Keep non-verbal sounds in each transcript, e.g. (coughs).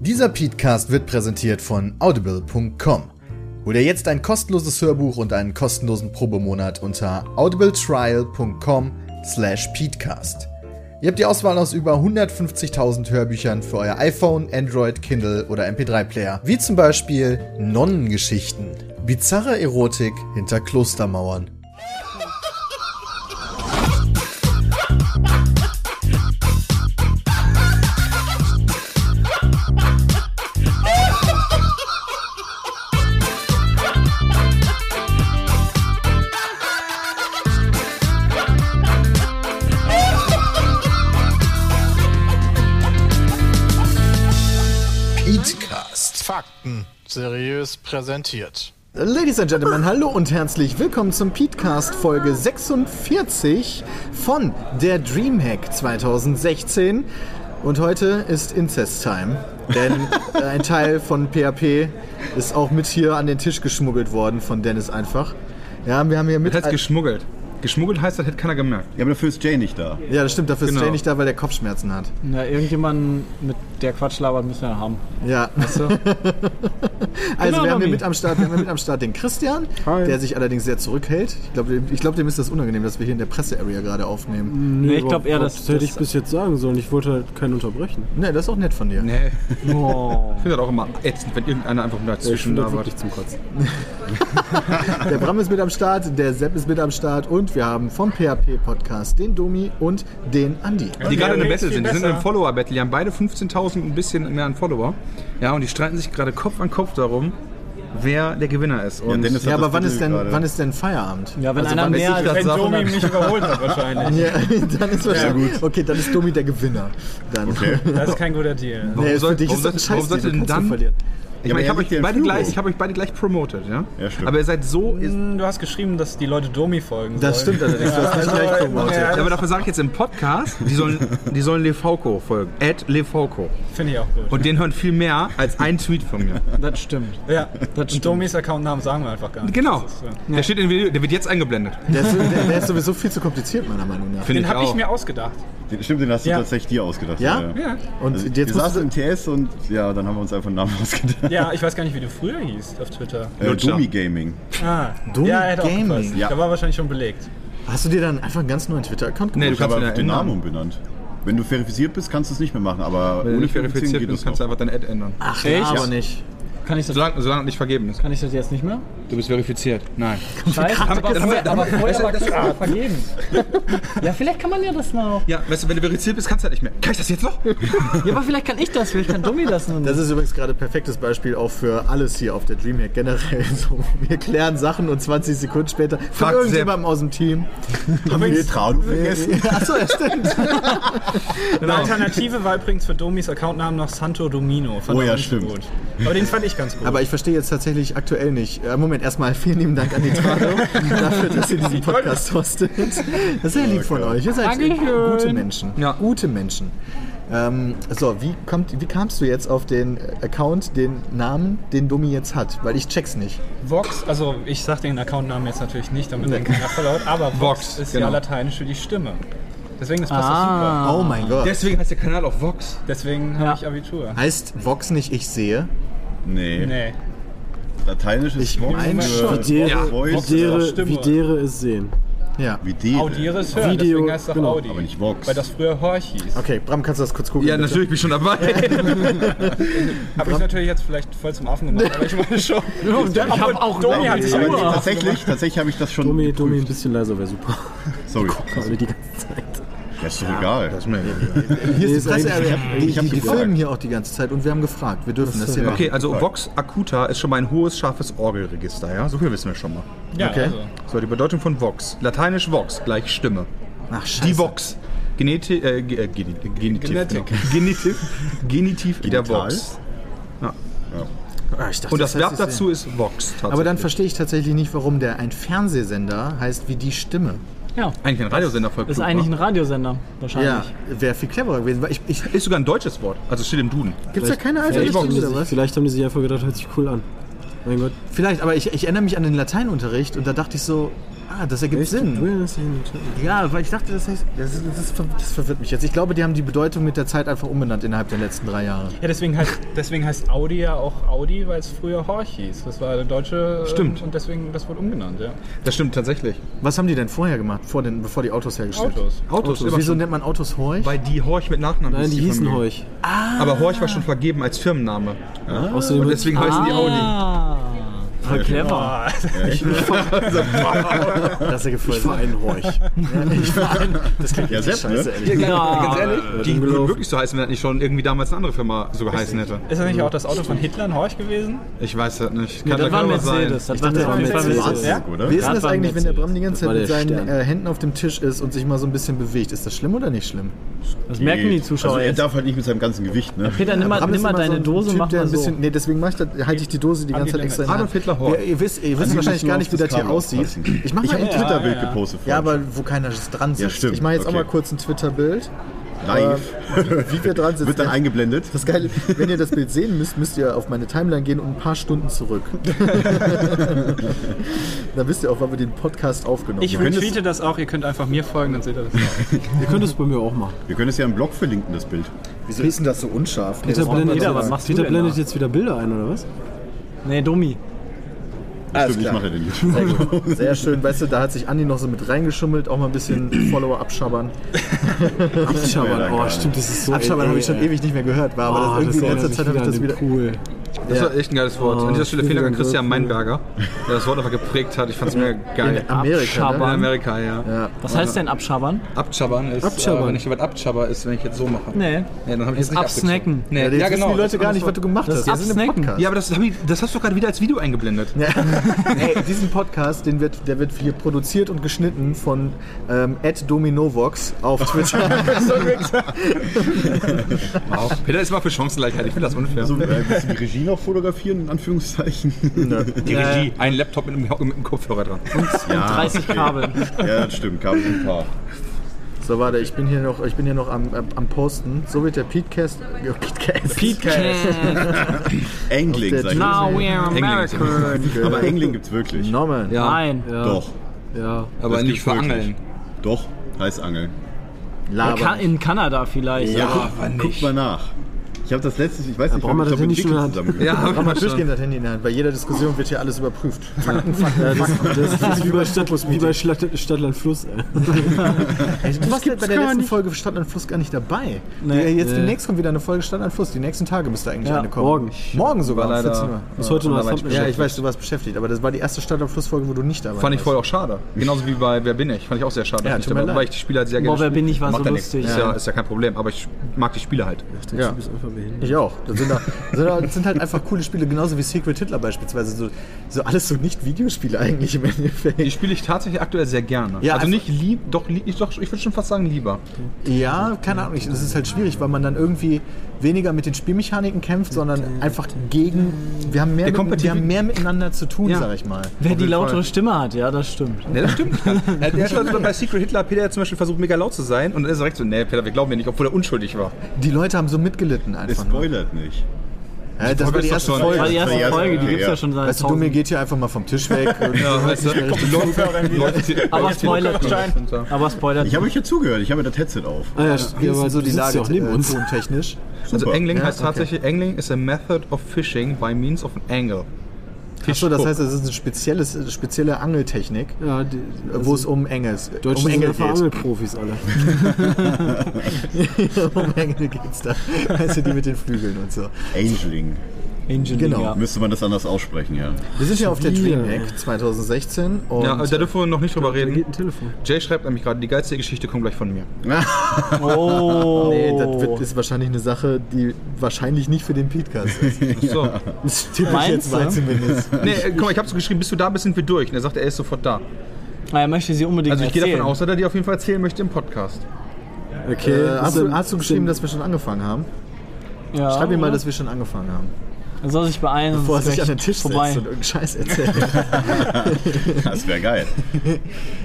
Dieser Podcast wird präsentiert von audible.com. Hol dir jetzt ein kostenloses Hörbuch und einen kostenlosen Probemonat unter audibletrial.com slash peatcast. Ihr habt die Auswahl aus über 150.000 Hörbüchern für euer iPhone, Android, Kindle oder MP3-Player, wie zum Beispiel Nonnengeschichten, bizarre Erotik hinter Klostermauern. Seriös präsentiert. Ladies and Gentlemen, hallo und herzlich willkommen zum Peatcast Folge 46 von der Dreamhack 2016. Und heute ist Incest Time, denn (laughs) ein Teil von PHP ist auch mit hier an den Tisch geschmuggelt worden von Dennis einfach. Ja, wir haben hier mit. Das heißt geschmuggelt. Geschmuggelt heißt, das hätte keiner gemerkt. Ja, aber dafür ist Jay nicht da. ja, das stimmt, dafür ist Genau. Jay nicht da, weil der Kopfschmerzen hat. Na, irgendjemanden mit der Quatsch labert müssen wir haben. Ja, Weißt du? (laughs) Also Genau, wir haben hier mit am Start, wir haben hier mit am Start den Christian, Hi. der sich allerdings sehr zurückhält. Ich glaube, dem, ich glaub, dem ist das unangenehm, dass wir hier in der Presse-Area gerade aufnehmen. Nee, ich glaube eher, dass Das hätte ich das- bis jetzt sagen sollen. Ich wollte halt keinen unterbrechen. Ne, das ist auch nett von dir. Nee. (laughs) Oh. Ich finde das auch immer ätzend, wenn irgendeiner einfach mal Ich dazwischen das labert. wirklich zum Kotzen. (laughs) Der Bram ist mit am Start, der Sepp ist mit am Start und wir haben vom PHP-Podcast den Domi und den Andi. Die gerade in einem Ja, Battle sind. Die sind in einem. Follower-Battle. Die haben beide 15.000 und ein bisschen mehr an Follower. Ja, und die streiten sich gerade Kopf an Kopf darum, wer der Gewinner ist. Und Ja, hat aber wann ist, denn, gerade. wann ist denn Feierabend? Ja, wenn Also einer mehr als Wenn Domi mich überholt hat wahrscheinlich. (laughs) Ja, dann ist wahrscheinlich. Okay, dann ist Domi der Gewinner. Dann. Okay. Das ist kein guter Deal. Warum Nee, soll- für dich warum ist das soll- ein warum sollte denn dann- ich meine, ich Ja, habe euch, beide ja gleich- ich hab euch beide gleich promotet, ja? Ja, stimmt. Aber ihr seid so. Ist, Du hast geschrieben, dass die Leute Domi folgen Das sollen. stimmt allerdings, du hast nicht gleich promotet. Ja, ja, aber dafür sage ich jetzt im Podcast, die sollen, (laughs) die sollen Lefauco folgen. Ad Lefauco. Finde ich auch gut. Und den hören viel mehr als ein Tweet von mir. Das stimmt. ja, und Domis Accountnamen sagen wir einfach gar nicht. Genau. Das ist, äh, Der steht in Video, der wird jetzt eingeblendet. Der ist, der, der ist sowieso viel zu kompliziert, meiner Meinung nach. Finde Den habe ich mir ausgedacht. Den- Stimmt, den hast du Ja. tatsächlich dir ausgedacht. Ja? Ja. Und Also, jetzt wir saßen du, im TS und ja, dann haben wir uns einfach einen Namen ausgedacht. Ja, ich weiß gar nicht, wie du früher hießt auf Twitter. Äh. Domi Gaming. Ah, Domi ja, Gaming. Ja. Der war wahrscheinlich schon belegt. hast du dir dann einfach einen ganz neuen Twitter-Account Nee, gemacht? du Ich habe kannst einfach ihn den ja Namen umbenannt. Wenn du verifiziert bist, kannst du es nicht mehr machen, aber Wenn du ohne nicht verifizieren verifiziert geht bist, es kannst du einfach deine Ad ändern. Ach, Echt? aber Ja. nicht. Kann ich das, Solange, solange nicht vergeben ist. kann ich das jetzt nicht mehr? Du bist verifiziert. Nein. Scheiße, aber, vorher, aber vorher war das vergeben. Ja, vielleicht kann man ja das noch. Ja, weißt du, wenn du verifiziert bist, kannst du halt nicht mehr. Kann ich das jetzt noch? (laughs) Ja, aber vielleicht kann ich das, vielleicht kann Domi das noch. Das ist übrigens gerade ein perfektes Beispiel auch für alles hier auf der Dreamhack generell. (laughs) So, wir klären Sachen und 20 Sekunden später von Fragt irgendjemandem aus dem Team. Haben wir Tradu vergessen? (laughs) Achso, ja, stimmt. Eine Alternative war übrigens für Domis Accountnamen noch Santo Domino. Fand Oh ja, stimmt. Gut. Aber den fand ich ganz gut. Aber ich verstehe jetzt tatsächlich aktuell nicht. Äh, Moment, erstmal vielen lieben Dank an die Trado (laughs) dafür, dass ihr diesen Podcast hostet. Das ist sehr lieb von euch. Ihr seid Dankeschön. gute Menschen. Ja. Gute Menschen. Ähm, so, wie, kommt, wie kamst du jetzt auf den Account, den Namen, den Domi jetzt hat? Weil ich check's nicht. Vox, also ich sag den Accountnamen jetzt natürlich nicht, damit den keiner verlaut, aber Vox, Vox, ist genau. ja lateinisch für die Stimme. Deswegen das passt Ah. Oh mein Gott. Deswegen heißt der Kanal auch Vox. das super. Deswegen Ja. habe ich Abitur. heißt Vox nicht ich sehe? Nee. Nee. Lateinisch ist Ich Vox mein für schon. Videre, Ja, Videre. Videre ist sehen. Ja. wie die. Audiere ist hören, Video, deswegen heißt es auch genau, Audi. aber nicht Vox. Weil das früher Horch hieß. Okay, Bram, kannst du das kurz gucken? Ja, natürlich bin ich schon dabei. (laughs) Habe ich natürlich jetzt vielleicht voll zum Affen gemacht, aber ich meine schon. (laughs) ich habe auch Domi hat sich tatsächlich, tatsächlich habe ich das schon. Domi, Domi ein bisschen leiser wäre super. Sorry. (laughs) Alle die ganze Zeit. Ja, ist doch egal. Das ist mir Hier ist die Presse. die, ich hab die, die gefragt. filmen hier auch die ganze Zeit und wir haben gefragt. Wir dürfen das hier machen. Okay, also Vox Acuta ist schon mal ein hohes, scharfes Orgelregister, ja? So viel wissen wir schon mal. Ja, Okay. also. So, die Bedeutung von Vox. Lateinisch Vox, gleich Stimme. Ach, scheiße. Die Vox. Geneti äh, äh, Geni- Genitiv. Genetik. Genau. (laughs) Genitiv. Genitiv der. Vox. Ah, ich dachte, Und das heißt, Verb dazu ist Vox. Aber dann verstehe ich tatsächlich nicht, warum der ein Fernsehsender heißt wie die Stimme. Ja, Eigentlich ein Radiosender voll das ist klug, eigentlich wa? ein Radiosender, wahrscheinlich. Ja, wäre viel cleverer gewesen. Weil ich, ich, Ist sogar ein deutsches Wort. Also es steht im Duden. gibt's da keine Vielleicht haben, Alternative die oder sich, was? vielleicht haben die sich einfach gedacht, hört sich cool an. Mein Gott. Vielleicht, aber ich, ich erinnere mich an den Lateinunterricht und da dachte ich so, Ah, das ergibt Sinn. Ja, weil ich dachte, das heißt, das, ist- das, ver- das verwirrt mich jetzt. Ich glaube, die haben die Bedeutung mit der Zeit einfach umbenannt innerhalb der letzten drei Jahre. Ja, deswegen heißt, deswegen heißt Audi ja auch Audi, weil es früher Horch hieß. Das war der deutsche. ähm, Stimmt. Und deswegen, das wurde umgenannt, ja. Das stimmt tatsächlich. Was haben die denn vorher gemacht, vor den, bevor die Autos hergestellt Autos. Autos, immer Wieso nennt man Autos Horch? Weil die Horch mit Nachnamen Nein, hieß, die hießen Familie. Horch. Aber Horch war schon vergeben als Firmenname. Außerdem Und deswegen heißen die Audi. Ah, voll clever. (laughs) Das ist ich war ein Horch. ich war ein, das klingt Ja, Sepp, ne? scheiße, ehrlich. Ja. Ganz ehrlich, die würden wirklich so heißen, wenn das nicht schon irgendwie damals eine andere Firma so geheißen hätte. Ist das nicht auch das Auto von Hitler in Horch gewesen? Ich weiß das nicht. Nee, Kann das war ein. Mercedes. Das Ich war dachte, das war ein das war Mercedes. Mercedes. Ja? oder? Wie ist denn das ein eigentlich, wenn der Bram die ganze Das Zeit mit seinen Stern. äh, Händen auf dem Tisch ist und sich mal so ein bisschen bewegt? Ist das schlimm oder nicht schlimm? Das merken die Zuschauer Also er darf halt nicht mit seinem ganzen Gewicht, ne? Peter, nimm mal, nimm ist mal immer deine so ein Dose, typ, mach der mal ein bisschen, so. Nee, deswegen ich das, halte ich die Dose die ganze Zeit extra in Adolf. Hitler Ja, ihr wisst, ihr wisst wahrscheinlich gar nicht, wie das hier aussieht. Kabel Ich mache Ich mal habe ein Twitter-Bild ja, ja. gepostet. Ja, aber wo keiner dran sitzt. stimmt, Ich mache jetzt auch okay. mal kurz ein Twitter-Bild, live. wie wir dran sitzen. (laughs) Wird dann eingeblendet. Das Geile, wenn ihr das Bild sehen müsst, müsst ihr auf meine Timeline gehen und ein paar Stunden zurück. (laughs) dann wisst ihr auch, wann wir den Podcast aufgenommen Ich haben. retweete das auch, ihr könnt einfach mir folgen, dann seht ihr das auch. (laughs) Ihr könnt es bei mir auch machen. Wir können es ja im Blog verlinken, das Bild. Wieso ist denn das so unscharf? Nee, Peter wir blendet, doch was machst du Peter denn blendet jetzt wieder Bilder ein, oder was? Nee, Domi. Alles Stimmt, ich klar. mache den (laughs) Sehr nicht. gut. Sehr schön. Weißt du, da hat sich Andi noch so mit reingeschummelt, auch mal ein bisschen (clears throat) Follower abschabbern. Abschabbern. Oh, stimmt, das ist so. Abschabbern habe ich schon ey. ewig nicht mehr gehört, war, aber Oh, das irgendwie in letzter Zeit habe ich das wieder. Pool. Das Ja. war echt ein geiles Wort. An dieser Stelle vielen Dank an Christian Cool. Meinberger, der das Wort einfach geprägt hat. Ich fand es mega geil. In Amerika. Ne? In. Amerika, ja. Ja. Was heißt denn abschabbern? Abschabbern ist, Abschabbern. Äh, wenn ich so weit abschabber, ist, wenn ich jetzt so mache. Nee. Ja, dann habe ich jetzt nicht absnacken. Nee, Ja, ja, genau. wissen die Leute das gar nicht, was du gemacht Das hast. im absnacken. Ja, aber das, hab ich, das hast du gerade wieder als Video eingeblendet. Ja. (laughs) Ey, diesen Podcast, den wird, der wird hier produziert und geschnitten von ähm, @dominovox auf (laughs) Twitter. Wow. Peter ist mal für Chancengleichheit. Ich finde das unfair. So, äh, die Regie noch fotografieren, in Anführungszeichen? (laughs) Die Regie. Ein Laptop mit einem, mit einem Kopfhörer dran. ja, 30 Kabel. Ja, das stimmt. Kabel sind ein paar. so, warte, ich bin hier noch, ich bin hier noch am, am, Posten. So wird der Petecast. Petecast. Angling, der sag ich. Now jetzt. we're American. Aber Angling gibt's wirklich. Norman. Ja. Nein. Ja. Doch, Ja. Aber Das nicht für wirklich. Angeln. doch, heißt Angeln. Laber. In Kanada vielleicht. Ja, aber guck, guck nicht. mal nach. Ich habe das letztes, ich weiß nicht, brauchen wir ich das Handy schon in der Hand? Ja, gehört. hab Mach ich mal schon. durchgehend das Handy in der Hand. Bei jeder Diskussion wird hier alles überprüft. (laughs) Fakten, Fakten, Das, Fakten. das, das ist wie bei, Stadt, wie bei Stadt, Stadtland Fluss. (laughs) Du warst bei der letzten Folge Stadt und Fluss gar nicht dabei. Nee. Die, jetzt Nee. demnächst kommt wieder eine Folge Stadt und Fluss. Die nächsten Tage müsste eigentlich Ja, eine kommen. morgen. Morgen sogar. War um 14 Uhr. leider Bis heute noch. Ja, ich weiß, du warst beschäftigt, aber das war die erste Stadt- und Flussfolge, wo du nicht dabei Fand ich warst. voll auch schade. Genauso wie bei Wer bin ich? Fand ich auch sehr schade. Ja, weil ich die Spiele halt sehr gerne Boah, Wer bin ich war so ja lustig. Ist ja, ist ja kein Problem. Aber ich mag die Spiele halt. Ja. Du bist einfach behindert. Ich auch. Das sind, da, das sind halt einfach coole Spiele, genauso wie Secret Hitler beispielsweise. So, so alles so nicht Videospiele eigentlich im Die Endeffekt. spiele ich tatsächlich aktuell sehr gerne. Ja, also nicht lieb, doch, lieb, ich, doch, ich würde schon fast sagen lieber. Ja, keine Ahnung. Es ist halt schwierig, weil man dann irgendwie weniger mit den Spielmechaniken kämpft, sondern einfach gegen. Wir haben mehr, mit, wir haben mehr miteinander zu tun, Ja. sag ich mal. Wer die lautere Fall. Stimme hat, ja, das stimmt. Ne, das stimmt. (laughs) Er der hat bei Secret Hitler Peter zum Beispiel versucht, mega laut zu sein und dann ist er direkt so, nee, Peter, wir glauben dir nicht, obwohl er unschuldig war. Die Leute haben so mitgelitten einfach. Nur. spoilert nicht. Ja, das war die erste Das war die Folge. erste Folge, die gibt's ja ja. schon seit Weißt du, Dumme geht hier einfach mal vom Tisch weg. (laughs) und- Ja, weißt du, Leute, Aber spoilert nicht. Aber spoilert Ich habe euch ja zugehört, ich habe das Headset auf. Ah, ja, ja, aber so die Lage auch neben äh, uns. tontechnisch? Also. Angling Ja, heißt okay. tatsächlich, Angling is a method of fishing by means of an angle. Achso, das heißt, es ist eine spezielles, spezielle Angeltechnik, Ja, die, wo es um Engels, Deutsche um sind Engel geht. Angelprofis alle. (laughs) um Engel geht's da. Also die mit den Flügeln und so. Angeling. Engineer. Genau. Ja. Müsste man das anders aussprechen, ja. Wir sind ja auf der. Dreamhack 2016 und Ja, da dürfen wir noch nicht drüber reden. ein Telefon. Jay schreibt nämlich gerade, die geilste Geschichte kommt gleich von mir. (laughs) Oh. (laughs) nee, das wird, ist wahrscheinlich eine Sache, die wahrscheinlich nicht für den Podcast ist. (laughs) So. Das tippe ich jetzt mal zumindest. Nee, äh, guck mal, ich habe so geschrieben, bis du da bist, sind wir durch. Und er sagt, er ist sofort da. Ah, Er möchte sie unbedingt Also ich gehe erzählen. davon aus, dass er die auf jeden Fall erzählen möchte im Podcast. Okay. Äh, hast, du, hast du geschrieben, dass wir schon angefangen haben? Ja, Schreib ihm mal, dass wir schon angefangen haben. Er soll sich beeilen. Bevor er sich an den Tisch vorbei. setzt und irgendeinen Scheiß erzählt. (laughs) Das wäre geil.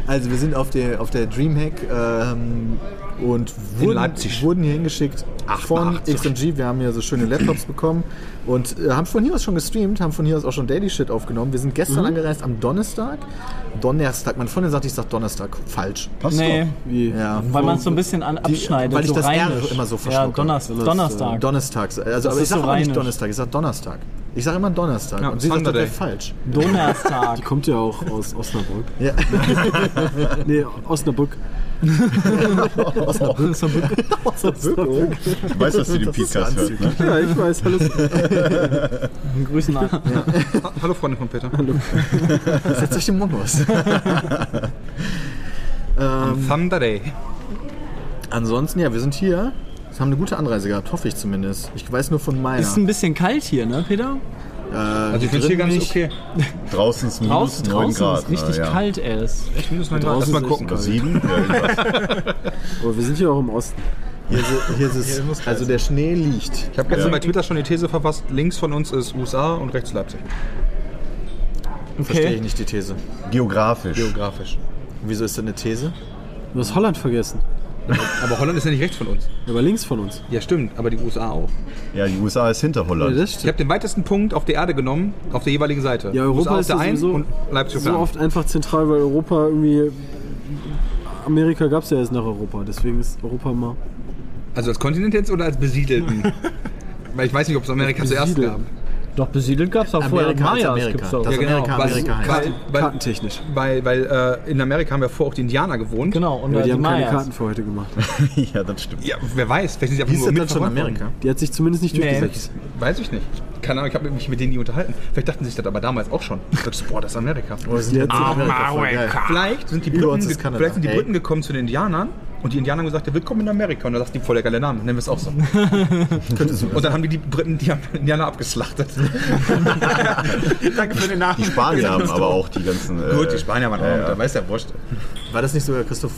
Also wir sind auf der, auf der Dreamhack ähm, und wurden, Leipzig. wurden hier hingeschickt von 88. XMG. Wir haben hier so schöne Laptops bekommen und äh, haben von hier aus schon gestreamt, haben von hier aus auch schon Daily Shit aufgenommen. Wir sind gestern angereist am Donnerstag. Donnerstag, mein Freund sagt, ich sag Donnerstag falsch. Passt Nee, Wie? Ja, weil man es so ein bisschen an, Die- abschneidet. weil ich so das R immer so Ja, verschlucke. Donnerstag. Donnerstag. Donnerstags. Also, aber ist ich sag so auch nicht. Donnerstag, ich sag Donnerstag. Ich sag immer Donnerstag. Ja, und sie sagt, das wäre falsch. Donnerstag. (laughs) Die kommt ja auch aus Osnabrück. Ja. (laughs) Nee, Osnabrück. (laughs) Osnabrück. Osnabrück. Du weißt, dass sie den Podcast hört, ne? Ja, ich weiß, alles. Grüßen an. Ha- Hallo Freunde von Peter. Setzt euch den Mongos. ähm, Thunder Day. ansonsten, ja, wir sind hier. Wir haben eine gute Anreise gehabt, hoffe ich zumindest. Ich weiß nur von meiner. Ist ein bisschen kalt hier, ne, Peter? äh, Also ich finde hier ganz okay. Draußen ist minus Draußen, 9 draußen Grad. ist richtig ja. kalt, ey. Ist Ich muss mal Draußen Lass mal ist gucken. echt Oder 7? Ja, irgendwas. (laughs) Aber wir sind hier auch im Osten. hier ist, hier ist es, also der Schnee liegt. Ich habe gestern Ja. bei Twitter schon die These verfasst, links von uns ist USA und rechts Leipzig. Verstehe ich okay. nicht die These. Geografisch. Geografisch. Wieso ist das eine These? Du hast Holland vergessen. Aber Holland ist ja nicht rechts von uns. Aber links von uns. Ja, stimmt, aber die USA auch. Ja, die USA ist hinter Ja, Holland. das Ich habe den weitesten Punkt auf der Erde genommen, auf der jeweiligen Seite. Ja, Europa USA ist der ja einen sowieso und Leipzig so oft einfach zentral, weil Europa irgendwie. Amerika gab es ja erst nach Europa, deswegen ist Europa mal. Also als Kontinent jetzt oder als besiedelten? (laughs) Weil ich weiß nicht, ob es Amerika zuerst gab. Doch, besiedelt gab es auch vorher. Mayas Amerika. gibt's doch. Das Ja, genau. Amerika Weil- Amerika heißt. weil- weil- Kartentechnisch. Weil, weil äh, in Amerika haben ja vorher auch die Indianer gewohnt. Genau, und Ja, die die haben keine Mayas. Karten für heute gemacht. (laughs) ja, das stimmt. Ja, wer weiß, vielleicht sind sie einfach nur das dann schon. Amerika? Die hat sich zumindest nicht Nee. durchgesetzt. Weiß ich nicht. Keine Ahnung, ich habe mich mit denen nie unterhalten. Vielleicht dachten sie sich das aber damals auch schon. Ich dachte, boah, das ist Amerika. Oh, wir sind jetzt in Amerika. Vielleicht sind die Briten, vielleicht sind die. Briten gekommen zu den Indianern und die Indianer haben gesagt, ja, willkommen in Amerika. Und da sagt die voll der geile Name, nennen wir es auch so. (laughs) Und dann haben die die Briten die Indianer abgeslachtet. (laughs) Danke für den Namen. Die Spanier haben aber auch die ganzen. Äh, Gut, die Spanier waren auch da ja. weiß der Wurscht. War das nicht sogar Christoph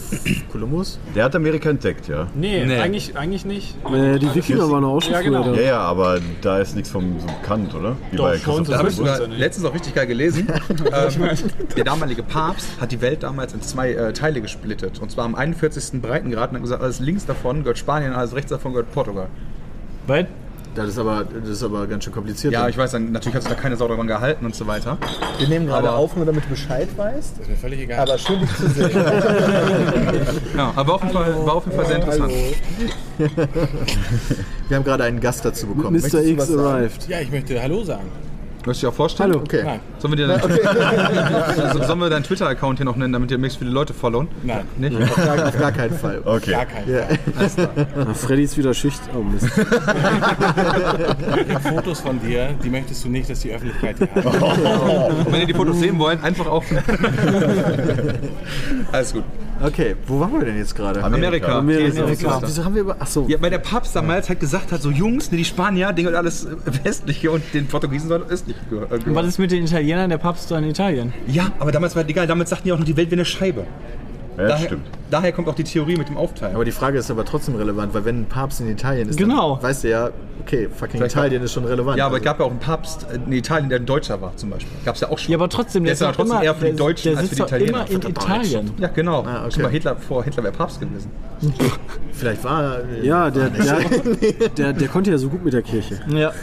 Kolumbus? Der hat Amerika entdeckt, ja. Nee, Nee. Eigentlich, eigentlich nicht. Äh, die Wikinger waren auch schon Ja, genau. da. Ja, ja, aber da ist nichts vom so bekannt, oder? Wie Doch, bei Christoph so Da habe ich sogar letztens auch richtig geil gelesen. (laughs) ähm, der damalige Papst hat die Welt damals in zwei äh, Teile gesplittet. Und zwar am 41. Breitengrad und hat gesagt, alles links davon gehört Spanien, alles rechts davon gehört Portugal. Weil, Das ist aber, das ist aber ganz schön kompliziert. Ja, dann. ich weiß, dann, natürlich hat sich da keine Sau daran gehalten und so weiter. Wir nehmen gerade Aber- auf, nur damit du Bescheid weißt. Ist mir völlig egal. Aber schön, dich zu sehen. (laughs) Ja, aber auf jeden Fall, war auf jeden Fall sehr interessant. Wir haben gerade einen Gast dazu bekommen. Mr. X arrived. ja, ich möchte Hallo sagen. Möchtest du dir auch vorstellen? Hallo. Okay. Nein, Sollen wir, dir dein, (laughs) also, sollen wir deinen Twitter-Account hier noch nennen, damit dir möglichst viele Leute followen? nein, Nicht? Auf gar, auf gar keinen Fall. Okay. gar kein Ja. Fall. Na, Freddy ist wieder Schicht. Oh Mist. Fotos von dir, die möchtest du nicht, dass die Öffentlichkeit die hat. Und (laughs) wenn ihr die Fotos sehen wollt, einfach auf. (laughs) Alles gut. Okay, wo waren wir denn jetzt gerade? Amerika. Amerika. Amerika. Wieso haben wir über. Achso. Ja, weil der Papst damals halt gesagt hat, so Jungs, ne, die Spanier, Dinge und alles äh, westliche und den Portugiesen soll östlich gehören. Äh, was gehören. ist mit den Italienern? Der Papst war in Italien. Ja, aber damals war das egal, damals sagten die auch noch, die Welt wäre eine Scheibe. Ja, das Daher, stimmt. daher kommt auch die Theorie mit dem Aufteilen. Aber die Frage ist aber trotzdem relevant, weil wenn ein Papst in Italien ist, Genau. dann weißt du ja, okay, fucking Vielleicht Italien ist schon relevant. ja, aber es Also- gab ja auch einen Papst in Italien, der ein Deutscher war zum Beispiel. Gab es ja auch schon. Ja, aber trotzdem, Der der, ist ja trotzdem immer, eher für die der, Deutschen der als für sitzt die doch Italiener. immer in Italien. ja, genau. Ah, okay. Zum Beispiel Hitler, vor Hitler wäre Papst gewesen. Vielleicht war. Ja, der, der, der, der konnte ja so gut mit der Kirche. Ja.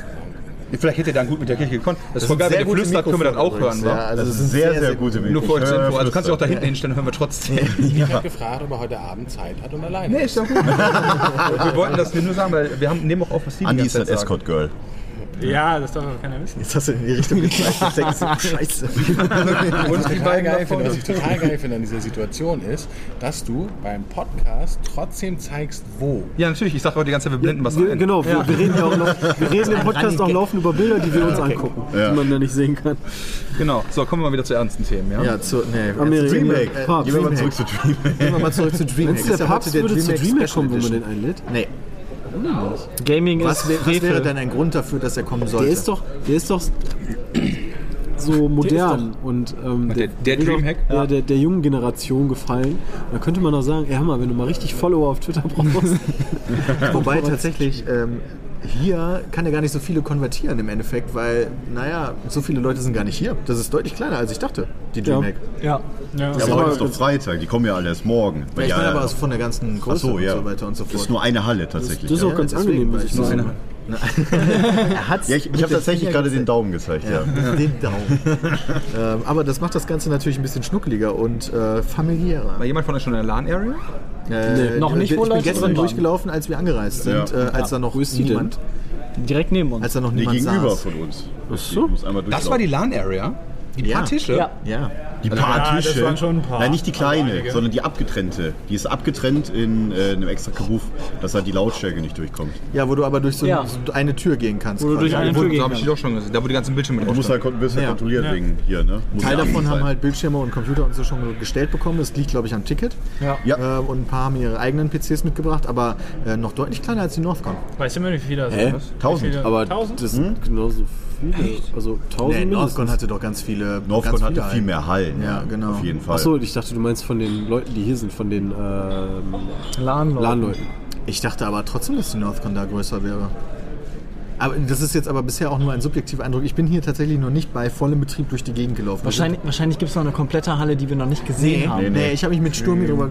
Vielleicht hätte er dann gut mit der Kirche gekonnt. Das ist voll geil, sehr wenn ihr flüstert, können wir das auch Mikrofone hören. Ja, also Das das ist sind sehr, sehr gute Nur für euch zur Info. Also kannst du auch da hinten hinstellen, hören wir trotzdem. (laughs) Ich habe gefragt, ob er heute Abend Zeit hat und alleine Nee, ist doch gut. wir wollten das nur sagen, weil wir haben, nehmen auch auf, was die Andi ist ein Zeit sagen. Escort Girl. Ja, das darf aber keiner wissen. Jetzt hast du in die Richtung gezeigt. Scheiße. (laughs) Und die total beiden geil finde, was ich total geil finde an dieser Situation ist, dass du beim Podcast trotzdem zeigst, wo. Ja, natürlich. Ich sage auch die ganze Zeit, wir blenden was Wir, ein. genau, wir, wir reden ja auch noch, wir reden im Podcast auch laufend über Bilder, die wir uns angucken, Ja. die man da nicht sehen kann. Genau. So, kommen wir mal wieder zu ernsten Themen. Ja? Ja, zu. Nee, Amerika. Dreamhack. Äh, Papst. Gehen wir mal Dreamhack. zurück zu Dreamhack. Gehen wir mal zurück zu Dreamhack. Du, Ist der Papst würde zu Dreamhack Dreamhack kommen, wenn man den einlädt? Nee. Gaming Was, ist wär, was wäre denn ein Grund dafür, dass er kommen sollte? Der ist doch, der ist doch so modern und ähm, Der- der doch- Dreamhack? ja, der, der jungen Generation gefallen. Da könnte man doch sagen, ey, hör mal, wenn du mal richtig Follower auf Twitter brauchst, Wobei (laughs) tatsächlich, ähm, hier kann er gar nicht so viele konvertieren im Endeffekt, weil, naja, so viele Leute sind gar nicht hier. Das ist deutlich kleiner, als ich dachte, die DreamHack. Ja. Ja. Ja, aber heute ist doch Freitag, die kommen ja alle erst morgen. Ja, ich meine aber aus- von der ganzen Größe so, ja. und so weiter und so Das fort. ist nur eine Halle tatsächlich. Das ist auch Ja, ganz deswegen, angenehm, muss weil ich sagen. (laughs) er hat's ja, ich ich habe tatsächlich Finger gerade den. Daumen gezeigt, ja. Den (laughs) Daumen. ähm, aber das macht das Ganze natürlich ein bisschen schnuckeliger und äh, familiärer. War jemand von euch schon in der LAN-Area? Äh, noch nicht, ich bin gestern durchgelaufen, als wir angereist sind, Ja. äh, als da noch Wo ist niemand, Direkt neben uns. als da noch Nee, niemand gegenüber saß. von uns. Ach so. Ich muss einmal Das war die. LAN-Area? Die Ja. paar Tische? Ja. Ja. Die paar Ja, das Tische. waren schon ein paar. Nein, nicht die kleine, sondern die abgetrennte. Die ist abgetrennt in äh, einem extra Kabuff, dass halt die Lautstärke nicht durchkommt. ja, wo du aber durch so, Ja. so eine Tür gehen kannst. Wo du quasi. durch eine Ja, Tür So gehen habe ich die kannst. doch schon gesehen. Da, wo die ganzen Bildschirme Du musst halt kon- wirst halt Ja. kontrolliert Ja. wegen hier, ne? Muss Teil davon haben halt Bildschirme und Computer und so schon gestellt bekommen. Das liegt, glaube ich, am Ticket. Ja. Ja. Äh, und ein paar haben ihre eigenen PCs mitgebracht, aber äh, noch deutlich kleiner als die Northcon. Weißt du immer, wie viele das sind? Tausend. Wie viele? Aber Tausend? das sind genauso viele. Also 1000 Nee. Northcon hatte doch ganz viele. Northcon ganz hatte viel mehr Hallen. Ja, genau. Auf jeden Fall. Achso, ich dachte, du meinst von den Leuten, die hier sind, von den ähm, LAN-Leuten. LAN-Leuten. Ich dachte aber trotzdem, dass die Northcon da größer wäre. Aber das ist jetzt aber bisher auch nur ein subjektiver Eindruck. Ich bin hier tatsächlich noch nicht bei vollem Betrieb durch die Gegend gelaufen. Wahrscheinlich, wahrscheinlich gibt es noch eine komplette Halle, die wir noch nicht gesehen Nee, haben. nee, nee. ich habe mich mit Sturmi darüber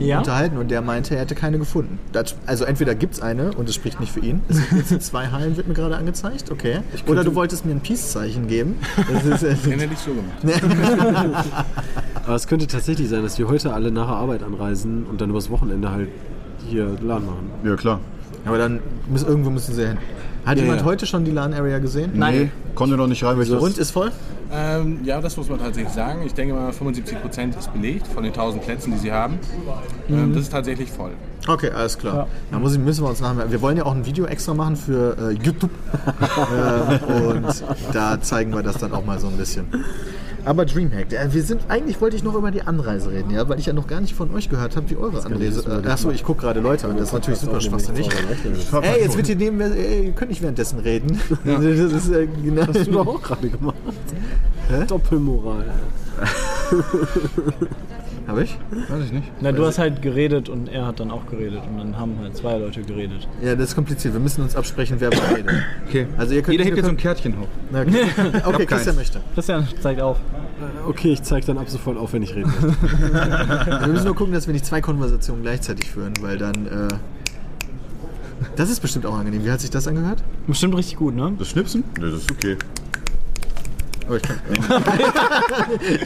äh, Ja? unterhalten und der meinte, er hätte keine gefunden. Das, also entweder gibt es eine und es spricht nicht für ihn. Es sind jetzt zwei Hallen, wird mir gerade angezeigt, okay. Oder du wolltest mir ein Peace-Zeichen geben. Das ist, Den äh, (laughs) hätte ich so gemacht. (laughs) Aber es könnte tatsächlich sein, dass wir heute alle nach der Arbeit anreisen und dann übers Wochenende halt hier LAN machen. Ja, klar. aber dann muss, irgendwo müssen sie hin. Hat Ja, jemand ja. heute schon die LAN-Area gesehen? Nein. Nee, konnte noch nicht rein, weil ich das... Und ist voll? Ähm, ja, das muss man tatsächlich sagen. Ich denke mal, 75% ist belegt von den 1000 Plätzen, die sie haben. Ähm, das ist tatsächlich voll. Okay, alles klar. Da muss ich, müssen wir uns nachher. Wir wollen ja auch ein Video extra machen für äh, YouTube. (laughs) ähm, und da zeigen wir das dann auch mal so ein bisschen. Aber Dreamhack, äh, wir sind eigentlich wollte ich noch über die Anreise reden, ja, weil ich ja noch gar nicht von euch gehört habe, wie eure Anreise. Äh, achso, ich gucke gerade Leute an, das ist natürlich super schwachsinnig. Ey, jetzt wird hier neben mir, ey, ihr könnt nicht währenddessen reden. (laughs) Das ist, äh, genau. Hast du doch auch gerade gemacht. Doppelmoral. (laughs) Hab ich? Weiß ich nicht. Na, du hast halt geredet und er hat dann auch geredet und dann haben halt zwei Leute geredet. Ja, das ist kompliziert. Wir müssen uns absprechen, wer was redet. (coughs) Okay. Also ihr könnt- Jeder hebt jetzt so ein Kärtchen hoch. Na, Okay, (laughs) okay keins. Christian möchte. Christian zeigt auf. Okay, ich zeige dann ab sofort auf, wenn ich reden möchte. (laughs) Wir müssen nur gucken, dass wir nicht zwei Konversationen gleichzeitig führen, weil dann. Äh, das ist bestimmt auch angenehm. Wie hat sich das angehört? Bestimmt richtig gut, ne? Das Schnipsen? Nee, das ist okay. Aber ich kann, (laughs)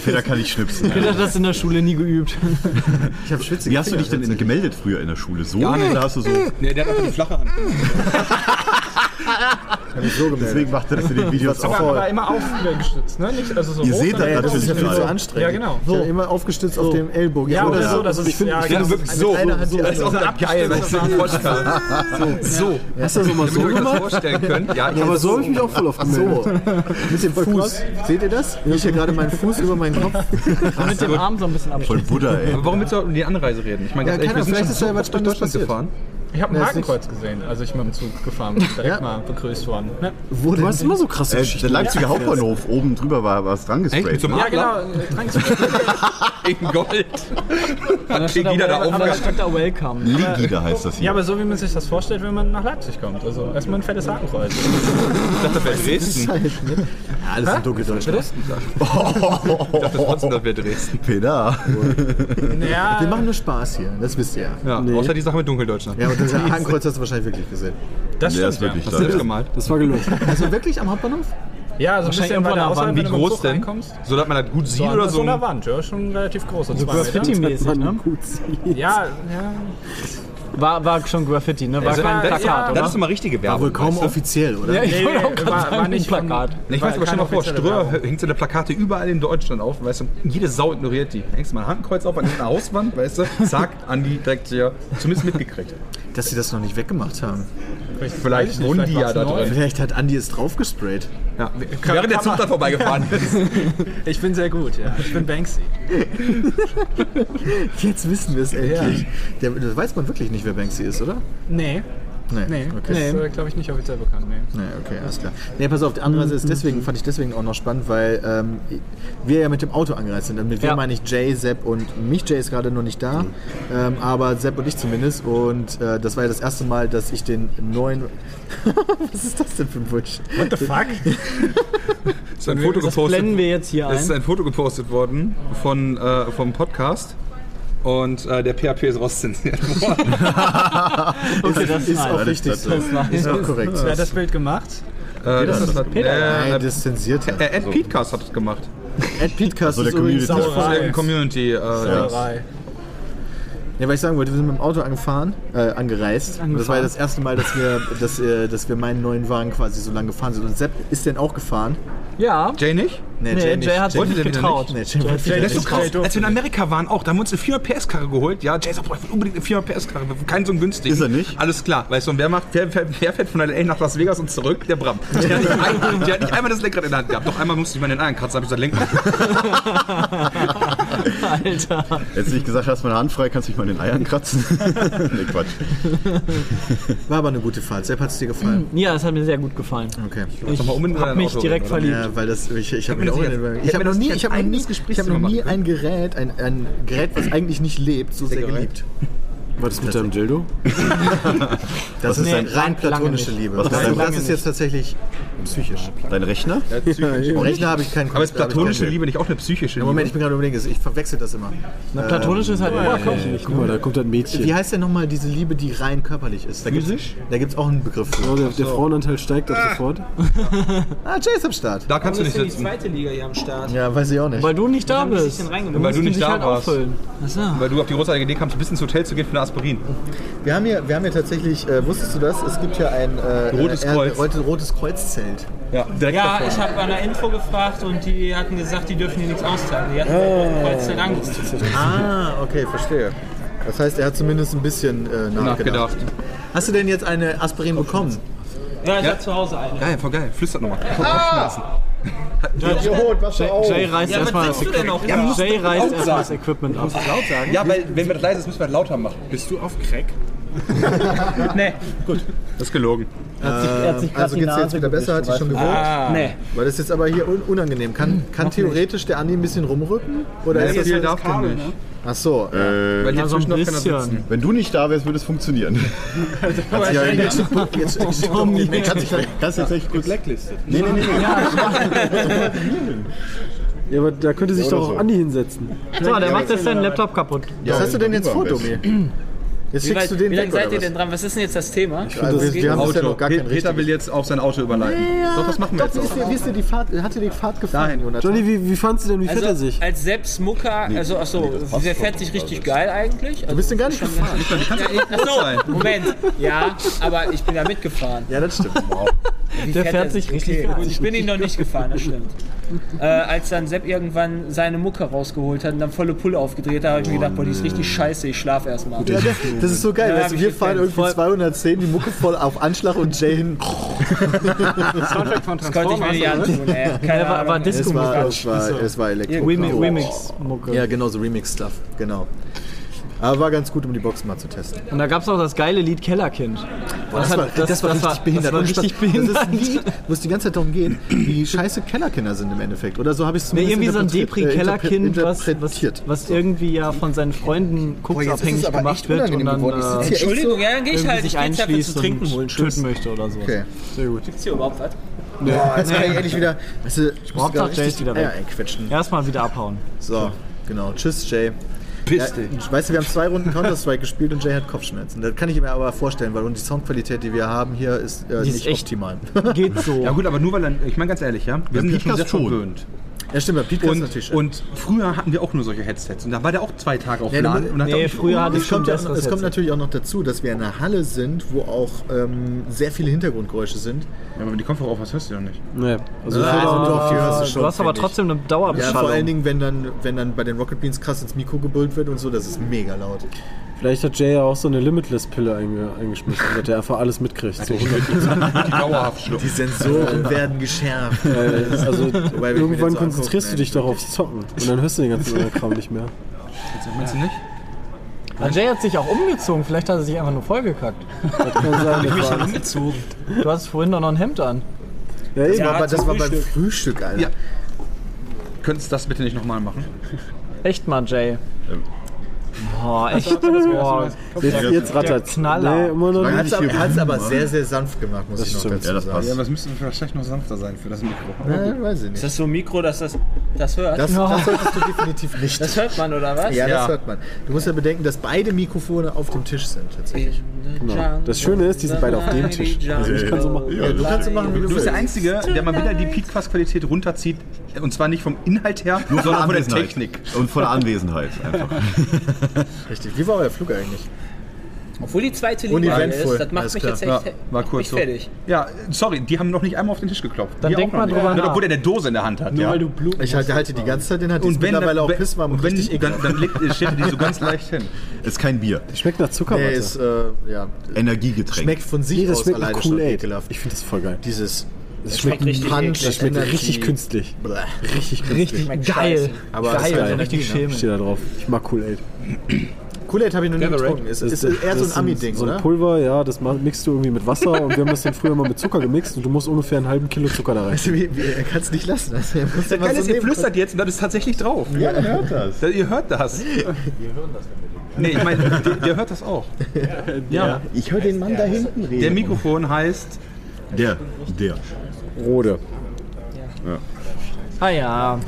Peter kann ich schnipsen. Peter hat das in der Schule nie geübt. ich habe schwitzige Wie hast du dich denn gemeldet früher in der Schule? So Gar nicht. oder hast du so... Nee, der hat einfach die flache Hand. (laughs) Deswegen macht er das in den Videos auch. aber immer aufgestützt, ne? Nicht, also so Ihr hoch, seht das Das ist ja natürlich viel zu gerade. anstrengend. Ja, genau. So. immer aufgestützt auf dem Ellbogen. Ja, oder so, das ist, ich finde- ja, ich genau. finde wirklich Mit so. die Das ist auch geil, weil es ein Podcast So. Hast du das mal so gemacht? vorstellen könnt. Ja, Aber so habe ich mich auch voll oft gemeldet. So, mit dem Fuß. Seht ihr das? Ich hier gerade meinen Fuß über meinen Kopf. (laughs) Mit dem Arm so ein bisschen Voll abstellen. Buddha, ey. Aber warum willst du um die Anreise reden? Ich meine, Ja, ganz ehrlich, keine wir sind schon vielleicht ist ja so oft durch Deutschland gefahren. Ich habe ein Ja, Hakenkreuz gesehen, als ich mit dem Zug gefahren bin. Direkt Ja. mal begrüßt worden. Ne? Wo Du hast immer so krasse Äh, Geschichten. der Leipziger Hauptbahnhof, oben drüber war was dran Echt? gesprayt. Mit so einem ne? Ja, genau. äh, (laughs) In Gold. (laughs) Hat steht da, Pegida da aber da oben steht da Welcome. Legida heißt das hier. Ja, aber so wie man sich das vorstellt, wenn man nach Leipzig kommt. Also erstmal ein fettes Hakenkreuz. Ich dachte, das wäre Dresden. Halt, ne? Ja, alles in Dunkeldeutschland. Dresden sagt. Ich dachte trotzdem, das wäre Dresden. Peter. (laughs) Wir machen nur Spaß hier, das wisst ihr ja. Ja, außer die Sache mit Dunkeldeutschland. Ja, das Hakenkreuz hast du wahrscheinlich wirklich gesehen. das Der stimmt, ist wirklich ja. Hast du selbst gemalt? Das war gelungen. Also wirklich am Hauptbahnhof? Ja, also ein Wahrscheinlich irgendwo an der Wand. Wie groß denn? reinkommst. So, dass man das gut sieht So, oder an so? so einer Wand, ja, schon relativ groß. So zwei Meter. Graffiti-mäßig, (laughs) ne? Gut sieht. Ja, ja. War, war schon Graffiti, ne? War Also, kein das, Plakat, das oder? ist immer richtige Werbung. Wohl kaum weißt du? offiziell, oder? Ja, ich Nee, wollte auch (laughs) gerade war- sagen, war nicht von- Plakat. Nee, Ich weiß aber, dir mal vor, Ströer hängt so eine Plakate überall in Deutschland auf, weißt du, jede Sau ignoriert die. Hängst du mal ein Hakenkreuz auf an irgendeiner Hauswand, weißt du, zack, Andi direkt hier, zumindest mitgekriegt. Dass sie das noch nicht weggemacht haben. Vielleicht nicht, wohnen die ja da neu. drin. Vielleicht hat Andi es draufgesprayt. Ja. Während der Zug da vorbeigefahren ist. (laughs) Ich bin sehr gut, ja. Ich bin Banksy. (laughs) Jetzt wissen wir es endlich. Der, das weiß man wirklich nicht, wer Banksy ist, oder? Nee. Nee, Nee, okay. das ist, äh, glaube ich, nicht offiziell bekannt. Nee. Nee, okay, alles klar. Nee, pass auf, die Anreise ist deswegen, fand ich deswegen auch noch spannend, weil ähm, wir ja mit dem Auto angereist sind. Und mit wir Ja. meine ich Jay, Sepp und mich. Jay ist gerade noch nicht da, ähm, aber Sepp und ich zumindest. Und äh, das war ja das erste Mal, dass ich den neuen. (laughs) Was ist das denn für ein Bullshit? What the fuck? Es (laughs) ist ein Foto Das gepostet. blenden wir jetzt hier Es ist ein. ein Foto gepostet worden von, äh, vom Podcast. Und äh, der PHP ist rauszensiert (laughs) worden. (laughs) Okay, das ist Ist auch richtig das- so. Das ist auch korrekt. Wer hat das Bild gemacht? äh, das ist, Nein, äh, das zensiert äh, Ed Petecast hat es gemacht. Ed Petecast Also ist übrigens Community. auch Community. Äh, Sauerei. Ja, weil ich sagen wollte, wir sind mit dem Auto angefahren, äh, angereist. Und Das war ja das erste Mal, dass wir, dass, äh, dass wir meinen neuen Wagen quasi so lange gefahren sind. Und Sepp ist denn auch gefahren? Ja. Jay nicht? Nee, Jay, hat sich Wollte nicht getraut. nicht? Nee, Jay Jay Das ist so krass. durfte Als wir in Amerika waren, auch, da haben wir uns eine 400 PS Karre geholt. Ja, Jay sagt, boah, ich will unbedingt eine 400 PS Karre. Keinen so einen günstigen. Ist er nicht? Alles klar. Weißt du, und wer, macht, wer, wer, wer fährt von LA nach Las Vegas und zurück? Der Bram. Der hat nicht, ein, der hat nicht einmal das Lenkrad in der Hand gehabt. Doch einmal musste ich mal den Eiern kratzen, hab ich gesagt, Lenkrad. Alter. Jetzt nicht gesagt, hast meine Hand frei, kannst du dich mal in den Eiern kratzen. (laughs) nee, Quatsch. War aber eine gute Fahrt. Sepp hat es dir gefallen? Ja, es hat mir sehr gut gefallen. Okay. Ich Doch mal unbedingt in hab dein mich Auto direkt verliebt. Ja, weil das, ich, ich habe mir mir auch in, ich habe noch nie, ich habe noch ein nie, ich Gesprächsthema noch nie ein Gerät, ein, ein Gerät, was eigentlich nicht lebt, so sehr geliebt. War das mit deinem Dildo? (laughs) Das ist Nee, eine rein platonische. Liebe. Was Das, ist das ist jetzt tatsächlich psychisch. Dein Rechner? Im Rechner habe ich keinen Aber ist da habe ich platonische Liebe nicht auch eine psychische Ja, Liebe? Moment, ich bin gerade überlegen, ich verwechsel das immer. Na, platonisch ist halt oberflächlich. Guck mal, da kommt ein Mädchen. Wie heißt denn nochmal diese Liebe, die rein körperlich ist? Da gibt's- Physisch? Da gibt es auch einen Begriff Oh, für. der, der Frauenanteil steigt ab sofort. Ah, Jay ist am Start. Da kannst du nicht ist denn die sitzen. zweite Liga hier am Start? Ja, weiß ich auch nicht. Weil du nicht da bist. Weil du nicht da halt warst. Weil du auf die großartige Idee kamst, ein bisschen ins Hotel zu gehen für eine Aspirin. Wir haben hier, wir haben hier tatsächlich, äh, wusstest du das? Es gibt hier ein äh, Rotes äh, Kreuz. Rotes, rotes Kreuzzelt. Ja, direkt Ja, davor. ich habe bei einer Info gefragt und die hatten gesagt, die dürfen hier nichts austeilen. Die hatten oh. Kreuz Angst. Ah, okay, verstehe. Das heißt, er hat zumindest ein bisschen äh, nachgedacht. nachgedacht. Hast du denn jetzt eine Aspirin bekommen? Ja, ich Ja. hab zu Hause eine. Geil, voll geil. Flüstert nochmal. Jay reißt Ja, erstmal was das willst du denn auch? Ja, Jay reißt erstmal das sagen. Equipment ab. Ja, weil wenn wir das leise ist, müssen wir das lauter machen. Bist du auf Crack? (laughs) Nee. Das ist gelogen. Also geht's dir jetzt wieder besser, hat dich schon gewohnt? Ah. Nee. Weil das ist jetzt aber hier un unangenehm. Kann, kann theoretisch der Andi ein bisschen rumrücken? Oder ist Ja, das viel darf der nicht. Ach so. Äh, Weil hier so ein zwischen noch keiner bisschen. sitzen. wenn du nicht da wärst, würde es funktionieren. (laughs) Hat ja jetzt, jetzt, jetzt, kannst, du kannst jetzt echt kurz... Blacklisted. Nee, nee, nee. (laughs) nee. Ja, aber da könnte sich doch auch so. Andi hinsetzen. So, der macht jetzt seinen Laptop kaputt. Was hast du denn jetzt vor, Domi? Jetzt Wie, schickst weit, du den wie lange seid ihr was? denn dran? Was ist denn jetzt das Thema? Also, wir, wir haben Auto. noch gar Peter will richtiges. jetzt auf sein Auto überleiten. Doch, das machen wir Doch, wie jetzt auch. dir, wie ist dir die Fahrt, hat dir die Fahrt gefallen, Dahin. Jonathan? Johnny, wie, wie fandst du denn, wie fährt er Also sich? als Seps Mucker, also achso, der fährt sich richtig geil eigentlich. Also, Du bist denn gar nicht gefahren? Achso, Moment. Ja, aber ich bin da mitgefahren. Ja, das stimmt. Wie Der fährt sich richtig okay, gut, Ich bin ihn noch nicht gefahren, das stimmt. (laughs) Äh, als dann Sepp irgendwann seine Mucke rausgeholt hat und dann volle Pulle aufgedreht hat, habe ich mir gedacht, boah, die ist richtig scheiße, ich schlaf erstmal. Ja, das, das ist so geil. Ja, weißt hab du, ich wir fahren irgendwie 210, die Mucke voll auf Anschlag und Jay hin. (laughs) Soundtrack von Das konnte ich mir nicht antun, ey. Keine Der war, war Ahnung. Es Disco war, es war, es war Elektro. Remix, Remix-Mucke. Ja, genau, so Remix-Stuff. Genau. Aber war ganz gut, um die Boxen mal zu testen. Und da gab es auch das geile Lied Kellerkind. Das, war, das, war richtig behindert. Das war richtig Das behindert. ist ein Lied, wo es die ganze Zeit darum geht, wie scheiße Kellerkinder sind im Endeffekt. Oder so habe ich es Nee, zumindest irgendwie so ein äh, Depri-Kellerkind, interpre- was, was, interpretiert. was irgendwie ja von seinen Freunden Boah, es koksabhängig gemacht wird und dann äh, Entschuldigung, ja, dann gehe ich irgendwie halt. Ich sich einschließt zu trinken und holen. Töten möchte oder so. Okay. Gibt's hier überhaupt was? Boah, jetzt kann ich ehrlich wieder. Weißt du, ich muss Hauptsache Jay ist wieder weg. Erstmal wieder abhauen. So, genau. Tschüss, Jay. Ja, weißt du, wir haben zwei Runden Counter-Strike gespielt und Jay hat Kopfschmerzen. Das kann ich mir aber vorstellen, weil die Soundqualität, die wir haben hier, ist äh, nicht ist echt- optimal. Geht so. Ja gut, aber nur weil er, ich meine ganz ehrlich, ja, wir sind ja schon sehr schon. verwöhnt. Ja, stimmt, bei Pete Und, natürlich. und früher hatten wir auch nur solche Headsets und da war der auch zwei Tage auf Ja, Laden. und Nee, auch- früher hatte ich es schon kommt, ja, besseres es kommt natürlich auch noch dazu, dass wir in einer Halle sind, wo auch ähm, sehr viele Hintergrundgeräusche sind. Ja, aber die Kopfhörer auf, was hörst du doch nicht. Nee. Also, Ja, also doch, die hörst du schon. du hast aber trotzdem eine Ja, Dauerbeschallung. vor allen Dingen, wenn dann, wenn dann bei den Rocket Beans krass ins Mikro gebrüllt wird und so, das ist mega laut. Vielleicht hat Jay ja auch so eine Limitless-Pille einge eingeschmissen, dass er einfach alles mitkriegt. So 100 (laughs) Dauerhaft schlucken. Die Sensoren werden geschärft. Äh, also irgendwann so konzentrierst du dich doch aufs Zocken und dann hörst du den ganzen Kram nicht mehr. Meinst du nicht? Jay hat sich auch umgezogen, vielleicht hat er sich einfach nur vollgekackt. Das kann sein, Ich mich umgezogen. Du hast vorhin doch noch ein Hemd an. Ja. Das war, das war beim Frühstück. Alter. Ja. Könntest du das bitte nicht nochmal machen? Echt mal, Jay. Oh, echt? Boah, Jetzt, jetzt rattert's. Knaller. Nee, immer noch Er nicht. es aber, er hat's aber sehr, sehr sanft gemacht, muss Das ich noch stimmt. dazu Ja, das sagen. passt. Ja, das müsste vielleicht noch sanfter sein für das Mikro. Ja, weiß ich Ist nicht. das so ein Mikro, dass das, das hört? Das, das solltest du definitiv nicht. das hört man, oder was? ja, das Ja. hört man. Du musst ja bedenken, dass beide Mikrofone auf dem Tisch sind, tatsächlich. Genau. Das Schöne ist, die sind beide auf dem Tisch. Also ich kann so machen. Ja, du kannst so machen, wie du Du bist der. Einzige, der mal wieder die Podcast-Qualität runterzieht. Und zwar nicht vom Inhalt her, sondern von der. Technik. Und von der Anwesenheit einfach. (laughs) (laughs) Richtig. Wie war euer Flug eigentlich? Obwohl die zweite Linie ist, das macht alles mich klar. jetzt echt Ja, war kurz mich so. fertig. Ja, sorry, die haben noch nicht einmal auf den Tisch geklopft. Dann Die denk auch noch mal nicht. drüber Ja, nach. Obwohl der eine Dose in der Hand hat. Nur ja. weil du Blut Ich halte, halte die ganze Zeit den, hat die und wenn, mittlerweile auch pisswarm und wenn richtig dann, dann legt, stellt er die so (laughs) ganz leicht hin. Ist kein Bier. Schmeckt nach Zuckerwatte. Nee, ist, äh, ja, Energiegetränk. schmeckt von sich nee, das aus schmeckt nach alleine schon Kool-Aid. ekelhaft. Ich finde das voll geil. Dieses Das schmeckt richtig Punch, eklig. Das schmeckt Energy. richtig künstlich. Bleh. Richtig künstlich. Richtig Schmeckt geil. scheiße. Aber das ist geil, halt richtig schämen. Steht da drauf. Ich mag Kool-Aid. Kool-Aid habe ich noch nie getrunken. Ist, ist, eher so ein Ami-Ding, so ein oder? Pulver, ja, das mixt du irgendwie mit Wasser und wir haben das dann früher mal mit Zucker gemixt und du musst ungefähr einen halben Kilo Zucker da rein. Weißt du, wie, wie, er kann es nicht lassen. Also, er muss immer Geile ist, so ihr flüstert jetzt und das ist tatsächlich drauf. Ja, man hört das. Da- Ihr hört das. Wir hören das, Nee, ich meine, der, der hört das auch. Ja. Ich höre den Mann da hinten reden. Der Mikrofon heißt Der, der. Rode. Ah ja.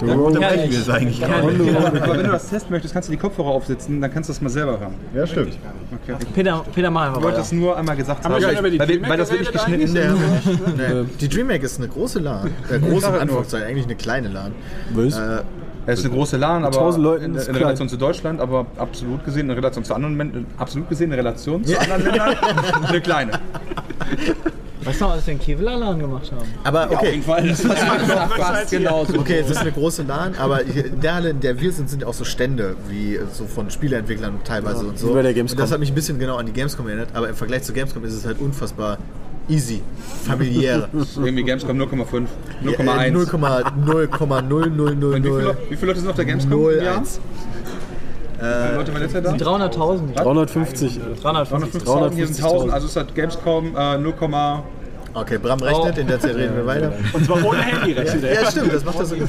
Der Rode. Unterbrechen wir es eigentlich gar nicht. Aber wenn du das testen möchtest, kannst du die Kopfhörer aufsetzen, dann kannst du das mal selber hören. Ja, stimmt. Peter, Peter, mach einfach Ich wollte das nur einmal gesagt haben, die weil, Dreamhack weil das wirklich geschnitten ist. Der. (laughs) Die DreamHack ist eine große LAN. Äh, große Anführungszeichen, eigentlich eine kleine LAN. Was? Äh, Es ist eine große LAN, aber 1000 Leuten in, in. Relation zu Deutschland, aber absolut gesehen in Relation zu anderen Ländern, absolut gesehen in Relation zu anderen Ländern (laughs) eine kleine. Weißt du noch, als wir den Kevlar-Laden gemacht haben? aber okay. Fall, das ist Fast genauso. Okay, es ist eine große LAN, aber in der Halle, in der wir sind, sind auch so Stände, wie so von Spieleentwicklern teilweise und so. wie bei der Gamescom. Und das hat mich ein bisschen genau an die Gamescom erinnert, aber im Vergleich zu Gamescom ist es halt unfassbar easy, familiär. (laughs) Irgendwie Gamescom 0,5, Ja, 0,1. äh, 0,0000000. Und wie viele, wie viele Leute sind auf der Gamescom im Jahr? 01. Wie viele Leute waren letztes Jahr da? 300.000. 350. 350. 350.000, hier sind 1000, 350.000. also ist das Gamescom äh, 0, Okay, Bram rechnet, in der Zeit reden wir weiter. (laughs) Und zwar ohne Handy rechnet er. Ja, stimmt, das macht er so. Ja,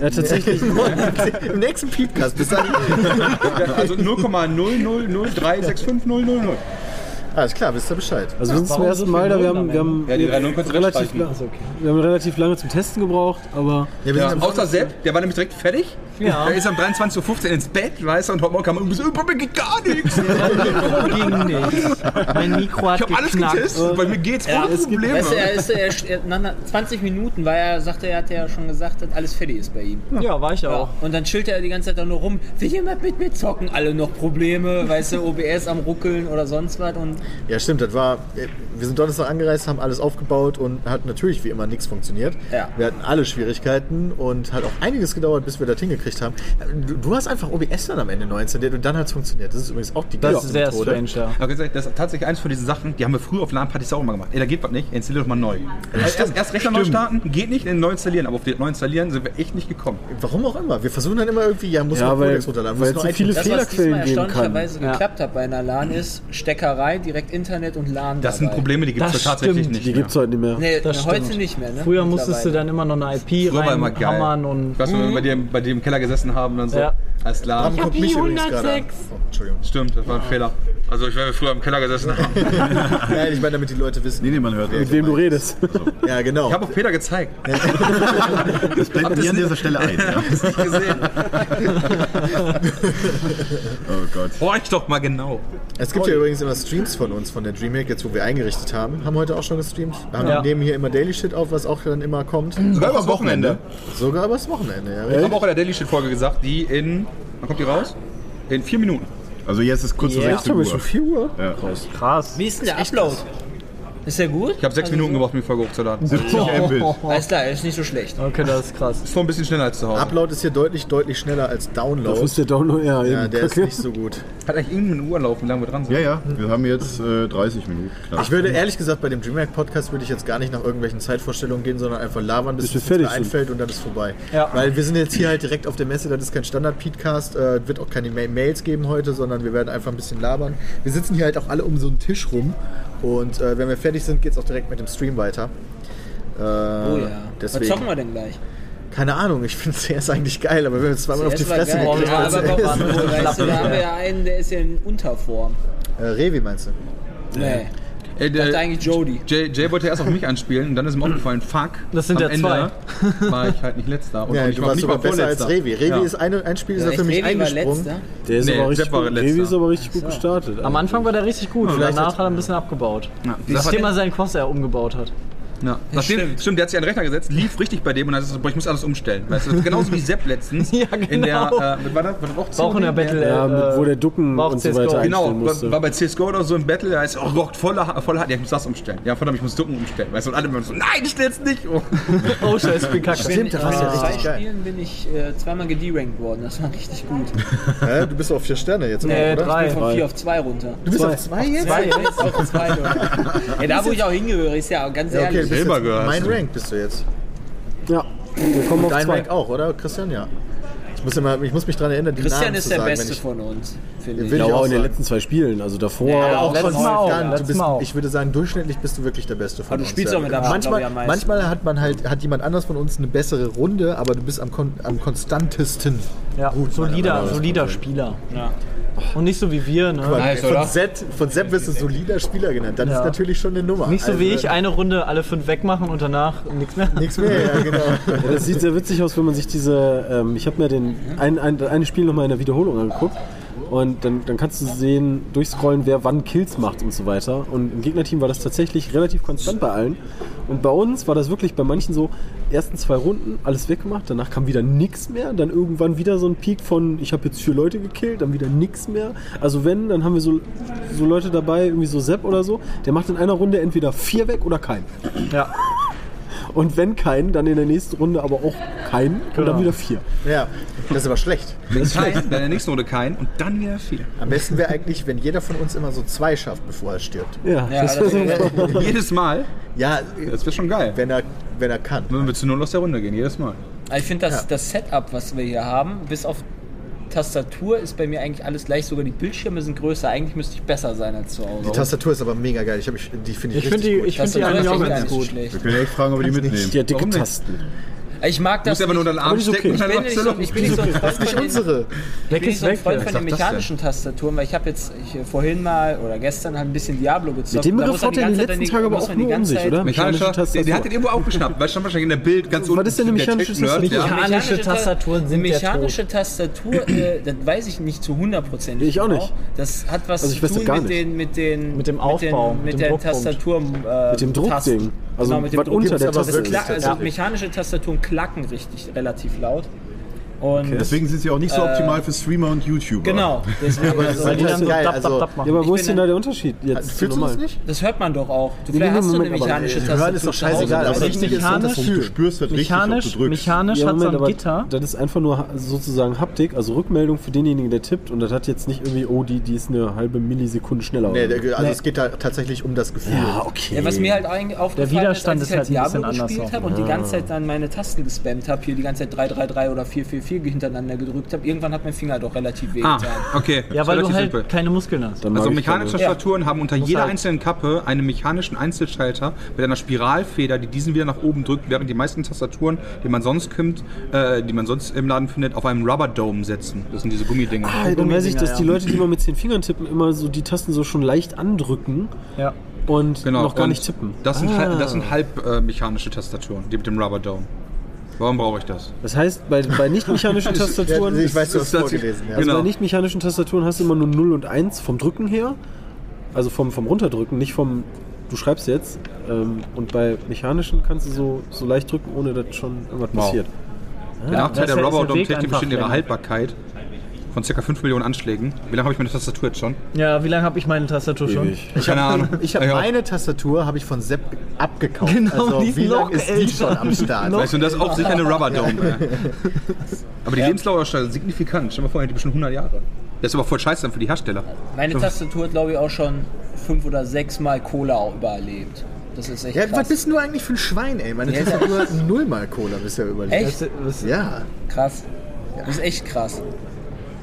tatsächlich. (laughs) Im nächsten Podcast. Bis dann. (laughs) also 0,000365000. Alles klar, wisst ihr Bescheid. Also wir sind zum ersten Mal da, wir haben, wir haben Ja, die drei du relativ, lang, wir haben relativ lange zum Testen gebraucht, aber Ja, wir Ja, sind außer Sepp, der war nämlich direkt fertig. Ja. Der ist um 23.15 Uhr ins Bett, weißt du, und heute Morgen kam er und so, bei mir geht gar nichts. (laughs) Ging nicht. Mein Mikro hat Ich habe alles geknackt. getestet, bei mir geht's ohne Probleme. Weißt du, er ist, er, er, nach 20 Minuten, weil er sagte, er hat ja schon gesagt, dass alles fertig ist bei ihm. Ja, war ich Ja. auch. Und dann chillt er die ganze Zeit da nur rum. Will jemand mit mir zocken? Alle noch Probleme, weißt du, OBS am Ruckeln oder sonst was. Und Ja, stimmt, das war. Wir sind Donnerstag angereist, haben alles aufgebaut und hat natürlich wie immer nichts funktioniert. Ja. Wir hatten alle Schwierigkeiten und hat auch einiges gedauert, bis wir das hingekriegt haben. Du, du hast einfach OBS dann am Ende neu installiert und dann hat es funktioniert. Das ist übrigens auch die Das ist sehr Methode. strange, ja. Aber gesagt, das ist tatsächlich eins von diesen Sachen, die haben wir früher auf LAN-Partys auch immer gemacht. Ey, da geht was nicht, installier doch mal neu. Also erst, erst Rechner neu starten, geht nicht, neu installieren. Aber auf den neu installieren sind wir echt nicht gekommen. Warum auch immer. Wir versuchen dann immer irgendwie, ja, muss Ja, man Codex runterladen. weil zu nur viele was Fehlerquellen geben kann. erstaunlicherweise Ja. geklappt hat bei einer LAN ist Steckerei, direkt Internet und LAN Das sind dabei. Probleme, die gibt es tatsächlich stimmt. nicht. die gibt es heute nicht mehr. Nee, Das heute stimmt. nicht mehr, ne? Früher musstest du dann immer noch eine IP Früher reinhammern und. Weißt du, wenn wir bei dir, bei dir im Keller gesessen haben und so. Ja. Alles klar. Bram guckt mich übrigens gerade an. 106. Oh, Entschuldigung. Stimmt, das war ein Fehler. Also ich werde früher im Keller gesessen haben. (laughs) Nein, ich meine, damit die Leute wissen. Nee, nee, man hört Mit wem du redest. Ja, genau. Ich habe auf Peter gezeigt. (laughs) Das blendet nie an dieser Stelle ein. Ja. Hast du nicht gesehen? (laughs) Oh Gott. Horch doch mal genau. Es gibt ja übrigens immer Streams von uns, von der DreamHack, jetzt wo wir eingerichtet haben. Haben heute auch schon gestreamt. Wir haben Ja. nehmen hier immer Daily Shit auf, was auch dann immer kommt. Sogar übers Wochenende. Sogar übers Wochenende, ja. Ich habe auch in der Daily Shit Folge gesagt, die in. Wann kommt die raus? In vier Minuten. Also jetzt ist kurz vor Ja. 16 Haben wir schon Uhr. 4 Uhr? Ja. Krass. Wie ist denn der Upload? Ist der gut? Ich habe sechs Minuten gebraucht, um die Folge hochzuladen. 70 Mbit. Alles klar, ist nicht so schlecht. Okay, das ist krass. Ist schon ein bisschen schneller als zu Hause. Upload ist hier deutlich, deutlich schneller als Download. Wo ist der Download? Ja, ja, der ist nicht so gut. Hat eigentlich irgendeine Uhr laufen, wie lange wir dran sind? Ja, ja, wir haben jetzt äh, 30 Minuten knapp. Ich würde ehrlich gesagt bei dem DreamHack Podcast würde ich jetzt gar nicht nach irgendwelchen Zeitvorstellungen gehen, sondern einfach labern, bis es wieder einfällt und dann ist vorbei. Ja. Weil wir sind jetzt hier halt direkt auf der Messe, das ist kein Standard-Podcast, äh, wird auch keine Ma- Mails geben heute, sondern wir werden einfach ein bisschen labern. Wir sitzen hier halt auch alle um so einen Tisch rum und äh, wenn wir fertig sind, geht es auch direkt mit dem Stream weiter. Äh, Oh ja. Was Deswegen. zocken wir denn gleich? Keine Ahnung, ich finde (laughs) CS eigentlich geil, aber wenn wir uns zweimal auf die CS Fresse geil. gekriegt Ja, aber (laughs) warum? Weißt du, da (laughs) haben wir ja einen, der ist ja in Unterform. äh, Revi meinst du? Nee. Ey, Ich dachte der, eigentlich Jody. Jay, Jay wollte erst auf mich anspielen und dann ist ihm aufgefallen, fuck. Das sind am ja Ende war ich halt nicht letzter. Und Ja, ich du war warst nicht sogar mal besser als. Revi. Revi Ja. ist eine, ein Spiel, ist er Echt, für mich Revi war eingesprungen. letzter? Der ist Nee, aber richtig gut. letzter. Revi ist aber richtig gut gestartet. Am Anfang war der richtig gut, Vielleicht danach hat- er ein bisschen abgebaut. Ja. Das Thema seinen Crosshair umgebaut hat. Ja. Nachdem, stimmt. stimmt. der hat sich an den Rechner gesetzt, lief richtig bei dem und dann so, boah, ich muss alles umstellen. Weißt du, genauso wie Sepp letztens. (laughs) Ja, In der, genau. äh, war das, war das auch auch in der? Battle. Ja, mit, wo äh, der Ducken und so CS:GO. weiter Genau, musste. war bei CSGO oder so im Battle, da ist, oh Gott, voller, voller Hard, ja, ich muss das umstellen. Ja, verdammt, ich muss Ducken umstellen. Weißt du, und alle immer so, nein, stell's nicht um. (laughs) Oh, scheiße, ich bin kacke. Stimmt, das war ja In zwei richtig geil. Spielen bin ich äh, zweimal gederankt worden. Das war richtig gut. Hä? Du bist auf vier Sterne jetzt, Nee, oder? drei. Von 4 auf 2 runter. Du bist auf zwei jetzt? Zwei, jetzt auf 2. (laughs) Ja, da wo ich auch hingehöre, ist ja ganz ehrlich. Du jetzt, gehört. mein Rank bist du jetzt. Ja, wir kommen auf Dein zwei. Rank auch, oder Christian? Ja. Ich muss, immer, ich muss mich daran erinnern, die Christian Namen ist zu der sagen, Beste ich, von uns, finde ich. Will Ja, ich aber auch auch in den letzten zwei Spielen. Also davor. Ja, auch letztes von Mal auch, Dann, du letztes bist. Ich würde sagen, durchschnittlich bist du wirklich der Beste von Aber du uns. spielst auch mit manchmal, am manchmal hat man halt, hat jemand anders von uns eine bessere Runde, aber du bist am, kon am konstantesten. Ja, Gut, solider, solider Spieler. Ja. Und nicht so wie wir, ne? Nice, von? Sepp, von Sepp wirst du solider Spieler genannt. Das Ja. ist natürlich schon eine Nummer. Nicht so Also, wie ich, eine Runde alle fünf wegmachen und danach nichts mehr. Nichts mehr, ja, genau. (laughs) Ja, das sieht sehr witzig aus, wenn man sich diese. Ähm, ich habe mir den ein, ein, eine Spiel nochmal in der Wiederholung angeguckt. Und dann, dann kannst du sehen, durchscrollen, wer wann Kills macht und so weiter. Und im Gegnerteam war das tatsächlich relativ konstant bei allen. Und bei uns war das wirklich bei manchen so, ersten zwei Runden alles weggemacht, danach kam wieder nichts mehr. Dann irgendwann wieder so ein Peak von, ich habe jetzt vier Leute gekillt, dann wieder nichts mehr. Also wenn, dann haben wir so, so Leute dabei, irgendwie so Sepp oder so, der macht in einer Runde entweder vier weg oder keinen. Ja. Und wenn keinen, dann in der nächsten Runde aber auch keinen und dann Genau. wieder vier. Ja, das ist aber schlecht. Das heißt, dann in der nächsten Runde kein und dann wieder vier. Am besten wäre eigentlich, wenn jeder von uns immer so zwei schafft, bevor er stirbt. Ja, Ja, das das wäre so. Jedes Mal, Ja, das wäre schon geil. wenn er, wenn er kann. Wenn wir zu null aus der Runde gehen, jedes Mal. Ich finde, das, Ja. das Setup, was wir hier haben, bis auf Tastatur ist bei mir eigentlich alles gleich. Sogar die Bildschirme sind größer. Eigentlich müsste ich besser sein als zu Hause. Die Tastatur ist aber mega geil. Ich hab, ich, die finde ich, Ich finde richtig die, gut. ich find die eigentlich auch echt ganz gut. schlecht. Wir können ja echt fragen, ob wir die mitnehmen. Die hat dicke? Tasten. Ich mag Du das. musst einfach nur nicht. deinen Arm okay. stecken und ich dann bin du so, ich bin nicht so ein Freund Nicht von den, unsere. ich bin nicht so ein. Freund von den mechanischen Tastaturen, weil ich habe jetzt ich, vorhin mal oder gestern halt ein bisschen Diablo gezockt. Mit dem Begriff haut er die ganze Zeit letzten dann Tage aber auch nur um sich, oder? Mechanischer, Tastatur. der hat den irgendwo aufgeschnappt, weil stand wahrscheinlich in der Bild ganz unten. Was ist denn eine mechanische Tastatur? Mechanische Ta- Tastaturen sind mechanische Tastatur, äh, das weiß ich nicht zu 100% Ich auch nicht. Das hat was Also zu tun mit den mit den Mit dem Aufbau, mit, den, der. Tastatur äh, Mit dem Druckding. Also genau, mit dem was unter der aber ist. also mechanische Tastaturen klacken richtig relativ laut. Und Deswegen sind sie auch nicht so optimal für Streamer und YouTuber. genau, (laughs) deswegen, also, Weil die Die dann dann so geil, also- Ja, machen. aber wo ist denn da der Unterschied jetzt zu Fühlst du das nicht? das hört man doch auch. Du Nee, vielleicht hast du eine aber, mechanische äh, hören ist Tastatur. doch scheißegal, Das aber ist wichtig ist, dass mechanisch, das Du spürst halt richtig, ob mechanisch, du drückst. mechanisch Ja, hat so ein aber Gitter. das ist einfach nur sozusagen Haptik, also Rückmeldung für denjenigen, der tippt und das hat jetzt nicht irgendwie, oh, die, die ist eine halbe Millisekunde schneller. Nee, der, also es geht da tatsächlich um das Gefühl. ja, okay. Ja, was mir halt eigentlich aufgefallen Widerstand ist, als ich ist halt halt ein bisschen anders gespielt habe und die ganze Zeit dann meine Tasten gespammt habe, hier die ganze Zeit 333 oder 444 hintereinander gedrückt habe, irgendwann hat mein Finger doch relativ weh Ah, getan. okay. Ja, weil du halt simpel. keine Muskeln hast. Dann Also mechanische. Tastaturen haben unter jeder halt. einzelnen Kappe einen mechanischen Einzelschalter mit einer Spiralfeder, die diesen wieder nach oben drückt, während die meisten Tastaturen, die man sonst kommt, äh, die man sonst im Laden findet, auf einem Rubber Dome setzen. Das sind diese Gummidinger. Ah, dann weiß ich, dass ja. die Leute, die mal mit zehn Fingern tippen, immer so die Tasten so schon leicht andrücken Ja. und Genau. noch gar und nicht tippen. Das sind, ah. das sind halb äh, mechanische Tastaturen, die mit dem Rubber Dome. Warum brauche ich das? Das heißt, bei, bei nicht-mechanischen (laughs) Tastaturen, ich weiß, du Das hast ist vorgelesen. Ja. also genau. bei nicht-mechanischen Tastaturen hast du immer nur 0 und 1 vom Drücken her, also vom, vom Runterdrücken, nicht vom, du schreibst jetzt. Ähm, und bei mechanischen kannst du so, so leicht drücken, ohne dass schon irgendwas Wow. passiert. Der Nachteil das der ist Rubber Technik einfach besteht in ihrer. Haltbarkeit. Von ca. 5 Millionen Anschlägen. Wie lange habe ich meine Tastatur jetzt schon? Ja, wie lange habe ich meine Tastatur schon? Ewig. Keine Ahnung. Ich habe Ja. meine Tastatur habe ich von Sepp abgekauft. Genau, also die ist wie lange ist die schon am Start? Weißt du, und das ist auch sicher eine Rubber Dome. ey. (laughs) Aber die Lebensdauer ist schon signifikant. Stell dir mal vor, die hat bestimmt 100 Jahre. Das ist aber voll scheiße dann für die Hersteller. Meine Tastatur hat, glaube ich, auch schon fünf oder sechs Mal Cola überlebt. Das ist echt Ja, krass. was bist du eigentlich für ein Schwein, ey? Meine Ja, Tastatur hat nullmal Cola bisher überlebt. Echt? Ja. Krass. Das ist echt krass.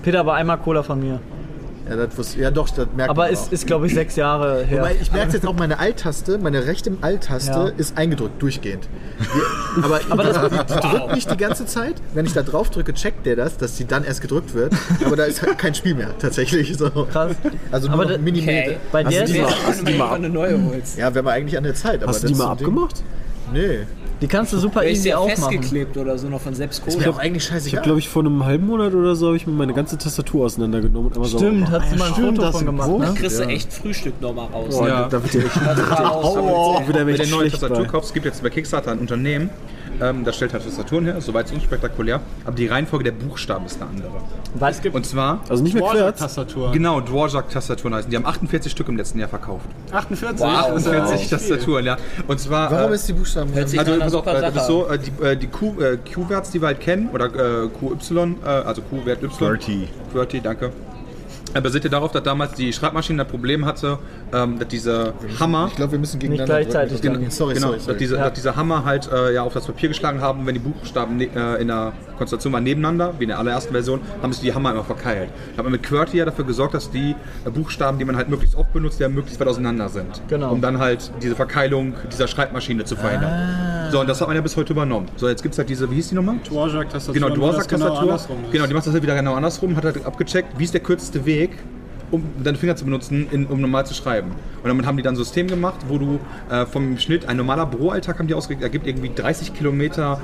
Peter, aber einmal Cola von mir. Ja, das wusste, ja doch, das merkt Aber man ist, auch. ist glaube ich, sechs Jahre her. Wobei, ich merke jetzt auch, meine Alt-Taste, meine rechte Alt-Taste Ja. ist eingedrückt, durchgehend. Die, aber (laughs) Aber die, das- die, die drückt nicht die ganze Zeit. Wenn ich da drauf drücke, checkt der das, dass sie dann erst gedrückt wird. Aber da ist halt kein Spiel mehr, tatsächlich. So. Krass. Also nur Aber noch. Okay. Bei der die ist, mal- Wenn hast du du die mal mal eine neue holst. Ja, wäre mal eigentlich an der Zeit. Aber Hast du das die mal so ein Ding- abgemacht? Nee. Die kannst du super easy ja aufmachen. festgeklebt oder so noch von selbst Ist mir auch Cola. eigentlich Ich habe, glaube ich, vor einem halben Monat oder so habe ich mir meine ganze Tastatur auseinandergenommen und einmal Stimmt, sauber hast du mal ein Stimmt, Foto das von ist gemacht, ne? Kriegst du echt Frühstück nochmal raus. Boah, Ja. da, da wird dir echt oh, Wenn du eine neue Tastatur kaufst, es gibt jetzt bei Kickstarter ein Unternehmen, ähm, das stellt halt Tastaturen her, soweit unspektakulär, aber die Reihenfolge der Buchstaben ist eine andere. Was? Und zwar, Also nicht mehr quer. Tastatur. genau, Dvorak-Tastaturen heißen. Die haben 48 Stück im letzten Jahr verkauft. 48. Wow. Das ist ja 48 Tastaturen, ja. Und zwar. Warum äh, ist die Buchstaben? Hört sich also, pass auf, äh, das ist so, äh, die, äh, die äh, Q-Werts, die wir halt kennen, oder äh, QY, äh, also Q-Wert Y. QWERTY. QWERTY, danke. Er basiert ja darauf, dass damals die Schreibmaschine das Problem hatte, ähm, dass diese Hammer. Ich glaube, wir müssen gegeneinander gleichzeitig drücken. dann. Sorry, genau, sorry, sorry. Dass, diese, dass diese Hammer halt äh, ja auf das Papier geschlagen haben, wenn die Buchstaben ne, äh, in der Konstellation waren nebeneinander, wie in der allerersten Version, haben sich die Hammer immer verkeilt. Da hat man mit QWERTY ja dafür gesorgt, dass die äh, Buchstaben, die man halt möglichst oft benutzt, ja möglichst weit auseinander sind. Genau. Um dann halt diese Verkeilung dieser Schreibmaschine zu verhindern. Ah. So, und das hat man ja bis heute übernommen. So, jetzt gibt es halt diese, wie hieß die nochmal? Dvorak-Tastatur. Genau, Dvorak-Tastatur. Genau. Genau, die macht das halt wieder genau andersrum, hat halt abgecheckt, wie ist der kürzeste Weg, um deine Finger zu benutzen, in, um normal zu schreiben. Und damit haben die dann ein System gemacht, wo du äh, vom Schnitt, ein normaler Büroalltag haben die ausgerechnet, ergibt irgendwie 30 Kilometer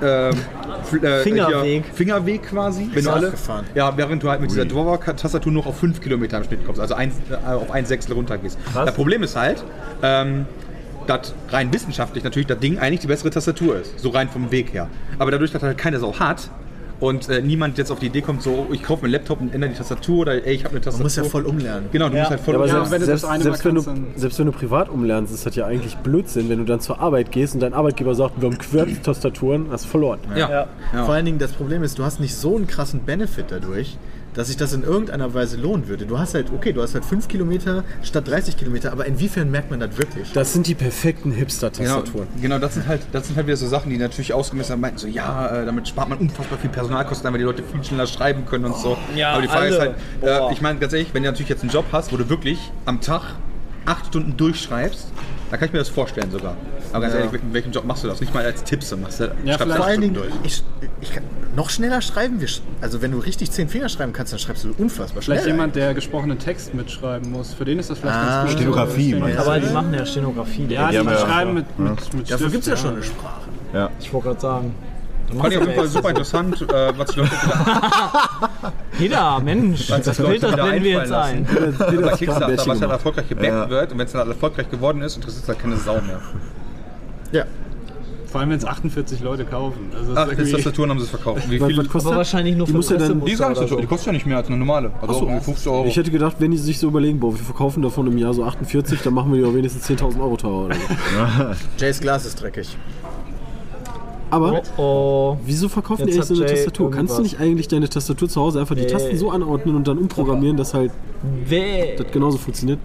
äh, Fingerweg. hier, Fingerweg quasi. Wenn du alle, ja, während du halt mit dieser Dvorak-Tastatur noch auf 5 Kilometer im Schnitt kommst, also ein, äh, auf ein Sechstel runtergehst. Das Problem ist halt, ähm, dass rein wissenschaftlich natürlich das Ding eigentlich die bessere Tastatur ist, so rein vom Weg her. Aber dadurch, dass halt keiner so hat und äh, niemand jetzt auf die Idee kommt, so, oh, ich kaufe mir einen Laptop und ändere die Tastatur oder ey, ich habe eine Tastatur. Man muss ja voll umlernen. Genau, du Ja. musst halt voll Ja, Ja, selbst, wenn du das selbst, eine selbst, mal wenn du, selbst wenn du privat umlernst, ist das ja eigentlich Blödsinn, wenn du dann zur Arbeit gehst und dein Arbeitgeber sagt, wir haben Querztastaturen, hast du verloren. ja. Ja. Ja. Vor allen Dingen, das Problem ist, du hast nicht so einen krassen Benefit dadurch, dass sich das in irgendeiner Weise lohnen würde. Du hast halt, okay, du hast halt 5 Kilometer statt 30 Kilometer, aber inwiefern merkt man das wirklich? Das sind die perfekten Genau, Hipster-Tastaturen. genau das, sind halt, das sind halt wieder so Sachen, die natürlich ausgemessen haben, meinten so, ja, äh, damit spart man unfassbar viel Personalkosten, weil die Leute viel schneller schreiben können und so. Ja, Aber die Frage alle. ist halt, äh, ich meine ganz ehrlich, wenn du natürlich jetzt einen Job hast, wo du wirklich am Tag acht Stunden durchschreibst, da kann ich mir das vorstellen sogar. Aber ganz Ja. ehrlich, in welchem Job machst du das? Nicht mal als Tipps, du machst du Ja, vielleicht- acht Vor allen Stunden Dingen, ich, ich kann noch schneller schreiben. Wir Also wenn du richtig zehn Finger schreiben kannst, dann schreibst du unfassbar schnell. Vielleicht jemand, der gesprochenen Text mitschreiben muss. Für den ist das vielleicht Ah. ganz gut. Stenografie, meinst Aber die machen ja Stenografie. Ja, die, haben ja- schreiben mit, mit, mit Dafür gibt es ja schon eine Sprache. Ja. Ich wollte gerade sagen. Fand ich auf jeden Fall super interessant, äh, was die Leute (laughs) Jeder, Mensch, Was das Leute Bild, das blenden wir jetzt einfallen ein. bei Kickstarter, was halt gemacht. erfolgreich gebackt Ja. wird und wenn es dann erfolgreich geworden ist, interessiert es halt keine Sau mehr. Ja. Vor allem, wenn es 48 Leute kaufen. Also das Ach, ist jetzt Tastaturen haben sie es verkauft. Wie viel? kostet Aber das? wahrscheinlich nur die für muss ja dann, Pressemuster Die so, die kostet ja nicht mehr als eine normale. Also so. irgendwie 50 Euro. Ich hätte gedacht, wenn die sich so überlegen, boah, wir verkaufen davon im Jahr so 48, dann machen wir die auch wenigstens 10.000 Euro teurer oder so. (laughs) Jays Glas ist dreckig. Aber Oh, wieso verkaufen die eigentlich so eine Tastatur? Kannst du irgendwas. nicht eigentlich deine Tastatur zu Hause einfach die Nee. Tasten so anordnen und dann umprogrammieren, dass halt weh. das genauso funktioniert?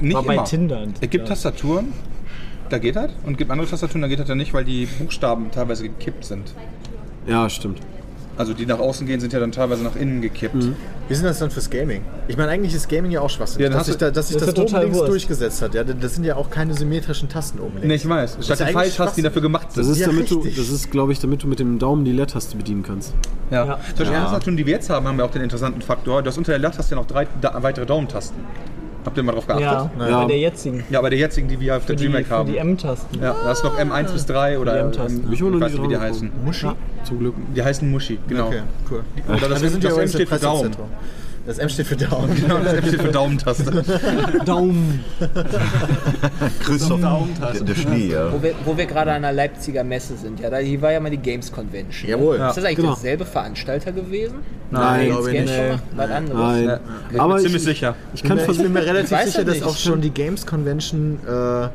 nicht War bei immer. Tinder. Es gibt Tastaturen, da geht das. Und es gibt andere Tastaturen, da geht das ja nicht, weil die Buchstaben teilweise gekippt sind. Ja, stimmt. Also die nach außen gehen, sind ja dann teilweise nach innen gekippt. Wie sind das dann fürs Gaming? Ich meine, eigentlich ist Gaming ja auch Schwachsinn. Ja, dass sich, da, dass sich Das das, ja oben total links Wurst. durchgesetzt hat. Ja, das sind ja auch keine symmetrischen Tasten oben links. Nee, ich weiß. Statt eigentlich Pfeiltasten, die dafür gemacht Das sind. ist, Ja, damit du, das ist, glaube ich, damit du mit dem Daumen die Leertaste bedienen kannst. Ja. Ja. Zum Beispiel die Tastaturen, die wir jetzt haben, haben ja auch den interessanten Faktor. Du hast unter der Leertaste ja noch drei da, weitere Daumentasten. Habt ihr mal drauf geachtet? Ja, Ja. bei der jetzigen. Ja, bei der jetzigen, die wir auf der Für die, DreamHack für haben. die M-Tasten. ja, da ist noch M1 bis 3 oder Die M-Tasten. ich Ich weiß nicht, wie die heißen. Muschi? Zum Glück. Die heißen Muschi, genau. Okay, cool. Oder das, Ja, wir sind ja das M steht für Daumen. Das M steht für Down. Genau, das M steht für Daumentaste. (laughs) Daumen. Christoph, der, der Schnee, ja. Wo wir, wo wir gerade an der Leipziger Messe sind, ja, da hier war ja mal die Games Convention. Jawohl. Ist das eigentlich Genau. derselbe Veranstalter gewesen? Nein, Jetzt Games nee. gemacht? Was anderes. Nein. Ich Aber bin ich, ziemlich sicher. ich kann ich bin mir relativ weiß sicher, ja dass nicht. auch schon die Games Convention. Äh,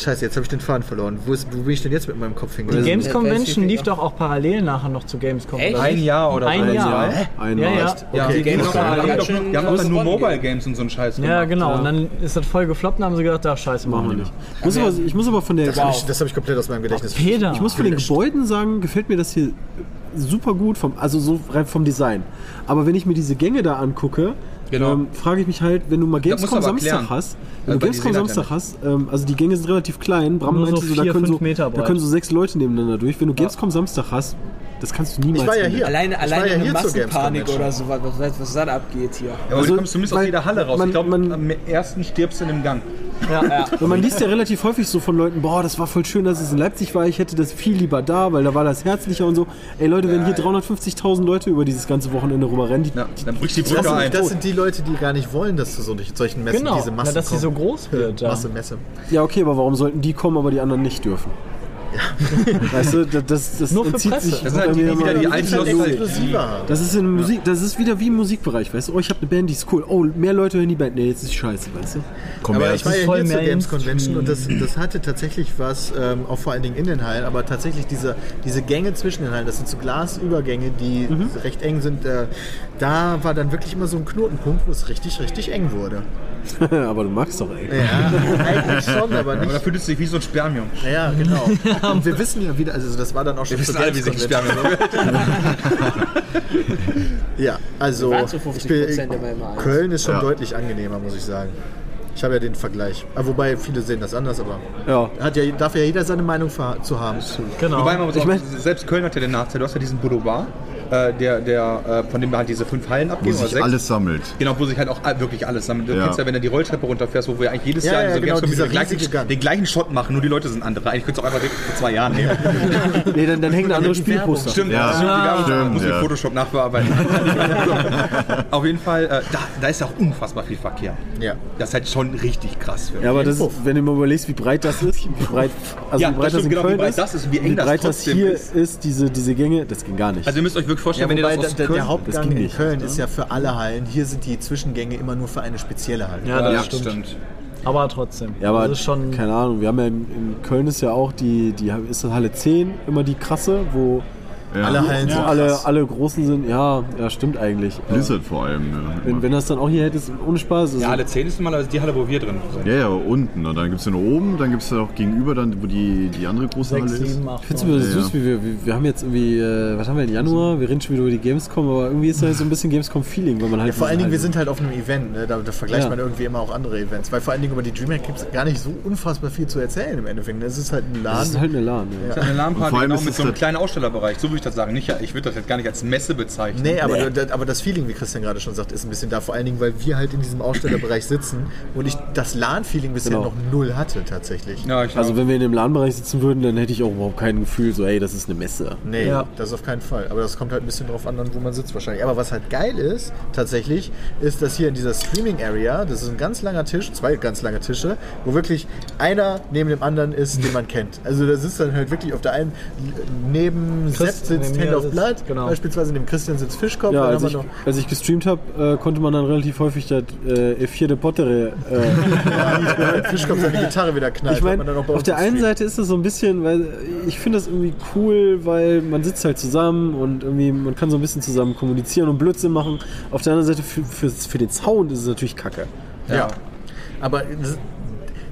Scheiße, jetzt habe ich den Faden verloren. Wo, ist, wo bin ich denn jetzt mit meinem Kopf Die hingegangen? Games Ja, Convention lief doch auch parallel nachher noch zu Gamescom. Echt? oder? Ein Jahr oder Ein so. Jahr. Ein Ja, ja. Echt? Ja, die die Games Convention die haben doch, die nur Mobile. Games und so einen Scheiß Ja, gemacht. genau. Und dann ist das voll gefloppt und haben sie gedacht, ach scheiße, machen wir nicht. Ich muss, aber, ich muss aber von der. Das habe ich, das hab ich komplett aus meinem Gedächtnis. Peter. Ich muss von den Gebäuden sagen, gefällt mir das hier super gut, vom, also so rein vom Design. Aber wenn ich mir diese Gänge da angucke, Genau. ähm, frage ich mich halt, wenn du mal du Gamescom Samstag hast, Also, wenn du weil die Gamescom Samstag hast, ähm, also die Gänge sind relativ klein, Bram Nur so meinte so, da vier, können so, fünf Meter da können so sechs Leute nebeneinander durch. Wenn du Gamescom Samstag hast, das kannst du niemals. Ich war ja hier. Alleine, Ich alleine ja eine Massenpanik oder so, was, was, was da abgeht hier. Ja, aber Also, du kommst zumindest aus jeder Halle raus. man- ich glaube, man- am ersten stirbst du in dem Gang. Ja, ja. (laughs) Und man liest ja relativ häufig so von Leuten, boah, das war voll schön, dass es in Leipzig war, ich hätte das viel lieber da, weil da war das herzlicher und so. Ey Leute, wenn hier 350.000 Leute über dieses ganze Wochenende rüberrennen, die, Ja, dann bricht die Das Brücke ein. sind, das sind die Leute, die gar nicht wollen, dass zu so solchen Messen Genau, diese Na, Masse dass sie so groß wird. Ja. Masse, Messe. ja okay, aber warum sollten die kommen, aber die anderen nicht dürfen? (laughs) Weißt du, das, das, das Nur für entzieht Presse. sich Das sind halt die, wieder die halt haben. das ist in Musik, das ist wieder wie im Musikbereich, weißt du? Oh, ich habe eine Band, die ist cool. Oh, mehr Leute hören die Band. Nee, jetzt ist die scheiße, weißt du? Aber ich war ja voll hier zur mehr Games. Convention und das, das hatte tatsächlich was, ähm, auch vor allen Dingen in den Hallen, aber tatsächlich diese, diese Gänge zwischen den Hallen, das sind so Glasübergänge, die recht eng sind. Äh, da war dann wirklich immer so ein Knotenpunkt, wo es richtig, richtig eng wurde. (laughs) aber du magst doch, ey. Ja, eigentlich schon, aber (laughs) Aber da nicht. fühlt es sich wie so ein Spermium. Ja, genau. Und wir wissen ja wieder, also das war dann auch schon Wir wissen alle, wie sich ein Spermium Ja, also ich 50% bin. Köln ist schon Ja. deutlich angenehmer, muss ich sagen. Ich habe ja den Vergleich. Ah, Wobei viele sehen das anders, aber Ja. hat ja, darf ja jeder seine Meinung zu haben. Genau. Wobei man muss Ich auch, mein- selbst Köln hat ja den Nachteil, du hast ja diesen Boulevard, äh, der, der, äh, von dem halt diese fünf Hallen Wo abgehen. oder sich sechs. alles sammelt. Genau, wo sich halt auch all- wirklich alles sammelt. Du Ja. kennst ja, wenn du die Rolltreppe runterfährst, wo wir eigentlich jedes Ja, Jahr ja, so genau, den, gleichen, den gleichen Shot machen, nur die Leute sind andere. Eigentlich könntest du auch einfach vor zwei Jahren nehmen. (laughs) Nee, dann, dann hängen da andere Spielposter. Stimmt, Ja. das stimmt, Werbung Stimmt, muss ich ja. Photoshop nachbearbeiten. (laughs) Auf jeden Fall, äh, da, da ist ja auch unfassbar viel Verkehr. Ja. Das ist halt schon richtig krass. Für Ja, aber das ist, wenn du mal überlegst, wie breit das ist, wie breit, also Ja, wie breit das das, in genau, wie Köln breit ist, das ist und wie eng das breit das trotzdem hier ist. ist, diese, diese Gänge, das ging gar nicht. Also ihr müsst euch wirklich Ja, vorstellen, wenn ihr das aus der, der, Köln... der Hauptgang in nicht, Köln ist ja für alle Hallen. Hier sind die Zwischengänge immer nur für eine spezielle Halle. Ja, das ja, stimmt. stimmt. Aber trotzdem. ja, aber das ist schon. keine Ahnung, wir haben ja in, in Köln ist ja auch die, die ist das Halle 10 immer die krasse, wo Ja. Alle Hallen wo sind alle, alle großen sind. Ja, ja, stimmt eigentlich. Äh, Blizzard vor allem. Ne? wenn, wenn das dann auch hier hättest, ohne Spaß. Also, Ja, Halle 10 ist normalerweise die Halle, wo wir drin sind. Ja, ja, unten. Und dann gibt es ja noch oben, dann gibt es ja auch gegenüber, dann, wo die, die andere große Sechs, Halle ist. sieben, acht. Ich finde es Ja, süß, wie wir, wie, wir haben jetzt irgendwie, äh, was haben wir im Januar? Wir reden schon wieder über die Gamescom, aber irgendwie ist da so ein bisschen Gamescom-Feeling, weil man halt. Ja, vor allen Dingen, wir halt, sind halt auf einem Event, ne? da, da vergleicht Ja. man irgendwie immer auch andere Events. Weil vor allen Dingen über die Dreamhack gibt es gar nicht so unfassbar viel zu erzählen im Endeffekt. Es ist halt ein Das Laden. ist halt eine LAN. Ja. Ist eine LAN-Party, Und vor allem genau, ist mit es so einem das- kleinen Ausstellerbereich. So würde ich das sagen. Nicht, ich würde das jetzt gar nicht als Messe bezeichnen. Nee, aber, da- aber das Feeling, wie Christian gerade schon sagt, ist ein bisschen da. Vor allen Dingen, weil wir halt in diesem Ausstellerbereich sitzen und ich das LAN-Feeling bisher Genau. noch null hatte tatsächlich. Ja, ich Also wenn wir in dem LAN-Bereich sitzen würden, dann hätte ich auch überhaupt kein Gefühl, so ey, das ist eine Messe. Nee, Ja. das auf keinen Fall. Aber das kommt halt ein bisschen drauf an, dann, wo man sitzt wahrscheinlich. Aber was halt geil ist, tatsächlich, ist, dass hier in dieser Streaming-Area, das ist ein ganz langer Tisch, zwei ganz lange Tische, wo wirklich einer neben dem anderen ist, den man kennt. Also da sitzt dann halt wirklich auf der einen, neben Sepp sitzt Hand of Blood, genau. beispielsweise neben Christian sitzt Fischkopf, Ja, als ich, als ich gestreamt habe, äh, konnte man dann relativ häufig das äh, F4 de Pottere. Äh, (laughs) Fischkopf seine Gitarre wieder knallt. ich bei auf der einen. Seite ist es so ein bisschen, weil ich finde das irgendwie cool, weil man sitzt halt zusammen und irgendwie man kann so ein bisschen zusammen kommunizieren und Blödsinn machen. Auf der anderen Seite für, für, für den Sound ist es natürlich kacke. Ja. Aber das-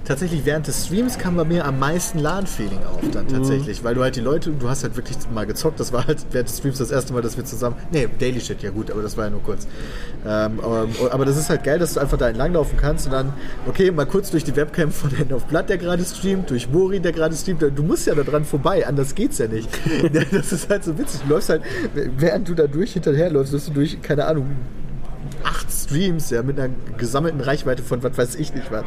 tatsächlich während des Streams kam bei mir am meisten LAN-Feeling auf dann Mhm. tatsächlich, weil du halt die Leute, du hast halt wirklich mal gezockt, das war halt während des Streams das erste Mal, dass wir zusammen, nee, Daily Shit, ja gut, aber das war ja nur kurz. Ähm, aber, aber das ist halt geil, dass du einfach da entlanglaufen kannst und dann, okay, mal kurz durch die Webcam von Hand of Blood, der gerade streamt, durch Mori, der gerade streamt, du musst ja da dran vorbei, anders geht's ja nicht. (laughs) das ist halt so witzig, du läufst halt, während du da durch hinterherläufst, läufst du durch, keine Ahnung, acht Streams, ja, mit einer gesammelten Reichweite von was weiß ich nicht was.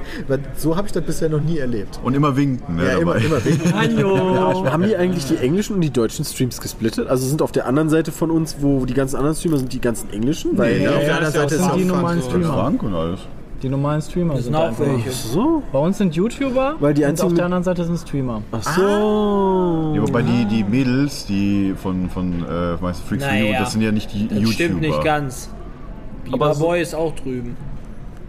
So habe ich das bisher noch nie erlebt. Und immer winken. Ne, Ja, immer, dabei. immer wegen. (laughs) Hallo! Haben die eigentlich die englischen und die deutschen Streams gesplittet? Also sind auf der anderen Seite von uns, wo die ganzen anderen Streamer sind, die ganzen englischen? Weil Nee, auf der ja, anderen das ist ja Seite auch die normalen. Streamer. Frank und alles. Die normalen Streamer sind sind auch einfach. welche. so. Bei uns sind YouTuber Weil die und einzigen auf der anderen Seite sind Streamer. Ach so. Ja, wobei die, die Mädels, die von, von äh, Freaks Naja, das sind ja nicht die Das YouTuber. stimmt nicht ganz. Biber Aber Boy ist auch drüben.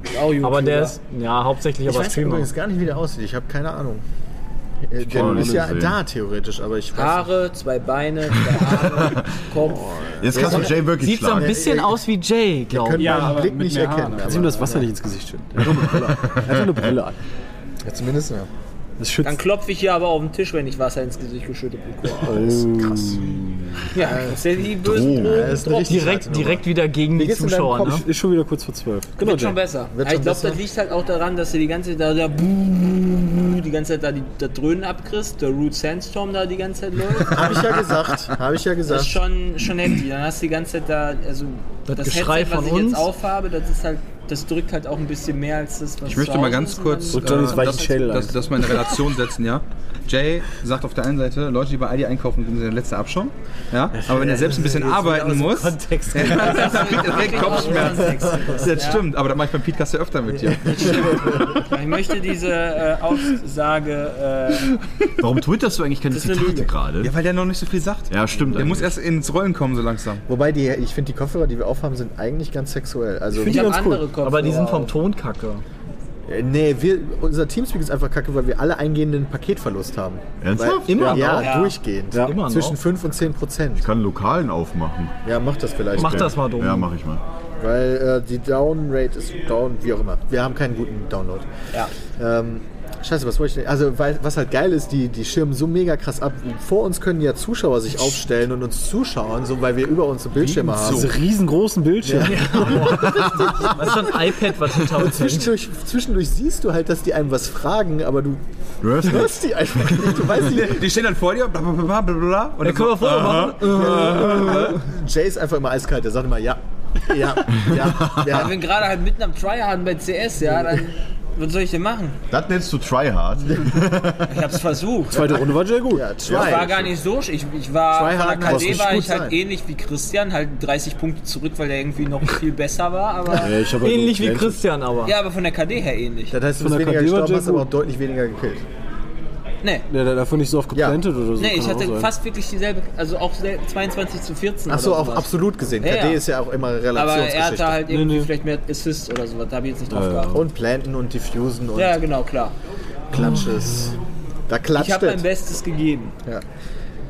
Ist auch YouTuber. Aber der ist, ja, hauptsächlich Ich aber weiß Streamer. übrigens gar nicht, wie der aussieht. Ich habe keine Ahnung. Äh, Der auch ist nicht ja sehen. da theoretisch, aber ich weiß nicht. Haare, zwei Beine, zwei Arme, (laughs) Kopf. Jetzt kannst du Jay wirklich Sieht so ein schlagen. bisschen Ja, aus wie Jay, glaube könnt ich. Ja, meinen Blick nicht erkennen. Kannst ihm das Wasser nicht ins Gesicht schütten. Er hat doch eine Brille an. Er hat doch eine Brille an. Ja, zumindest, ja. Das schützt. Dann klopfe ich hier aber auf den Tisch, wenn ich Wasser ins Gesicht geschüttet bekomme. krass. Ja, das ist ja die bösen Drogen. Drogen. Ja, ist eine richtige Direkt, direkt wieder gegen die Zuschauer, ne? Ist schon wieder kurz vor zwölf. Genau, Wird schon besser. Wird Ja, ich schon glaube, das liegt halt auch daran, dass du die ganze Zeit da, da die ganze Zeit da die, das Dröhnen abkriegst, der Root Sandstorm da die ganze Zeit läuft. (laughs) Habe ich ja gesagt. Habe ich ja Das ist gesagt. schon, schon heftig. Dann hast du die ganze Zeit da, also Das das, Geschrei Headset, was von ich uns. jetzt aufhabe, das ist halt, das drückt halt auch ein bisschen mehr als das, was Ich möchte mal ganz kurz äh, das, das, das mal in Relation setzen, ja. Jay sagt auf der einen Seite, Leute, die bei Aldi einkaufen, sind der letzte Abschaum. Ja? Aber wenn er selbst ein bisschen arbeiten muss, (laughs) dann kriegt er Kopfschmerzen. Das stimmt, aber das mache ich beim Podcast ja öfter mit dir. Ich möchte diese äh, Aussage, äh, Warum twitterst du eigentlich keine Zitate gerade? Ja, weil der noch nicht so viel sagt. Ja, stimmt. Der muss erst ins Rollen kommen, so langsam. Wobei, die, ich finde, die Kopfhörer, die wir aufhaben, sind eigentlich ganz sexuell. Also, ich die habe ganz cool. Kopfhörer. Aber die sind vom. Ton kacke. Äh, nee, wir, unser Teamspeak ist einfach kacke, weil wir alle eingehenden Paketverlust haben. Ernsthaft? Weil, Immer ja, noch? Ja. durchgehend. Ja. Immer noch. Zwischen 5 und 10 Prozent. Ich kann Lokalen aufmachen. Ja, mach das vielleicht. Mach das mal dumm. Ja, mach ich mal. Weil äh, die Downrate ist down, wie auch immer. Wir haben keinen guten Download. Ja. Ähm, scheiße, was wollte ich denn? Also, weil, was halt geil ist, die, die schirmen so mega krass ab. Vor uns können ja Zuschauer sich aufstellen und uns zuschauen, so, weil wir über uns so Bildschirme haben. Diese riesengroßen Bildschirme. (laughs) Das ist so ein iPad, was hinter uns. Zwischendurch, zwischendurch siehst du halt, dass die einem was fragen, aber du Du hörst die einfach nicht. Du weißt nicht. Die stehen dann vor dir, bla bla bla bla bla. Und Ja, können wir machen? Jay ist einfach immer eiskalt. Der sagt immer ja. Ja, ja, Ja, ja. wenn gerade halt mitten am Tryharden bei CS, ja, dann was soll ich denn machen? Das nennst du Tryhard. Ich hab's versucht. Zweite Runde war sehr gut. ja Ich war try. gar nicht so. Ich, ich war Try von der KD war ich halt sein. ähnlich wie Christian, halt 30 Punkte zurück, weil der irgendwie noch viel besser war. Aber Ja, halt Ähnlich wie. Christian aber. ja, aber von der KD her ähnlich. Das heißt, du Von bist der weniger KD war gestorben, hast aber auch deutlich weniger gekillt. Nee. Ja, davon nicht so oft Ja. geplantet oder so. Nee, ich auch hatte fast wirklich dieselbe, also auch sel- 22 zu 14. Achso, sowas. absolut gesehen. Ja, KD ja. ist ja auch immer Aber er Relationsgeschichte. hatte halt irgendwie Nee, nee. vielleicht mehr Assists oder sowas, da habe ich jetzt nicht drauf Ja, ja. geachtet. und Planten und Diffusen und Ja, genau, klar. Klatsches. Da klatscht Ich habe mein es. Bestes gegeben. Ja.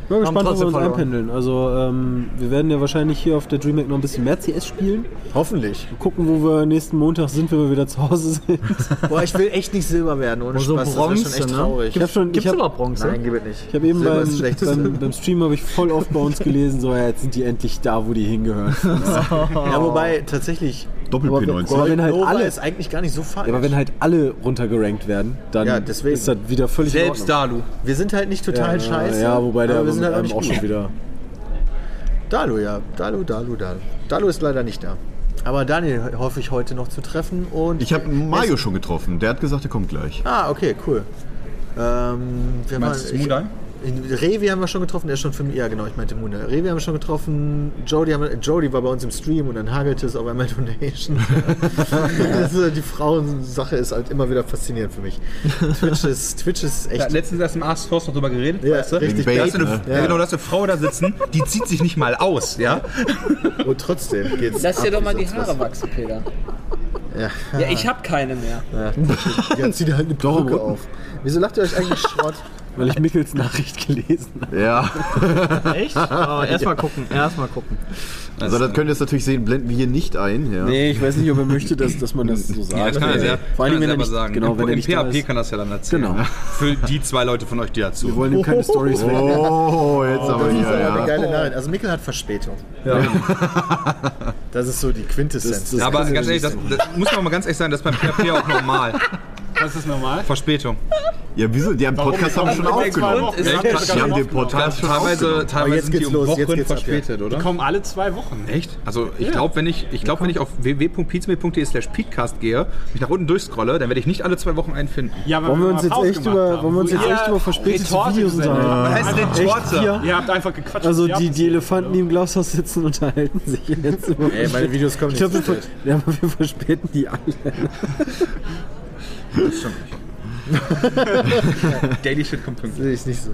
Ich bin gespannt, wo wir trotzdem uns verloren. einpendeln. Also, ähm, wir werden ja wahrscheinlich hier auf der DreamHack noch ein bisschen mehr CS spielen. Hoffentlich. Gucken, wo wir nächsten Montag sind, wenn wir wieder zu Hause sind. (laughs) Boah, ich will echt nicht Silber werden, ohne So Spaß. das Bronze, ist schon echt ne? traurig. Ich hab schon, Gibt's ich hab, überhaupt Bronze? Nein, gib es nicht. ich hab eben Silber beim, das beim, beim Stream habe ich voll oft bei uns gelesen, so ja, jetzt sind die endlich da, wo die hingehören. (laughs) Ja, wobei tatsächlich Aber, Doppel wenn- P19. aber wenn halt Nova alle, ist eigentlich gar nicht so falsch. ja, aber wenn halt alle runtergerankt werden, dann Ja, deswegen. ist das wieder völlig Selbst. Dalu. wir sind halt nicht total ja, scheiße. Ja, wobei der aber wir aber sind halt auch auch gut. schon wieder. Dalu, ja. Dalu, Dalu, Dalu. Dalu ist leider nicht da. Aber Daniel hoffe ich heute noch zu treffen und. Ich habe Mario schon getroffen. Der hat gesagt, er kommt gleich. Ah, okay, cool. Ähm, wir Meinst du waren- Moonlight? In Revi haben wir schon getroffen, der ist schon für mich. Ja, genau, ich meinte Muna. Revi haben wir schon getroffen. Jody, haben wir, Jody war bei uns im Stream und dann hagelte es auf einmal Donation. (laughs) das ist, die Frauensache ist halt immer wieder faszinierend für mich. Twitch ist, Twitch ist Ja, echt. letztens erst im Ask Force noch drüber geredet, Ja, weißt du? richtig Da hast du eine, ja. Genau, da hast du eine Frau da sitzen, die zieht sich nicht mal aus, ja? (laughs) Und trotzdem geht's. Lass dir ab doch mal die Haare wachsen, Peter. Ja. Ja, ich habe keine mehr. Ja, zieh dir halt eine Perücke auf. Wieso lacht ihr euch eigentlich Schrott? Weil ich Mickels Nachricht gelesen habe. Ja. (laughs) Echt? Oh, erstmal gucken, erstmal gucken. Also das könnt ihr jetzt natürlich sehen, blenden wir hier nicht ein. Ja. Nee, ich weiß nicht, ob er möchte, dass, dass man das so sagt. Ja, das kann er sehr, Vor allem, kann wenn er nicht, sagen. Genau, Im, wenn er Im nicht da PHP ist. kann das ja dann erzählen. Genau. (laughs) Für die zwei Leute von euch, die dazu. Wir wollen ihm keine Stories weg. Oh, jetzt aber Das ist hier, aber eine ja. geile Nachricht. Also Mikkel hat Verspätung. (laughs) Das ist so die Quintessenz. Das- das- Ja, aber ganz ehrlich, das, das muss man mal ganz ehrlich sagen, das ist beim PHP auch normal. Was ist normal? Verspätung. Ja, wieso? Die haben Podcast haben schon aufgenommen. Die haben den Podcast schon Teilweise, teilweise jetzt sind die um los, jetzt Wochen geht's ab, ja. verspätet, oder? Kommen alle zwei Wochen. Echt? Also ich glaube, wenn ich, ich glaube, wenn ich auf www.pizme.de slash peatcast gehe, mich nach unten durchscrolle, dann werde ich nicht alle zwei Wochen einen finden. Ja, weil Wollen wir uns jetzt Pause echt über, wollen wir uns jetzt echt über verspätete Retorte Videos unterhalten? Was heißt denn Torte? Ihr habt einfach gequatscht. Also Ja, die, die Elefanten, die im Glashaus sitzen, unterhalten sich jetzt über. Ey, meine Videos kommen ich nicht glaube, wir, zu ver- ja, (laughs) verspäten die alle. Daily Shit kommt pünktlich. Sehe ich nicht so.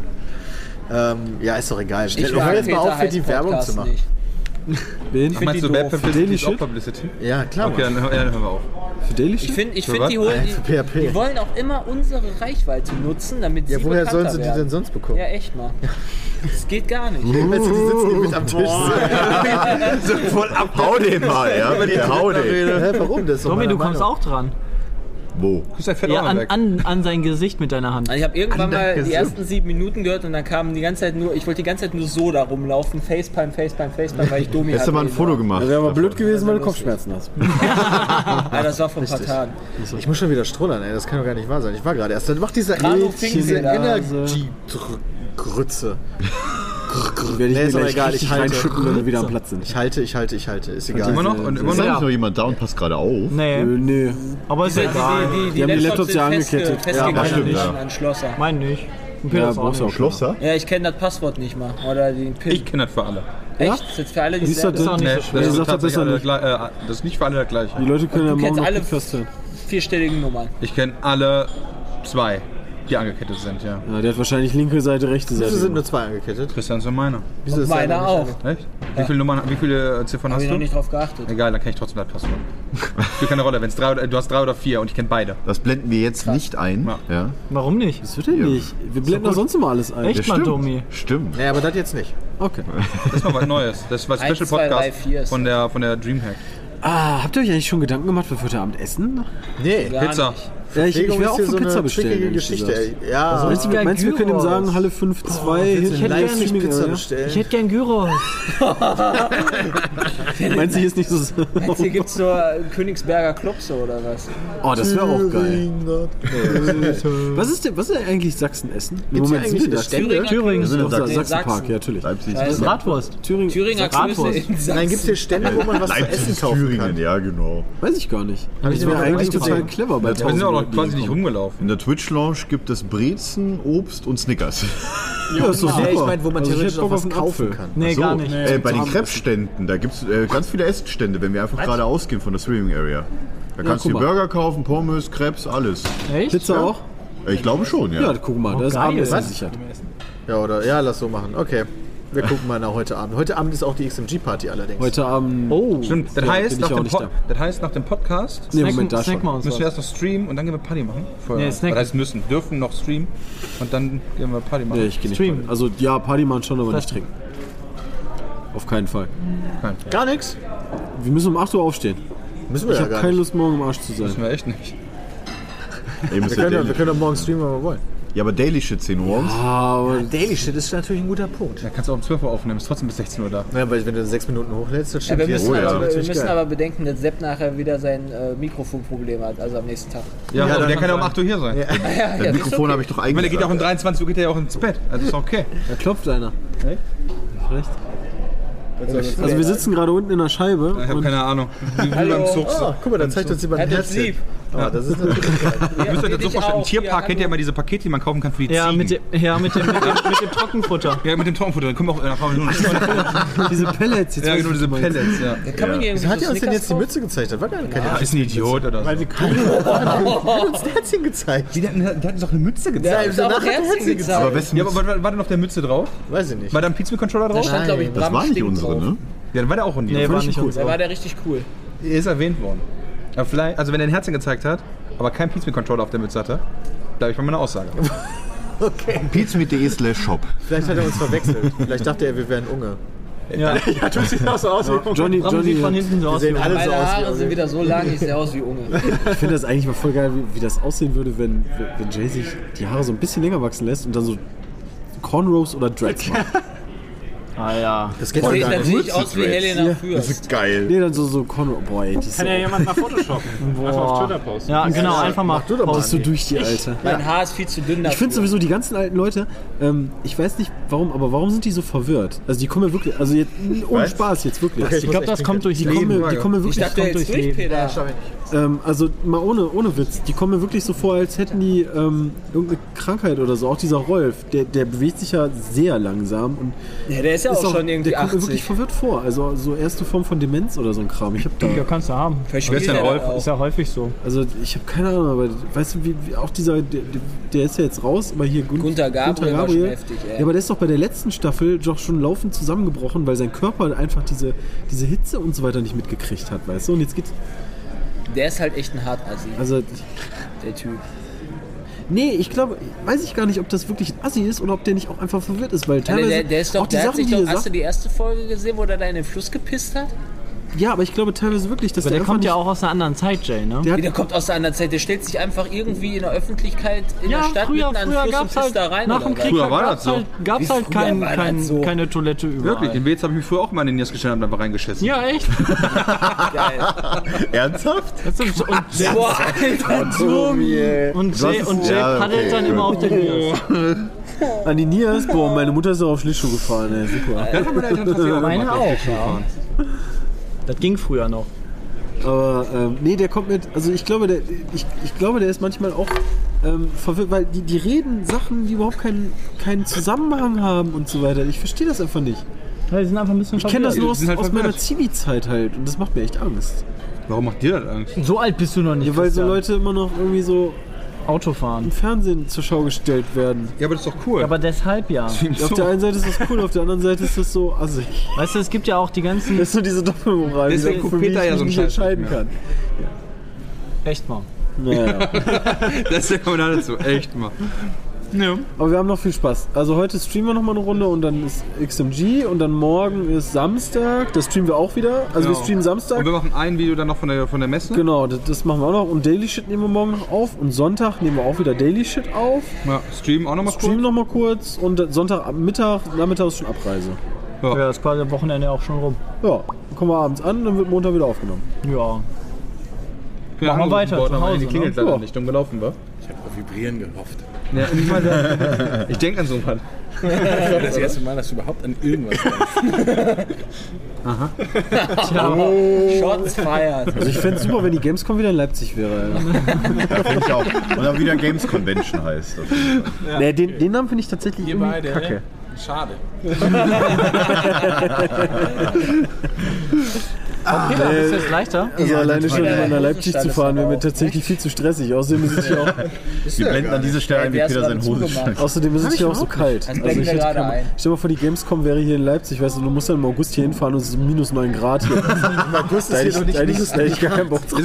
Ähm, ja, ist doch egal. Ich mag jetzt mal auf, für die Werbung Podcast zu machen. Nicht. Wen? find Meinst du Bad doof. Publicity Daily ist auch Shit? Publicity? Ja, klar. Okay, dann, ja, dann hören wir auf. Für Daily Ich Shit? finde, ich Für find, die, holen, die, die wollen auch immer unsere Reichweite nutzen, damit Ja, sie woher bekannter sollen sie die denn sonst bekommen? Ja, echt mal. Das geht gar nicht. Weißt du, die sitzen hier mit am Tisch. So (laughs) (laughs) voll ab. Hau den mal, ja? Der hau den. Hä, warum? Das meine du kommst auch dran. Wo? Dein Fett Ja, auch an, weg. an, an sein Gesicht mit deiner Hand. Also ich habe irgendwann mal die ersten sieben Minuten gehört und dann kamen die ganze Zeit nur, ich wollte die ganze Zeit nur so da rumlaufen, Facepalm, Facepalm, Facepalm, weil ich Domi Hast du mal ein hatte. Foto gemacht? Ja, wäre aber blöd gewesen, weil du. Kopfschmerzen hast. (laughs) Ja, das war vor ein paar Tagen. Ich muss schon wieder strullern, ey. Das kann doch gar nicht wahr sein. Ich war gerade erst. Dann macht diese, Grano Energy-Grütze. Werde ich Nee, mir ist gleich egal, ich halte. reinschütten, wenn wir wieder am Platz sind. Ich halte, ich halte, ich halte. Ist egal. Immer noch? Und immer Ist noch? eigentlich noch jemand da und passt gerade auf? Nee, Äh, nee. aber ist Die, die, egal. die, Die haben die Laptops ja angekettet. festgegangen Ja, stimmt, ja. an Schlosser. Mein nicht. Und Ja, brauchst du auch. Schlosser? Ja, ich kenne das Passwort nicht mal. Oder den PIN. Ich kenne das für alle. Echt? Das ist jetzt für alle die Siehst du, selbe- das auch nicht Nee, so das. Ja, ist tatsächlich alle, äh, das ist nicht für alle das gleiche. Die Leute können ja morgen alle vierstelligen Nummern. Ich kenne alle zwei, die angekettet sind, ja. Ja, der hat wahrscheinlich linke Seite, rechte Wieso Seite. sind nur zwei angekettet? Christian und meiner. Wieso ist Meiner einer auch. nicht Echt? Wie viele Nummern, wie viele Ziffern Habe hast ich noch du? nicht drauf geachtet. Egal, dann kenne ich trotzdem das Passwort. Spielt keine Rolle, wenn's drei oder, du hast drei oder vier und ich kenne beide. Das blenden wir jetzt nicht ein. Ja. Ja. Warum nicht? Das wird ja nicht. Wir blenden doch sonst immer alles ein. Echt mal. Domi. Stimmt. Nee, aber das jetzt nicht. Okay. Das ist mal was Neues. Das war Eins, Special zwei, drei, Podcast vier ist von der, von der Dreamhack. Ah, habt ihr euch eigentlich schon Gedanken gemacht, was wir heute Abend essen? Nee. Gar Pizza. nicht. Ja, ich, ich wäre auch für so Pizza eine bestellen. Geschichte, ey. Ja. Meinst du, gern meinst du, wir können ihm sagen, Halle 5-2, Willst du hinten live Livestreaming, nicht Pizza bestellen? Ich hätte gern Gyros. (laughs) Meinst du, hier ist nicht so... Jetzt hier gibt es nur Königsberger Klopse oder was? Oh, das wäre auch geil. (laughs) Was ist denn, was ist denn eigentlich Sachsen-Essen? Im Gibt's sind eigentlich wir eine das. Stände? Thüringen. sind Doch, Sachsen. Sachsenpark, Sachsen. ja, natürlich. Leipzig. Scheiße. Bratwurst. Thüringen, Thüringer Bratwurst. Nein, gibt es hier Stände, wo man was zu essen ist kaufen Thüringen, kann? ja genau. Weiß ich gar nicht. Ich Das wäre eigentlich nicht total clever bei Wir sind 1000 auch quasi nicht kommen. rumgelaufen. In der Twitch-Lounge gibt es Brezen, Obst und Snickers. (laughs) Ja, ist doch super. Nee, ich meine, wo man Also theoretisch auch was kaufen kann. Nee, So, gar nicht. Äh, bei den Krebsständen, da gibt es äh, ganz viele Essstände, wenn wir einfach gerade ausgehen von der Streaming Area. Da kannst du dir mal. Burger kaufen, Pommes, Krebs, alles. Echt? Pizza auch? Äh, Ich glaube schon, ja. Ja, guck mal, da ist geil. Abendessen Was? gesichert. Ja, oder? Ja, lass so machen. Okay. Wir gucken mal nach heute Abend. Heute Abend ist auch die XMG-Party allerdings. Heute Abend... Oh. Stimmt, das, Ja, heißt, nach dem da. das heißt, nach dem Podcast Nee, Snacken, Moment, da snacken wir uns müssen wir erst noch streamen und dann gehen wir Party machen. Vorher. Nee, snacken. das heißt müssen, dürfen noch streamen und dann gehen wir Party machen. Nee, ich gehe nicht. Streamen. Party. Also ja, Party machen schon, aber nicht trinken. Auf keinen Fall. Kein, Gar nichts? Wir müssen um 8 Uhr aufstehen. Müssen wir Ich ja habe keine nicht. Lust, morgen im Arsch zu sein. müssen wir echt nicht. (laughs) Wir können, wir können doch morgen streamen, wenn wir wollen. Ja, aber Daily Shit 10 Uhr morgens. Aber Daily Shit ist natürlich ein guter Punkt. Da kannst du auch um 12 Uhr aufnehmen, ist trotzdem bis 16 Uhr da. Ja, weil wenn du sechs Minuten hochlädst, Ja, stimmt wir hier. müssen, Oh ja. aber, wir müssen aber bedenken, dass Sepp nachher wieder sein äh, Mikrofonproblem hat, also am nächsten Tag. Ja, Ja, aber dann der kann ja um kann 8 Uhr hier sein. Ja, (laughs) ja, Das das Mikrofon okay. habe ich doch Ich meine, der geht ja auch um eigentlich. 23 Uhr geht er ja auch ins Bett. Also ist okay. da klopft einer. Vielleicht. Also wir sitzen gerade unten in der Scheibe. Ich habe keine Ahnung. Wie, beim Zug. Oh, guck mal, da zeigt uns jemand ein Er hat das. Oh, ist natürlich (laughs) geil. Ihr müsst euch das so vorstellen, im. Tierpark Ja, kennt ihr hallo. immer diese Pakete, die man kaufen kann für die Ja, Ziegen. mit dem, ja mit, dem, mit, dem, mit dem Trockenfutter. (laughs) ja, mit dem Trockenfutter. Dann können wir auch äh, nur (laughs) diese Pellets. Jetzt Ja, genau, diese. Pellets, ja. Kann man hier Wieso hat er uns denn jetzt die? Mütze gezeigt? Das war gar keine Ah, ist ein Idiot oder so. Weil wir Er hat uns ein Herzchen gezeigt. Die hatten, die hatten doch eine Mütze Der gezeigt. hat uns auch danach hat er Herzchen gezeigt. Aber wessen Ja, war, war denn auf der Mütze drauf? Weiß ich nicht. War da ein Pizza-Controller drauf? stand, glaube ich, das war nicht unsere, ne? Ja, dann war der auch in die. Nee, war nicht cool. uns. Da war der richtig cool. Er ist erwähnt worden. Aber vielleicht, also wenn er ein Herzchen gezeigt hat, aber kein Pizza-Controller auf der Mütze hatte, bleibe ich bei meiner Aussage. (laughs) Pizmit.de slash shop. Vielleicht hat er uns verwechselt. Vielleicht dachte er, wir wären Unge. Ja. ja, (laughs) du siehst auch so aus wie Johnny, Bram sieht von Johnny, hinten so aus. sehen wie- alle so Meine aus Haare sind wieder so lang, ich sehe aus wie Unge. (laughs) ich finde das eigentlich mal voll geil, wie, wie das aussehen würde, wenn, wenn Jay sich die Haare so ein bisschen länger wachsen lässt und dann so Cornrows oder Dreads macht. Ah ja. Das geht Sieht natürlich aus wie Helena Das Fürst. ist geil. Nee, dann so, so Conor. Boah, ey, die ist so, Kann ja jemand mal photoshoppen. (laughs) Einfach auf Twitter posten. Ja, genau, einfach mal. du doch mal so durch die Alte. Mein Haar ist viel zu dünn dafür. Ich finde sowieso die ganzen alten Leute, ähm, ich weiß nicht warum, aber warum sind die so verwirrt? Also die kommen mir wirklich, also jetzt, ohne Was? Spaß jetzt wirklich. Ich glaube, das kommt durchs die kommen Leben. mir, die kommen mir ich wirklich, dachte kommt jetzt durchs durch, Leben. Peter. ähm, also mal ohne, ohne Witz, die kommen mir wirklich so vor, als hätten die ähm, irgendeine Krankheit oder so. Auch dieser Rolf, der, der bewegt sich ja sehr langsam und Ja, der ist ja ist auch schon irgendwie der kommt mir wirklich 80. verwirrt vor. Also so erste Form von Demenz oder so ein Kram. Ich habe da, Ja, kannst du haben. Verspielt Wer ist denn er Rolf? auch. Ist ja häufig so. also ich habe keine Ahnung, aber weißt du, wie, wie auch dieser, der, der ist ja jetzt raus, aber hier Gun Gunter Gabriel war schon heftig, ey. Ja, aber der ist doch bei der letzten Staffel doch schon laufend zusammengebrochen, weil sein Körper einfach diese, diese Hitze und so weiter nicht mitgekriegt hat, weißt du? Und jetzt geht's. Der ist halt echt ein Hartassi, Also, der Typ. nee, ich glaube, weiß ich gar nicht, ob das wirklich ein Assi ist oder ob der nicht auch einfach verwirrt ist, weil teilweise. der, der ist doch, auch die der hat Sachen, sich die doch, er hast du die erste Folge gesehen, wo der da in den Fluss gepisst hat? Ja, aber ich glaube teilweise wirklich, dass Aber der einfach kommt ja auch aus einer anderen Zeit, Jay, ne? Der Der kommt aus der anderen Zeit, der stellt sich einfach irgendwie in der Öffentlichkeit in ja, der Stadt früher, mitten an früher Fluss und gab's halt, da rein. nach dem Krieg Früher war gab's das so. halt, gab's halt kein, kein, so? keine Toilette überall. Wirklich, in Wels habe ich mich früher auch mal in den Niers gestellt und einfach reingeschissen. Ja, echt? (laughs) Geil. Ernsthaft? Das ist, und Boah, Alter. und Jay, und Jay ja, paddelt okay, dann immer auf der Niers. an die Niers, boah, meine Mutter ist auch auf Schlittschuh gefahren, ey, super. Ja, (laughs) meine auch Das ging früher noch. Aber ähm, nee, der kommt mit, also ich glaube, der, ich, ich glaube, der ist manchmal auch ähm, verwirrt, weil die, die reden Sachen, die überhaupt keinen, keinen Zusammenhang haben und so weiter. Ich verstehe das einfach nicht. Ja, die sind einfach ein bisschen Ich kenne das nur aus, halt aus meiner. Zivi-Zeit halt und das macht mir echt Angst. Warum macht dir das Angst? So alt bist du noch nicht. Ja, weil so. Leute immer noch irgendwie so Auto im. Fernsehen zur Schau gestellt werden. Ja, aber das ist doch cool. Ja, aber deshalb ja. Auf der einen Seite ist das cool, auf der anderen Seite ist das so assig. Weißt du, es gibt ja auch die ganzen. Das ist so diese Doppelmoral, Deswegen dieser, guckt Peter ja so einen nicht Scheiß entscheiden nicht mehr. kann. Echt mal. Naja. (laughs) das ist der Kommentar dazu. Echt mal. Ja. Aber wir haben noch viel Spaß. Also heute streamen wir noch mal eine Runde und dann ist XMG und dann morgen ist Samstag. Das streamen wir auch wieder. Also wir Genau. streamen Samstag. Und wir machen ein Video dann noch von der, von der Messe. Genau, das, das machen wir auch noch. Und Daily Shit nehmen wir morgen noch auf. Und Sonntag nehmen wir auch wieder Daily Shit auf. Ja, streamen auch nochmal Streamen kurz. noch mal kurz. Und Sonntag Mittag, Nachmittag ist schon Abreise. Ja, das ist quasi am Wochenende auch schon rum. Ja, dann kommen wir abends an, dann wird Montag wieder aufgenommen. Ja. Ja, Machen wir weiter, zu Hause, Die klingelt ne? leider Ja. nicht, dumm gelaufen war. Ich habe auf Vibrieren gehofft. Ja, nicht mal (laughs) ich denke an so einen Fall. Das war das erste Mal, dass du überhaupt an irgendwas denkst. (laughs) Shots fired. Also ich fände es super, wenn die Gamescom wieder in Leipzig wäre. Ja, (laughs) finde ich auch. Und dann wieder Games Convention heißt. Fall. Nee, den, den Namen finde ich tatsächlich Ihr irgendwie beide. kacke. Schade. Peter, ist jetzt leichter? Also alleine schon immer nach Leipzig zu fahren, wäre mir tatsächlich viel zu stressig. Außerdem ist es hier auch, Wir blenden an dieser Stelle ein, wie Peter seine Hose schneidet. außerdem ist es hier auch so kalt. Blenden wir hätte gerade keinen- ein. Stell dir mal vor, die Gamescom wäre hier in Leipzig, weißt du, du musst dann im August hier hinfahren und es ist minus 9 Grad hier. Im August ist hier ich, noch nicht da hätte ich, ich gar keinen Bock drauf.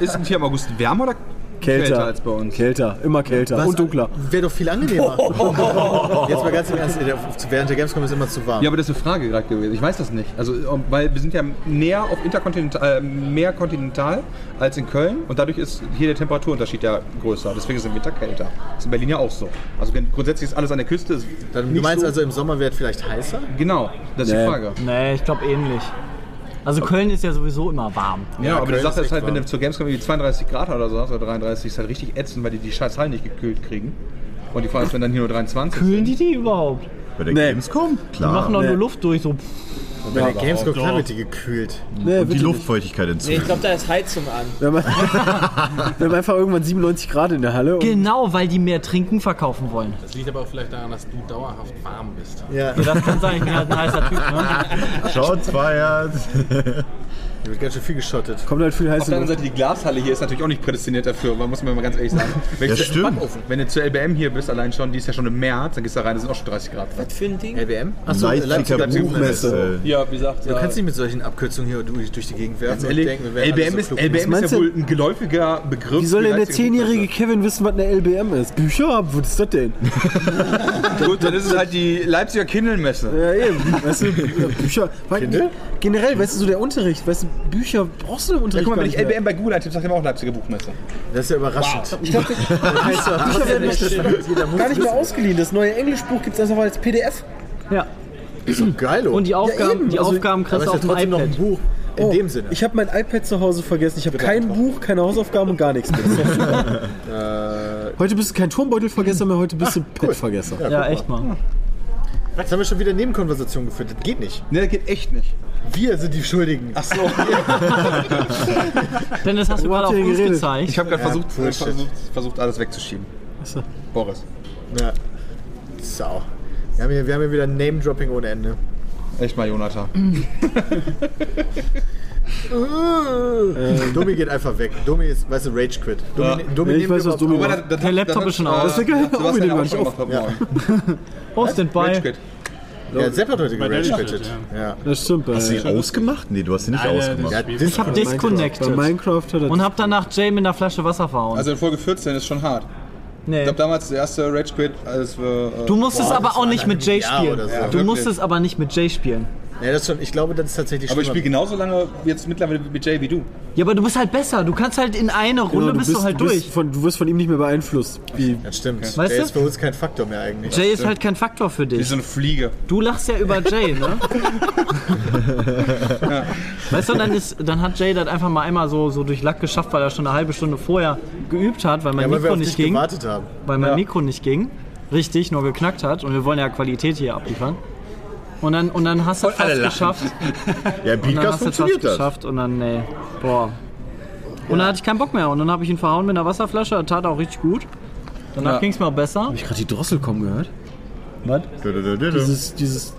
Es, ist es hier im August wärmer oder Kälter. kälter als bei uns? Kälter, immer kälter und dunkler. Wäre doch viel angenehmer. (laughs) Jetzt mal ganz im Ernst, der- während der Gamescom ist immer zu warm. Ja, aber das ist eine Frage gerade gewesen. Ich weiß das nicht. Also, weil wir sind ja näher auf interkontinental, äh, mehr kontinental als in Köln und dadurch ist hier der Temperaturunterschied ja größer. Deswegen ist im Winter kälter. ist in Berlin ja auch so. Also wenn grundsätzlich ist alles an der Küste. Dann, du meinst so, also im Sommer wäre es vielleicht heißer? Genau, das ist Nee. die Frage. Nee, ich glaube ähnlich. Also Köln ist ja sowieso immer warm. Ja, aber Köln die Sache ist ist halt, echt wenn warm. du zur Gamescom irgendwie 32 Grad hat oder so hast, oder 33, ist halt richtig ätzend, weil die die scheiß Hallen nicht gekühlt kriegen. Und die Frage ist, wenn dann hier nur 23 Kühlen die die überhaupt? Bei der Nee. Gamescom? Die Klar. machen doch nee. nur Luft durch, so. Und bei der Gamescom klar wird die gekühlt. Nee, Und die Luftfeuchtigkeit Nee, hinzu. ich glaube, da ist Heizung an. Wir haben, wir haben einfach irgendwann 97 Grad in der Halle. Genau, weil die mehr trinken verkaufen wollen. Das liegt aber auch vielleicht daran, dass du dauerhaft warm bist. Ja, Ja, das kann sein, ich bin halt ein heißer Typ, ne? (laughs) Shots feiert. Hier wird ganz schön viel geschottet. kommt halt viel Auf heiße der anderen. Seite, die Glashalle hier ist natürlich auch nicht prädestiniert dafür, man muss mir mal ganz ehrlich sagen. (laughs) Wenn, Ja, stimmt. wenn du zur LBM hier bist, allein schon, die ist ja schon im März, dann gehst du da rein, da sind auch schon 30 Grad. Was für ein Ding? LBM? Achso, Leipziger Buchmesse. Ja, wie gesagt, Du kannst nicht mit solchen Abkürzungen hier durch, durch die Gegend werfen ehrlich, wir wären LBM, ist, so. LBM ist ja wohl ein geläufiger Begriff. Wie soll denn der Leipziger 10-jährige Kevin wissen, was eine LBM ist? Bücher? Was ist das denn? (laughs) Gut, dann ist es halt die Leipziger Kindelmesse. Ja, eben. Weißt du, Bücher. Weil, generell, weißt du, so der Unterricht, weißt du, Bücher brauchst du im Ja, Unterricht guck mal, wenn ich. LBM bei Google eintippe, sagt er immer auch Leipziger Buchmesse. Das ist ja überraschend. Ich glaube, (laughs) Bücher werden muss gar nicht mehr ausgeliehen. Das neue Englischbuch gibt es einfach als PDF. Ja. Ist doch geil, Und die Aufgaben, eben, die also- Aufgaben kriegst du auf ja dem trotzdem noch iPad. ein Buch. In Oh, dem Sinne. Ich habe mein iPad zu Hause vergessen. Ich habe kein Buch, keine Hausaufgaben und gar nichts mehr. (laughs) Super. heute bist du kein Turmbeutelvergesser mehr, heute bist du Petvergesser. Ja, echt mal. Jetzt haben wir schon wieder Nebenkonversation geführt. Das geht nicht. Ne, das geht echt nicht. Wir sind die Schuldigen. Ach so. (laughs) Dennis, hast du gerade auf uns geredet? gezeigt? Ich habe gerade versucht, Bullshit. versucht, versucht, alles wegzuschieben. Achso. Boris. Ja. Sau. Wir haben hier, wir haben hier wieder Name-Dropping ohne Ende. Echt mal, Jonathan. (laughs) Äh, Domi geht einfach weg. Domi ist, weißt du, Rage Quit. Domi, Ja. Domi Ja, ich weiß, was macht. das, Der Laptop ist schon aus. Das ist ja geil. Auch ich schon auf. Morgen. Oh, Standby. Rage Quit. Ja, Sepp hat heute quittet. Quit, Ja. Das stimmt. Bei, Hast du die ausgemacht? Nee, du hast sie nicht Nein, ausgemacht. Ja, Ich habe hat disconnected. bei Minecraft hat er Und hab danach Jay mit einer Flasche Wasser verhauen. Also in Folge 14 ist schon hart. nee. Ich glaube damals der erste Rage Quit, als wir. Äh, Du musstest aber auch nicht mit Jay spielen. so. Ja, du wirklich. musstest aber nicht mit Jay spielen. Ja, das schon, ich glaube, das ist tatsächlich aber ich spiele genauso lange jetzt mittlerweile mit Jay wie du. Ja, aber du bist halt besser. Du kannst halt in einer Runde Genau, bist, du halt du bist durch. Von, du wirst von ihm nicht mehr beeinflusst. Wie, Das stimmt. Weißt Der du? ist für uns kein Faktor mehr eigentlich. Jay ist halt kein Faktor für Wie dich. so eine Fliege. Du lachst ja über Jay, ne? (laughs) Weißt du, dann, ist, dann hat Jay das einfach mal einmal so, so durch Lack geschafft, weil er schon eine halbe Stunde vorher geübt hat, weil mein Ja, Mikro nicht dich ging. gewartet haben. Weil mein Ja. Mikro nicht ging. Richtig, nur geknackt hat. Und wir wollen ja Qualität hier abliefern. Und dann, und dann hast du es fast geschafft. (laughs) Ja, Beatcast funktioniert das. geschafft und dann, nee. Boah. Und dann hatte ich keinen Bock mehr. Und dann habe ich ihn verhauen mit einer Wasserflasche. Tat auch richtig gut. Danach Ja. ging es mir auch besser. hab ich gerade die Drossel kommen gehört? Was? Dieses, dieses.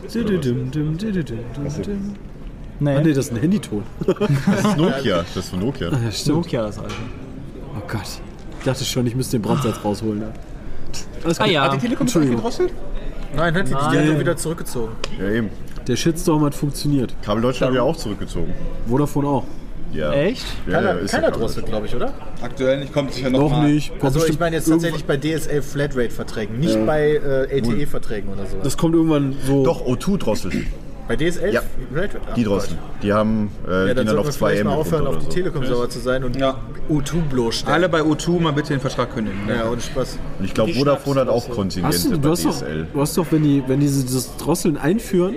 Nee. Ah, nee, das ist ein Handyton. (laughs) Das ist Nokia. Das ist von Nokia. Ja, stimmt. Nokia das alte. Oh Gott. Ich dachte schon, ich müsste den Brandsalz rausholen. Ja. Alles Ah gut. ja. Telekom ist Entschuldigung. gedrosselt? Nein, hat die, die hat Nein. doch wieder zurückgezogen. Ja, eben. Der Shitstorm hat funktioniert. Kabel Deutschland hat ja auch zurückgezogen. Vodafone auch. Ja. Echt? Ja, Keiner, ja, ist keiner ja drosselt, glaube ich, oder? Aktuell nicht, kommt sicher noch Noch mal. nicht. Kommt Also ich meine jetzt tatsächlich bei DSL Flatrate-Verträgen, nicht bei äh, LTE-Verträgen oder sowas. Das kommt irgendwann so. Doch, O2 drosselt. Bei DSL Ja. Flatrate? Ach Die Gott. drosseln. Die haben äh, Ja, dann wir 2 vielleicht M mal aufhören, auf die so. Telekom sauer zu sein und Ja. U2 bloßstellen. Alle bei O2 mal bitte den Vertrag kündigen. Ja, ohne Spaß. Und ich glaube, Vodafone hat auch Kontingente Hast du, bei du, hast doch, DSL. du hast doch, wenn die, wenn diese dieses Drosseln einführen,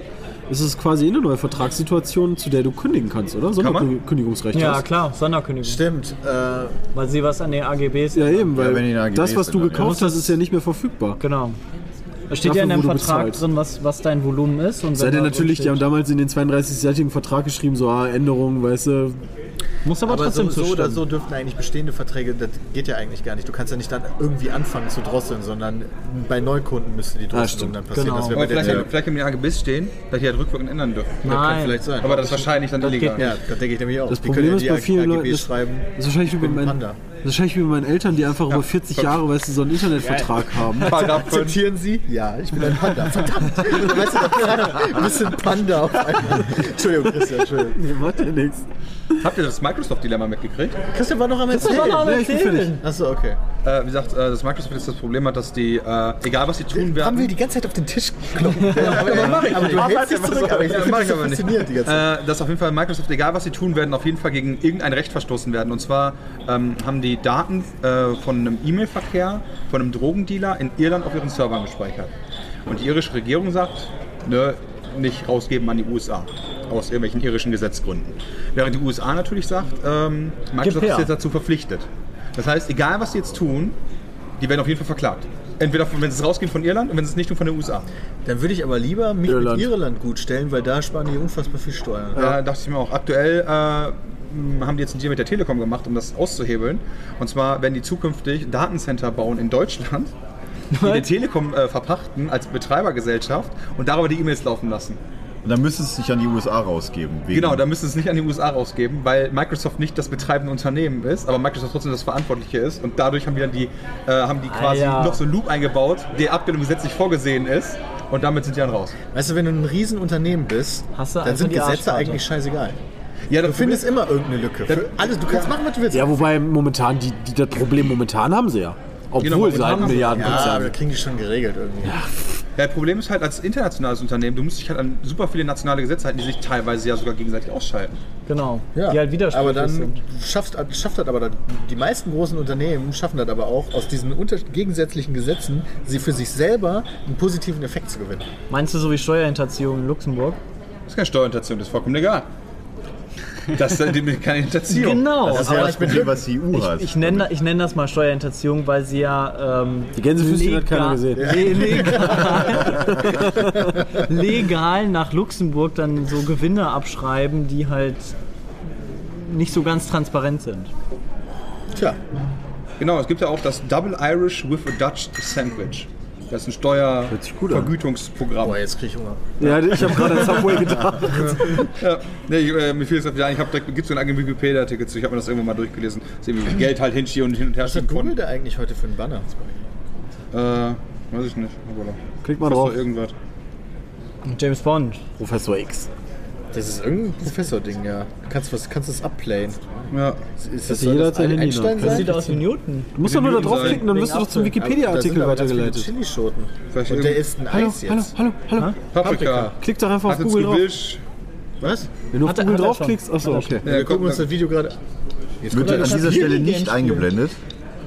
ist es quasi eine neue Vertragssituation, zu der du kündigen kannst, oder? Sonderkündigungsrecht Ja, hast. klar. Sonderkündigung. Stimmt. Äh, Weil sie was an den AGBs. Ja, eben, weil die AGBs das, was du gekauft hast, ist ja nicht mehr verfügbar. Genau. Da steht ja in Dafür, deinem Vertrag bezahlst. drin, was, was dein Volumen ist. Und Sei wenn denn da natürlich, die haben damals in den 32-seitigen Vertrag geschrieben, so ah, Änderungen, weißt du. Muss aber, aber trotzdem so oder zustimmen. so dürften eigentlich bestehende Verträge, das geht ja eigentlich gar nicht. Du kannst ja nicht dann irgendwie anfangen zu drosseln, sondern bei Neukunden müsste die Drosselung stimmt. dann passieren. Genau. Das wäre Aber bei der vielleicht, vielleicht im AGBs stehen, dass die halt rückwirkend ändern dürfen. Das kann Nein. vielleicht sein. Aber das ist wahrscheinlich dann illegal. ja, das denke ich nämlich auch. Das Die Problem können ist ja bei die vielen AGBs Leuten, das, schreiben. das ist wahrscheinlich wie meinen, Panda. Das ist wahrscheinlich wie bei meinen Eltern, die einfach über 40 Jahre, weißt du, so einen Internetvertrag haben. Paragraph 5. Akzeptieren Sie? Ja, ich bin ein Panda. Verdammt. (laughs) weißt du, das ein bisschen Panda auf einmal. Entschuldigung, Christian, Entschuldigung. Nee, macht ja nichts. Habt ihr das Microsoft-Dilemma mitgekriegt? Christian war noch am Erzählen. Ja, ich bin fertig. Achso, okay. Äh, wie gesagt, äh, das Microsoft jetzt das Problem hat, dass die, äh, egal was sie tun Haben werden, wir die ganze Zeit auf den Tisch klopfen. (laughs) aber, mach ich aber du hältst dich zurück, aber ich Ja, mach ich aber nicht. die ganze Zeit. Äh, dass auf jeden Fall Microsoft, egal was sie tun werden, auf jeden Fall gegen irgendein Recht verstoßen werden. Und zwar ähm, haben die Daten äh, von einem E-Mail-Verkehr von einem Drogendealer in Irland auf ihren Servern gespeichert. Und die irische Regierung sagt, ne, nicht rausgeben an die USA. Aus irgendwelchen irischen Gesetzgründen. Während die USA natürlich sagt, ähm, Microsoft ist jetzt dazu verpflichtet. Das heißt, egal was sie jetzt tun, die werden auf jeden Fall verklagt. Entweder von, wenn sie es rausgehen von Irland und wenn sie es nicht tun von den USA. Dann würde ich aber lieber mich Irland. mit Irland gut stellen, weil da sparen die unfassbar viel Steuern. Ja. dachte ich mir auch. Aktuell äh, haben die jetzt einen Deal mit der Telekom gemacht, um das auszuhebeln. Und zwar werden die zukünftig Datencenter bauen in Deutschland, die (laughs) der Telekom äh, verpachten als Betreibergesellschaft und darüber die E-Mails laufen lassen. Und dann müsste es sich an die USA rausgeben. wegen- Genau, da müssen sie es nicht an die USA rausgeben, weil Microsoft nicht das betreibende Unternehmen ist, aber Microsoft trotzdem das Verantwortliche ist. Und dadurch haben die, dann die, äh, haben die quasi ja. noch so einen Loop eingebaut, der Abbildung gesetzlich vorgesehen ist. Und damit sind die dann raus. Weißt du, wenn du ein Riesenunternehmen bist, Hast du dann sind die Gesetze Arschkarte. eigentlich scheißegal. Ja, Du findest immer irgendeine Lücke. Für alles, du kannst machen, was du willst. Ja, wobei momentan, die, die das Problem momentan haben sie ja. Obwohl Genau, halt haben sie- Ja, sind. kriegen die schon geregelt irgendwie. Ja, das Problem ist halt, als internationales Unternehmen, du musst dich halt an super viele nationale Gesetze halten, die sich teilweise ja sogar gegenseitig ausschalten. Genau. Ja, Die halt widersprüchlich aber dann sind. schafft, schafft das aber dann, die meisten großen Unternehmen schaffen das aber auch, aus diesen unter gegensätzlichen Gesetzen sie für sich selber einen positiven Effekt zu gewinnen. Meinst du so wie Steuerhinterziehung in Luxemburg? Das ist keine Steuerhinterziehung, das ist vollkommen egal. Das ist dann keine Hinterziehung. Genau. Das ist ja aber das Problem, was die EU hat. ich nenne ich nenn das mal Steuerhinterziehung, weil sie ja ähm, Die Gänsefüßchen hat keiner gesehen. le- (laughs) legal, legal nach Luxemburg dann so Gewinne abschreiben, die halt nicht so ganz transparent sind. Tja, Genau, es gibt ja auch das Double Irish with a Dutch Sandwich. Das ist ein. Steuervergütungsprogramm. boah, jetzt krieg ich Hunger. Ja, ich habe gerade an Subway gedacht. Ja, nee, ich, äh, mir fiel es ja, ich habe direkt, gibt es so einen eigenen Wikipedia-Artikel zu, ich habe mir das irgendwann mal durchgelesen, dass irgendwie Geld halt hin und hin und her Was hat schieben Google konnte. da eigentlich heute für einen Banner? Äh, weiß ich nicht. Aber Klick mal drauf. irgendwas. James Bond. Professor X. Das ist irgendein Professor-Ding, ja. Kannst du kannst du das abplayen? Ja. Ist Das jeder das hat sein Handy Einstein. Das sieht aus wie Newton. Du musst doch nur da draufklicken, dann wirst du doch zum Wikipedia-Artikel weitergeleitet. Chilischoten. Vielleicht Und der isst ein Hallo, Eis hallo, jetzt. hallo, hallo. Paprika. Klick doch einfach auf Google drauf. Gewisch. Was? Wenn du auf Google draufklickst, achso, okay. Ja, wir gucken uns das Video gerade. Jetzt Wird an dieser Stelle nicht eingeblendet.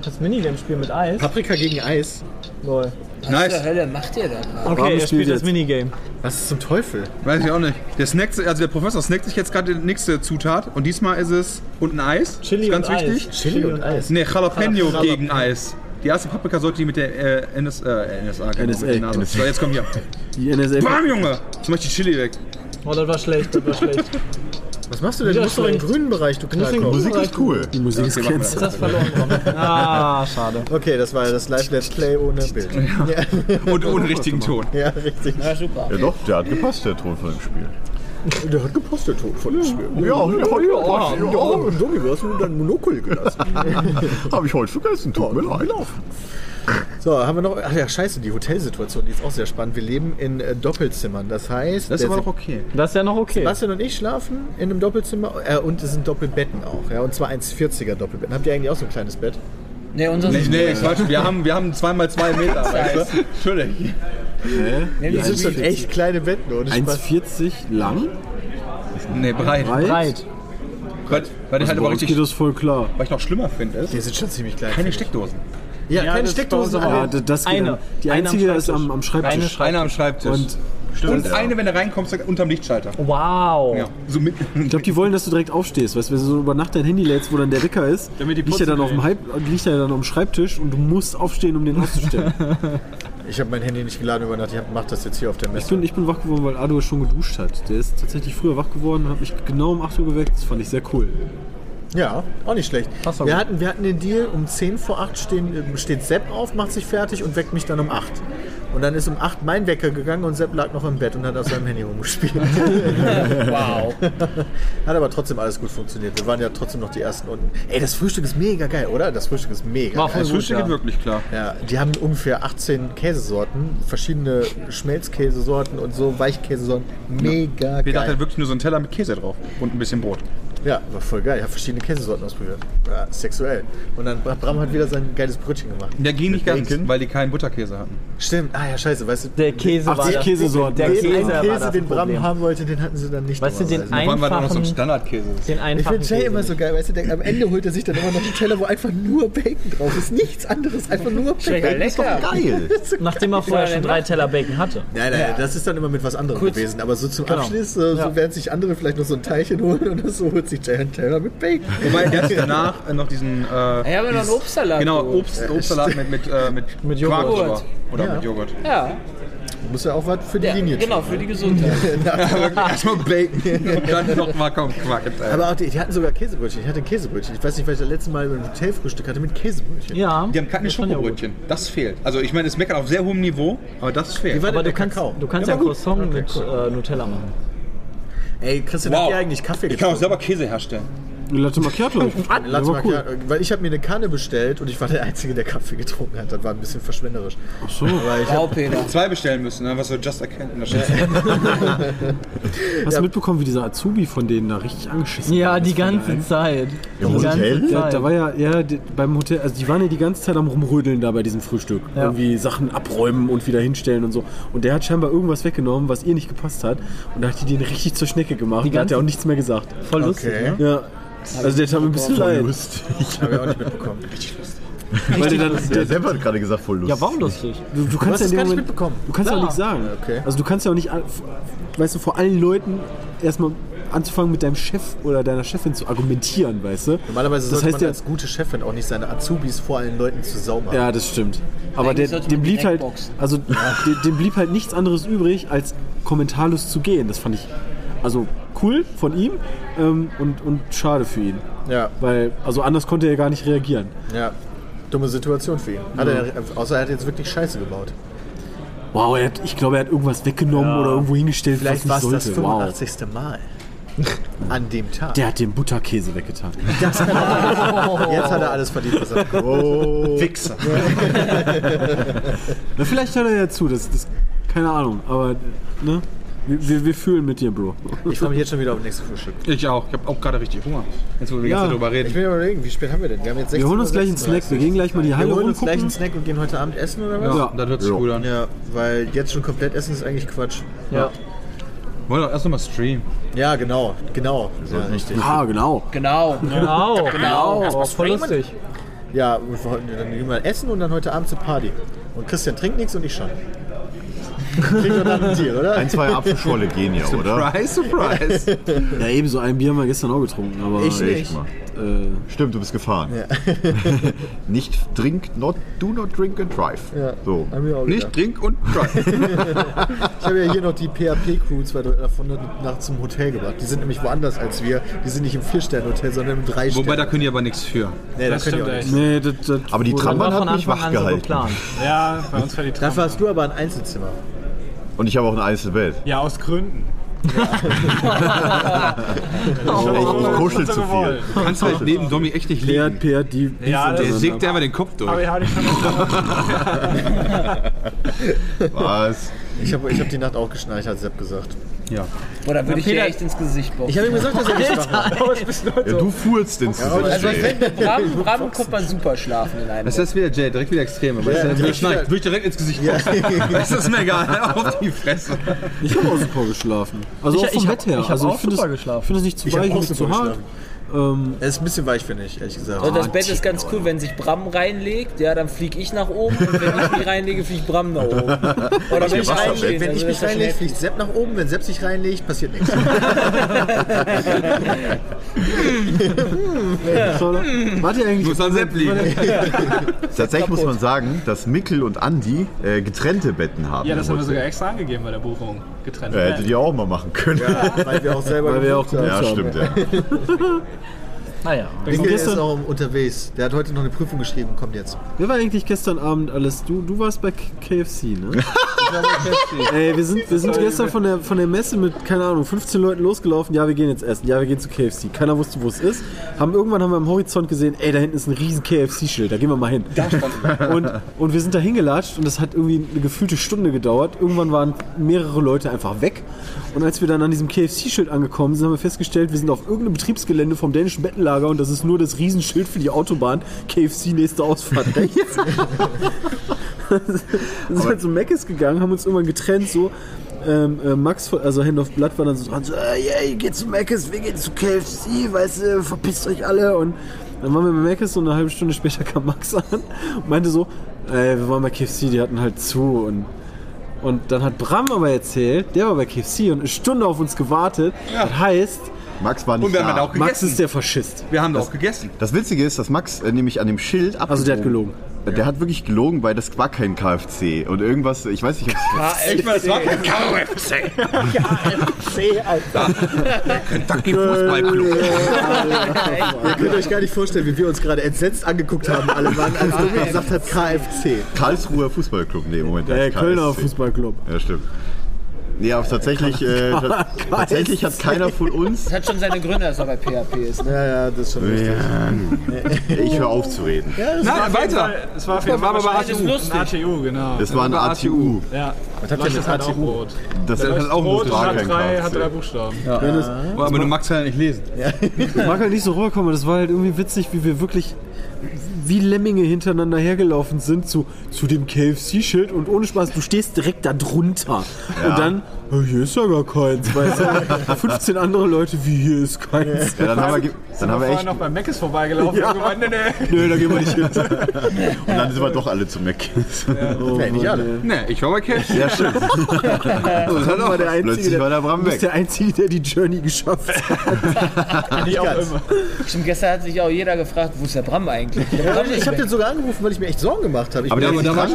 Das Minigame-Spiel mit Eis. Paprika gegen Eis. Lol. Was Nice. zur Hölle macht ihr da? Okay, Warum er spielt spielt das? Minigame. Was ist zum Teufel? Weiß ich auch nicht. Der snackt, also der Professor snackt sich jetzt gerade die nächste Zutat und diesmal ist es und ein Eis. Chili ist ganz und Eis. wichtig. Chili und Eis. Ne, Jalapeno Jalapeno. gegen Eis. Die erste Paprika sollte die mit der äh, NS, äh, NSA genau, NSA. mit der Nase. So, jetzt komm hier. Die NSA. Bam, Junge! Jetzt mach ich die Chili weg. Oh, das war schlecht, das war schlecht. Was machst du denn? Du musst doch im schlecht. grünen Bereich, du den Knallkopf. Musik ist cool. Die Musik ist wir Cancel. Das verloren. (laughs) ah, schade. Okay, das war das Live-Let's Play ohne Bild. Ja, (laughs) Und ohne richtigen Ton. ja richtig. Ja, super. Ja doch, der hat gepasst, der Ton von dem Spiel. Der hat gepasst, der Ton von dem Spiel. Ja, ja, ja, Ja, und Domi, du hast nur dein Monokel gelassen. Habe (laughs) ich heute vergessen, tut mir leid. So, haben wir noch. Ach ja, scheiße, die Hotelsituation, die ist auch sehr spannend. Wir leben in äh, Doppelzimmern. Das heißt, Das ist aber doch okay. Das ist ja noch okay. Sebastian und ich schlafen in einem Doppelzimmer äh, und es sind Doppelbetten auch. Ja, und zwar 1,40er Doppelbetten. Habt ihr eigentlich auch so ein kleines Bett? Ne, unser Nee, nee, Quatsch. Wir haben, wir haben zweimal zwei Meter, weißt du? Entschuldigung. Nee, Das sind schon echt kleine Betten. Ohne Spaß. 1,40 lang? Nee, breit. Breit. Weil, weil ich halt aber richtig, geht das voll klar. was ich noch schlimmer finde, ist, Die sind schon ziemlich klein. keine Steckdosen. Ja, Ja, keine Steckdosen. ist aber- Ja, das geht Eine. dann. Die Eine am einzige ist Schreibtisch. am, am Schreibtisch. Eine am Schreibtisch. Und Und eine, wenn du reinkommst, unterm Lichtschalter. Wow. Ja, so mit. (laughs) ich glaube, die wollen, dass du direkt aufstehst. Weißt du, wenn du so über Nacht dein Handy lädst, wo dann der Wecker ist, Damit die liegt er dann auf dem Hype, liegt er dann auf dem Schreibtisch und du musst aufstehen, um den auszustellen. (laughs) Ich habe mein Handy nicht geladen über Nacht. Ich hab- mach das jetzt hier auf der ich, Messe. bin, ich bin wach geworden, weil Ado schon geduscht hat. Der ist tatsächlich früher wach geworden und hat mich genau um 8 Uhr geweckt. Das fand ich sehr cool. Ja, auch nicht schlecht. Passt Wir gut. hatten, wir hatten den Deal, um 10 vor 8 stehen, äh, steht Sepp auf, macht sich fertig und weckt mich dann um 8. Und dann ist um 8 mein Wecker gegangen und Sepp lag noch im Bett und hat auf seinem Handy rumgespielt. (laughs) Wow. Hat aber trotzdem alles gut funktioniert. Wir waren ja trotzdem noch die Ersten unten. Ey, das Frühstück ist mega geil, oder? Das Frühstück ist mega War geil. Das Frühstück ja. geht wirklich klar. Ja, die haben ungefähr 18 Käsesorten, verschiedene Schmelzkäsesorten und so Weichkäsesorten. Mega Wir dachten geil. wirklich nur so ein Teller mit Käse drauf und ein bisschen Brot. Ja, war voll geil. Ich habe verschiedene Käsesorten ausprobiert. Ja, sexuell. Und dann hat Bram hat wieder sein geiles Brötchen gemacht. Der ging nicht ganz, Bacon. weil die keinen Butterkäse hatten. Stimmt. Ah ja, scheiße. Weißt du, Der Käse war 80 das- Käsesorten. Der den Käse, einen war Käse, das den Bram Problem. haben wollte, den hatten sie dann nicht. Weißt du, den dummerweise. Vor allem war da noch so ein einfachen, Standardkäse. den ich einfachen finde Jay immer so geil, weißt du, der, am Ende holt er sich dann immer noch einen Teller, wo einfach nur Bacon drauf ist. Nichts anderes, einfach nur Bacon. Schmeckt ja lecker. Geil. (laughs) Nachdem er vorher schon drei Teller Bacon hatte. Nein, nein, das ist dann immer mit was anderem gewesen. Aber so zum Genau. Abschluss, so Ja. während sich andere vielleicht noch so ein Teilchen holen und so holt sich Einen Teller mit Bacon. Wobei der hat danach äh, noch diesen. Äh, habe mir noch einen Obstsalat Genau. Obst, Obstsalat mit, mit, äh, mit, (laughs) Mit Joghurt. Oder Ja. mit Joghurt. Ja, Muss ja auch was für die ja Linie genau, für die Gesundheit. (laughs) (laughs) Erstmal Bacon und dann noch mal kaum Quark. Aber auch die, die hatten sogar Käsebrötchen. Ich hatte Käsebrötchen. Ich weiß nicht, weil ich das letzte Mal im Hotelfrühstück hatte mit Käsebrötchen. Ja. Die haben keine. Schokobrötchen. Das fehlt. Also ich meine, es meckert auf sehr hohem Niveau, aber das fehlt. Aber du kannst, du kannst ja gut. Croissant Okay, mit cool. äh, Nutella machen. Ey, Christian, habt ihr eigentlich Kaffee Ich kann auch getrunken? selber Käse herstellen. Eine Latte Macchiato. (laughs) Latte Ja, war cool. Macchiato, Weil ich habe mir eine Kanne bestellt und ich war der Einzige, der Kaffee getrunken hat. Das war ein bisschen verschwenderisch. Ach so. Aber ich hab, Wow, Peter. Zwei bestellen müssen, ne? was wir just erkennen. (laughs) Hast du mitbekommen, wie dieser Azubi von denen da richtig angeschissen Ja, die ganze? Zeit. Im Die Hotel? ganze Ja, Zeit. da war ja, ja, die, beim Hotel, also die waren ja die ganze Zeit am rumrödeln da bei diesem Frühstück. Ja. Irgendwie Sachen abräumen und wieder hinstellen und so. Und der hat scheinbar irgendwas weggenommen, was ihr nicht gepasst hat. Und da hat die den richtig zur Schnecke gemacht. Die und da hat er auch nichts mehr gesagt. Voll lustig. Okay. Ne? Ja. Also der tat mir ein bisschen leid. (laughs) ich habe ja auch nicht mitbekommen. Weil der dann, Der selber hat gerade gesagt, voll lustig. Ja, warum lustig? du, du kannst ja in dem gar nicht Moment, mitbekommen. du kannst ja auch Klar. nichts sagen. Okay. Also du kannst ja auch nicht, weißt du, vor allen Leuten erstmal anzufangen mit deinem Chef oder deiner Chefin zu argumentieren, weißt du? Normalerweise das sollte heißt man ja, als gute Chefin auch nicht seine Azubis vor allen Leuten zu Sau machen. Ja, das stimmt. Aber Eigentlich der, sollte dem blieb direkt halt, boxen. also dem, dem blieb halt nichts anderes übrig, als kommentarlos zu gehen. Das fand ich also cool von ihm ähm, und, und schade für ihn. Ja, Weil, also anders konnte er gar nicht reagieren. ja. Dumme Situation für ihn. Hat er, außer er hat jetzt wirklich Scheiße gebaut. Wow, er hat, ich glaube, er hat irgendwas weggenommen oder irgendwo hingestellt, Vielleicht war was es nicht das sollte. Wow. 85. Mal. (laughs) An dem Tag. Der hat den Butterkäse weggetan. Jetzt hat er alles verdient, was er. Oh, Wichser. (laughs) Na, vielleicht hört er ja zu, das, das keine Ahnung, aber ne? Wir, wir, wir fühlen mit dir, Bro. Ich freue mich jetzt schon wieder auf das nächste Frühstück. Ich auch. Ich habe auch gerade richtig Hunger. Jetzt, wo wir Ja. jetzt darüber Ich reden. will mal überlegen, wie spät haben wir denn? Wir haben jetzt 16 Wir holen uns gleich einen Snack, wir gehen gleich mal die Wir Halle holen uns gleich einen. Snack und gehen heute Abend essen oder was? Ja, das hört sich Ja. gut an. Ja, weil jetzt schon komplett essen ist eigentlich Quatsch. Ja. Wollen wir erst nochmal streamen. Ja, genau, genau. Ja, richtig. Ah, genau. Genau. (laughs) Genau. Genau. Oh, voll lustig. Ja, wir wollten- dann gehen wir essen und dann heute Abend zur Party. Und Christian trinkt nichts und ich schon. Kriegen wir dann einen Deal, oder? Ein, zwei Apfelschorle gehen ja, oder? Surprise, surprise. (laughs) Ja, eben so ein Bier haben wir gestern auch getrunken, aber Ich Echt nicht. mal. äh, Stimmt, du bist gefahren. (laughs) Nicht drink, not, do not drink and drive. Ja. So. Nicht gedacht. trink und drive. (laughs) Ich habe ja hier noch die PHP-Crew zwei Leute davon nach zum Hotel gebracht. Die sind nämlich woanders als wir. Die sind nicht im Vier-Sterne-Hotel, sondern im drei Wobei, da können die aber nichts für. Nee, da Das können die auch stimmt nicht. nee, das, das Aber die Trambahn War hat von mich Anfang wach an so. Ja, bei uns war die Tram. Dafür hast du aber ein Einzelzimmer. Und ich habe auch ein Einzelbett. Ja, aus Gründen. Ich kuschel zu viel. Du kannst halt neben Domi echt nicht liegen. Die Ja, Der das sägt dir aber den Kopf durch. aber ja, hatte ich schon Was? Ich habe ich hab die Nacht auch geschnarcht, hat Sepp gesagt. Ja. Oder würde ich dir Peter- echt ins Gesicht boxen? Ich habe ihm gesagt, dass er nicht machen. Ja, du fuhrst ins Gesicht. Also wenn Bram, Bram kommt man super schlafen in einem Das ist wieder Jay, direkt wieder extrem. Aber Ja, ja, direkt schneit, wieder- würde ich direkt ins Gesicht boxen. (laughs) Das ist mir egal. (laughs) Auf die Fresse. Ich habe auch super geschlafen. Also Ich- auch vom ich Bett her. ich hab also auch ich finde super es, geschlafen. ich finde es nicht zu Ich weich, nicht zu hart. Ähm, Er ist ein bisschen weich, finde ich, ehrlich gesagt. Und das Bett ist ganz cool, wenn sich Bram reinlegt, ja, dann fliege ich nach oben und wenn ich mich reinlege, fliegt Bram nach oben. (laughs) Oder wenn ich reinlege, Wenn also ich mich reinlege, fliegt Sepp nach oben. Wenn Sepp sich reinlegt, passiert nichts. (laughs) wart ihr eigentlich? Muss an Sepp liegen. Tatsächlich muss man sagen, dass Mikkel und Andi äh, getrennte Betten haben. Ja, das haben wir sogar extra angegeben bei der Buchung. Getrennt. Äh, hättet ihr auch mal machen können. Ja, weil wir auch selber Weil wir auch haben. Ja, stimmt, ja. (laughs) Naja. Winkel ist gestern- auch unterwegs. Der hat heute noch eine Prüfung geschrieben, kommt jetzt. Wer war eigentlich gestern Abend alles? Du, du warst bei KFC, ne? (laughs) Ey, wir sind, wir sind gestern von der, von der Messe mit, keine Ahnung, 15 Leuten losgelaufen. Ja, wir gehen jetzt essen. Ja, wir gehen zu KFC. Keiner wusste, wo es ist. Haben, irgendwann haben wir am Horizont gesehen, ey, da hinten ist ein riesen KFC-Schild. Da gehen wir mal hin. Und, und wir sind da hingelatscht und das hat irgendwie eine gefühlte Stunde gedauert. Irgendwann waren mehrere Leute einfach weg. Und als wir dann an diesem KFC-Schild angekommen sind, haben wir festgestellt, wir sind auf irgendeinem Betriebsgelände vom dänischen Bettenlager und das ist nur das Riesenschild für die Autobahn. KFC nächste Ausfahrt rechts. (laughs) (laughs) Wir sind halt zu Meckes gegangen, haben uns irgendwann getrennt, so. Ähm, äh, Max, von- also Hand of Blood, war dann so dran, so, äh, yeah, ihr geht zu Meckes, wir gehen zu KFC, weißt du, verpisst euch alle. Und dann waren wir bei Meckes und eine halbe Stunde später kam Max an und meinte so, äh, wir waren bei KFC, die hatten halt zu. Und, und dann hat Bram aber erzählt, der war bei KFC und eine Stunde auf uns gewartet. Das heißt, Max war nicht Und wir haben da. dann auch Max gegessen. ist der Faschist. Wir haben auch gegessen. Das Witzige ist, dass Max äh, nämlich an dem Schild abgelogen. Also der hat gelogen. Der hat wirklich gelogen, weil das war kein KFC. Und irgendwas, ich weiß nicht, ob's- Ich meine, es war kein KFC. (laughs) Kentucky Fußballclub. Ihr könnt euch gar nicht vorstellen, wie wir uns gerade entsetzt angeguckt haben, alle Mann, als Domi gesagt hat KFC. Karlsruher Fußballclub. Nee, Moment. Der Kölner. Fußballclub. Ja, stimmt. Nee, aber tatsächlich, äh, (laughs) ta- tatsächlich hat keiner von uns. Das hat schon seine Gründe, dass er bei PHP ist. Ne? Ja, ja, das ist schon richtig. Ja, ich höre auf zu reden. Nein, weiter. Es war auf jeden war Fall aber bei wahrscheinlich ATU. ein ATU, genau. Das war ein ATU. Ja. Was habt ihr Das halt auch ATU? rot. Das hat leuchtet auch rot und hat drei, hat drei Buchstaben. Aber du magst ja nicht lesen. Ich mag halt nicht so rüberkommen, aber das war halt irgendwie witzig, wie wir wirklich wie Lemminge hintereinander hergelaufen sind zu, zu dem KFC-Schild und ohne Spaß, du stehst direkt da drunter. Und dann, hier ist ja gar keins. Weißt du? 15 andere Leute, wie hier ist keins. Ja, dann haben wir, dann haben wir Vorher echt. noch beim Meckes vorbeigelaufen Ja. und gemeint, nee, nee. Nö, da gehen wir nicht hin. Und dann sind wir doch alle zu Mac. Oh, Nee, nicht alle. ey. Ne, ich war bei Cash. Ja, stimmt. (laughs) Bram war der Einzige, Plötzlich war der Bram du bist der Einzige, der die Journey geschafft hat. (laughs) Ich auch immer. Stimmt, gestern hat sich auch jeder gefragt, wo ist der Bram eigentlich? Der Bram Ich habe den sogar angerufen, weil ich mir echt Sorgen gemacht habe. Aber da, war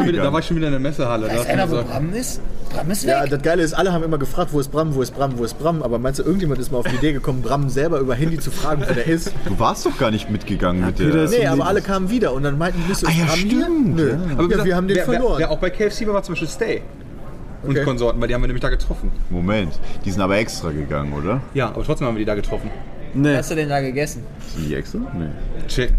ich schon wieder, in der Messehalle. Da Weiß einer, wo Bram ist? Bram ist Ja, weg? das Geile ist, alle haben immer gefragt, wo ist Bram, wo ist Bram, wo ist Bram. Aber meinst du, irgendjemand ist mal auf die Idee gekommen, Bram selber über Handy zu fragen, wo der ist? Du warst doch gar nicht mitgegangen mit Peter der. Nee, aber alle kamen wieder und dann meinten, bist du Ah, ja, Bram hier? stimmt. Nö. Aber ja, wir haben den wer, verloren. Wer, wer auch bei KFC war, war zum Beispiel Stay. Und Okay. Konsorten, weil die haben wir nämlich da getroffen. Moment, die sind aber extra gegangen, oder? Ja, aber trotzdem haben wir die da getroffen. Nee. Was hast du denn da gegessen? Sind die extra? Nee. Check.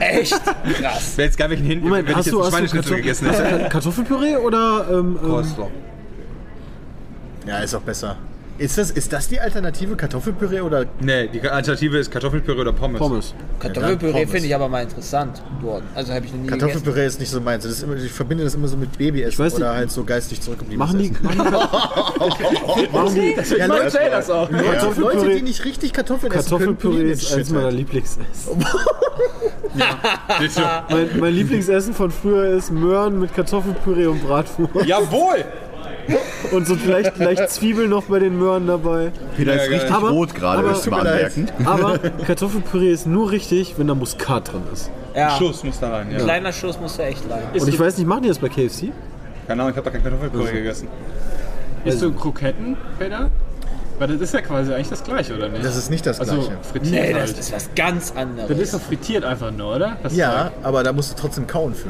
Echt? (laughs) Krass. Wäre jetzt geil, welchen hin, Moment, wenn hast ich du, jetzt hast einen du Schweineschnitzel gegessen hätte. Kartoffelpüree oder ähm, ähm, Coleslaw. Ja, ist auch besser. Ist das, ist das die Alternative Kartoffelpüree oder Nee, die Alternative ist Kartoffelpüree oder Pommes. Pommes? Kartoffelpüree Pommes. finde ich aber mal interessant dort. Also habe ich noch nie gegessen. Kartoffelpüree ist nicht so meins. Das ist immer, ich verbinde das immer so mit Babyessen weiß oder nicht. halt so geistig zurückgeblieben. Machen die, machen die, (laughs) machen die ja, Leute, das auch. Leute, Kartoffelpüree- Leute, die nicht richtig Kartoffeln essen können, Kartoffelpüree pürieren ist eins Shit meiner halt. Lieblingsessen. (laughs) Bitte. Mein, mein Lieblingsessen von früher ist Möhren mit Kartoffelpüree und Bratwurst. Jawohl! (laughs) Und so vielleicht, vielleicht Zwiebeln noch bei den Möhren dabei. Peter ist richtig Aber- rot gerade, aber- das zu anmerken. Aber (laughs) Kartoffelpüree ist nur richtig, wenn da Muskat drin ist. Ja. Schuss muss da rein, ja. Kleiner Schuss muss da echt rein. Und ich weiß nicht, machen die das bei KFC? Keine Ahnung, ich habe da kein Kartoffelpüree gegessen. Isst du Kroketten, Peter? Weil das ist ja quasi eigentlich das Gleiche, oder nicht? Das ist nicht das also Gleiche. frittiert Nee, das halt. ist was ganz Das anderes. ist doch frittiert einfach nur, oder? Das Ja, aber da musst du trotzdem kauen für.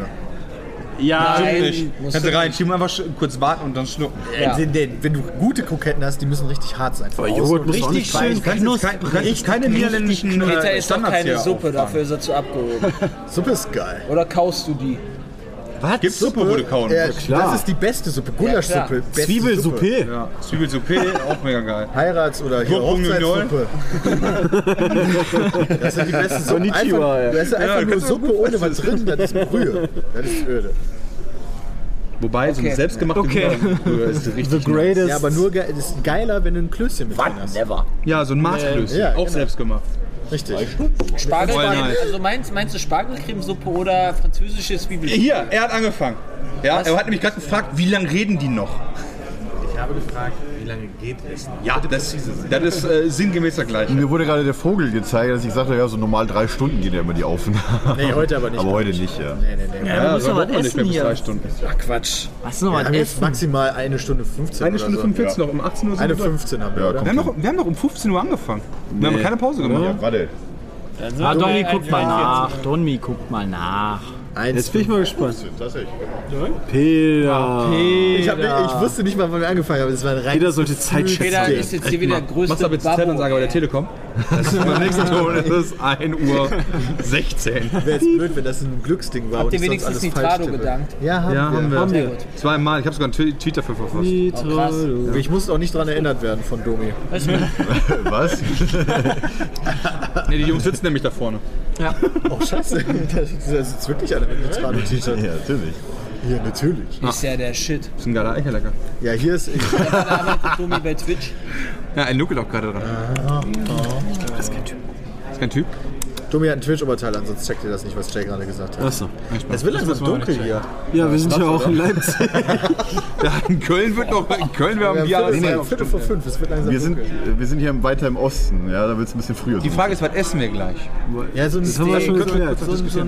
Ja, Nein. Nicht. musst Kannst du rein, schieben einfach kurz warten und dann schnuppen. Ja. Wenn, wenn, wenn du gute Kroketten hast, die müssen richtig hart sein. Außen Joghurt muss auch richtig kannst jetzt kein, jetzt keine niederländischen Peter äh, ist doch keine Suppe, dafür ist er zu abgehoben. (laughs) Suppe ist geil. Oder kaust du die? Was? Gibt's Suppe, wo du kauen äh, musst? Das ist die beste Suppe. Gulaschsuppe. Ja, beste Zwiebelsuppe. Suppe. Ja. Zwiebelsuppe, auch mega geil. Heirats- oder hier. Hochzeitssuppe. (laughs) das sind die besten Suppen. Konnichiwa, Einfach, ja. du hast einfach Ja, nur Suppe ohne was drin, das ist Brühe. Das ist öde. Wobei, so Okay. eine selbstgemachte Okay. Brühe ist (laughs) richtig The greatest. Ja, aber nur ge das ist geiler, wenn du ein Klößchen mit drin hast. Never. Ja, so ein Marschklößchen. Ja, auch genau. selbst gemacht. Richtig. Spargel, nice. also meinst, meinst du Spargelcremesuppe oder französische Zwiebelsuppe? Hier, er hat angefangen. Ja, er hat nämlich gerade gefragt, wie lange reden die noch? Ich habe gefragt, wie lange geht es? Ja, das, das ist äh, sinngemäß der gleiche. Mir wurde gerade der Vogel gezeigt, dass ich sagte, ja, so normal drei Stunden geht ja immer die Aufnahme. Nee, heute aber nicht. Aber heute nicht, ja. Nee, nee, nee. Ja, du musst so noch man nicht essen mehr bis hier. drei Stunden. Ach Quatsch. Was noch Wir was essen? maximal eine Stunde 15 Eine Stunde so. 45 noch, um 18 Uhr sind Eine wir drin. 15 haben wir, Ja, oder? Wir haben, noch, wir haben noch um 15 Uhr angefangen. Wir haben keine Pause gemacht. Ja, warte. Ah, Domi, guck ein- mal nach. Domi, guck mal nach. Eins. Jetzt bin ich mal gespannt. Tatsächlich. Peter. Ich, hab, ich wusste nicht mal, wann wir angefangen haben. Das war ein rein Peter sollte Zeit schätzen. Peter ist jetzt hier wieder der größte Machst aber jetzt Zeitansage bei der Telekom. (laughs) Das ist beim nächsten Ton ist es 1 Uhr 16. Wäre jetzt blöd, wenn das ein Glücksding war. Habt ihr wenigstens alles Nitrado gedankt? Ja, haben Ja, wir. haben wir. Haben wir. gut. Zweimal. Ich habe sogar einen Tweet dafür verfasst. Nitrado. Ich muss auch nicht daran erinnert werden von Domi. Was? (laughs) (laughs) Nee, die Jungs sitzen nämlich da vorne. (laughs) Oh, scheiße. Da sitzt wirklich einer mit Nitrado-T-Shirt. Ja, natürlich. Ja, natürlich. Ist ja der Shit. Das ist ein geiler Eicherlecker. Ja, hier ist... Ich, Da arbeitet Domi bei Twitch. Ja, ein nuckelt auch gerade dran. Das ist kein Typ. Das ist kein Typ? Domi hat ein Twitch-Oberteil an, sonst checkt ihr das nicht, was Jay gerade gesagt hat. Achso. Es wird langsam dunkel hier. Ja, wir sind ja auch in Leipzig. (laughs) Ja, in Köln wird noch. In Köln wir haben Wir Bier. haben Viertel, Viertel vor fünf, es wird langsam Wir sind, dunkel. wir sind hier weiter im Osten, ja, da wird es ein bisschen früher. Die Frage ist, was essen wir gleich? Ja, so ein haben wir schon Steak. geklärt. So so so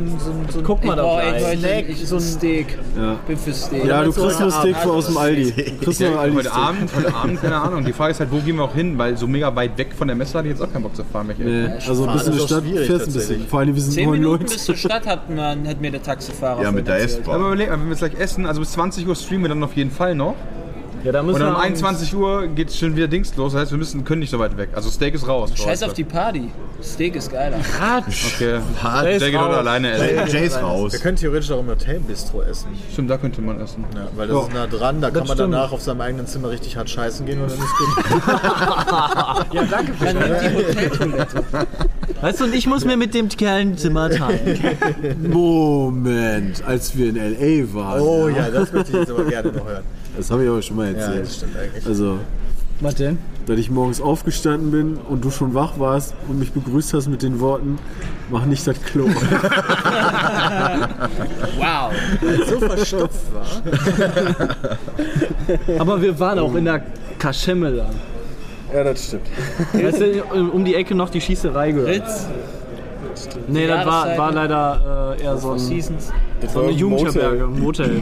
so Guck mal da Oh, gleich. Snack, ich so so ein- Steak. Ja. Bin für Steak. Ja, du kriegst nur Steak aus dem Aldi. Kriegst nur Aldi Heute Steak. Abend, heute Abend, keine Ahnung. Die (laughs) Frage ist halt, wo gehen wir auch hin? Weil so mega weit weg von der Messe hatte ich jetzt auch keinen Bock zu fahren. Nee, also ein bisschen in auch Stadt schwierig fährst ein bisschen. Vor allem, wir sind Zehn neun Minuten Leute. bis zur Stadt hat, man, hat mir der Taxifahrer Ja, mit der erzählt. Aber S-Bahn. überlegen, wenn wir jetzt gleich essen, also bis 20 Uhr streamen wir dann auf jeden Fall noch. Ja, da müssen Und dann um wir 21 Uhr geht schon wieder Dings los. Das heißt, wir müssen, können nicht so weit weg. Also Steak ist raus. Scheiß auf die Party. Steak ist geiler. Okay. Jay Steak geht alleine essen. Jay ist raus. Wir können theoretisch auch im Hotelbistro essen. Stimmt, da könnte man essen. Ja, weil das ist nah dran, da kann man stimmt. danach auf seinem eigenen Zimmer richtig hart scheißen gehen und dann ist gut. Ja, danke für die Hoteltoilette. Weißt du, und ich muss mir mit dem Kerl ein Zimmer teilen. Moment, als wir in L.A. waren. Oh ja, das möchte ich jetzt aber gerne noch hören. Das habe ich aber schon mal Ja, erzählt. das stimmt eigentlich. Also, Was denn? dass ich morgens aufgestanden bin und du schon wach warst und mich begrüßt hast mit den Worten, mach nicht das Klo. (laughs) Wow. So verstopft war. Aber wir waren auch in der Kaschemme Ja, das stimmt. Weißt du, um die Ecke noch die Schießerei gehört. Ritz, Nee, das war, Jahreszeit. war leider äh, eher so, ein, Seasons, so eine Jugendherberge, ein Motel.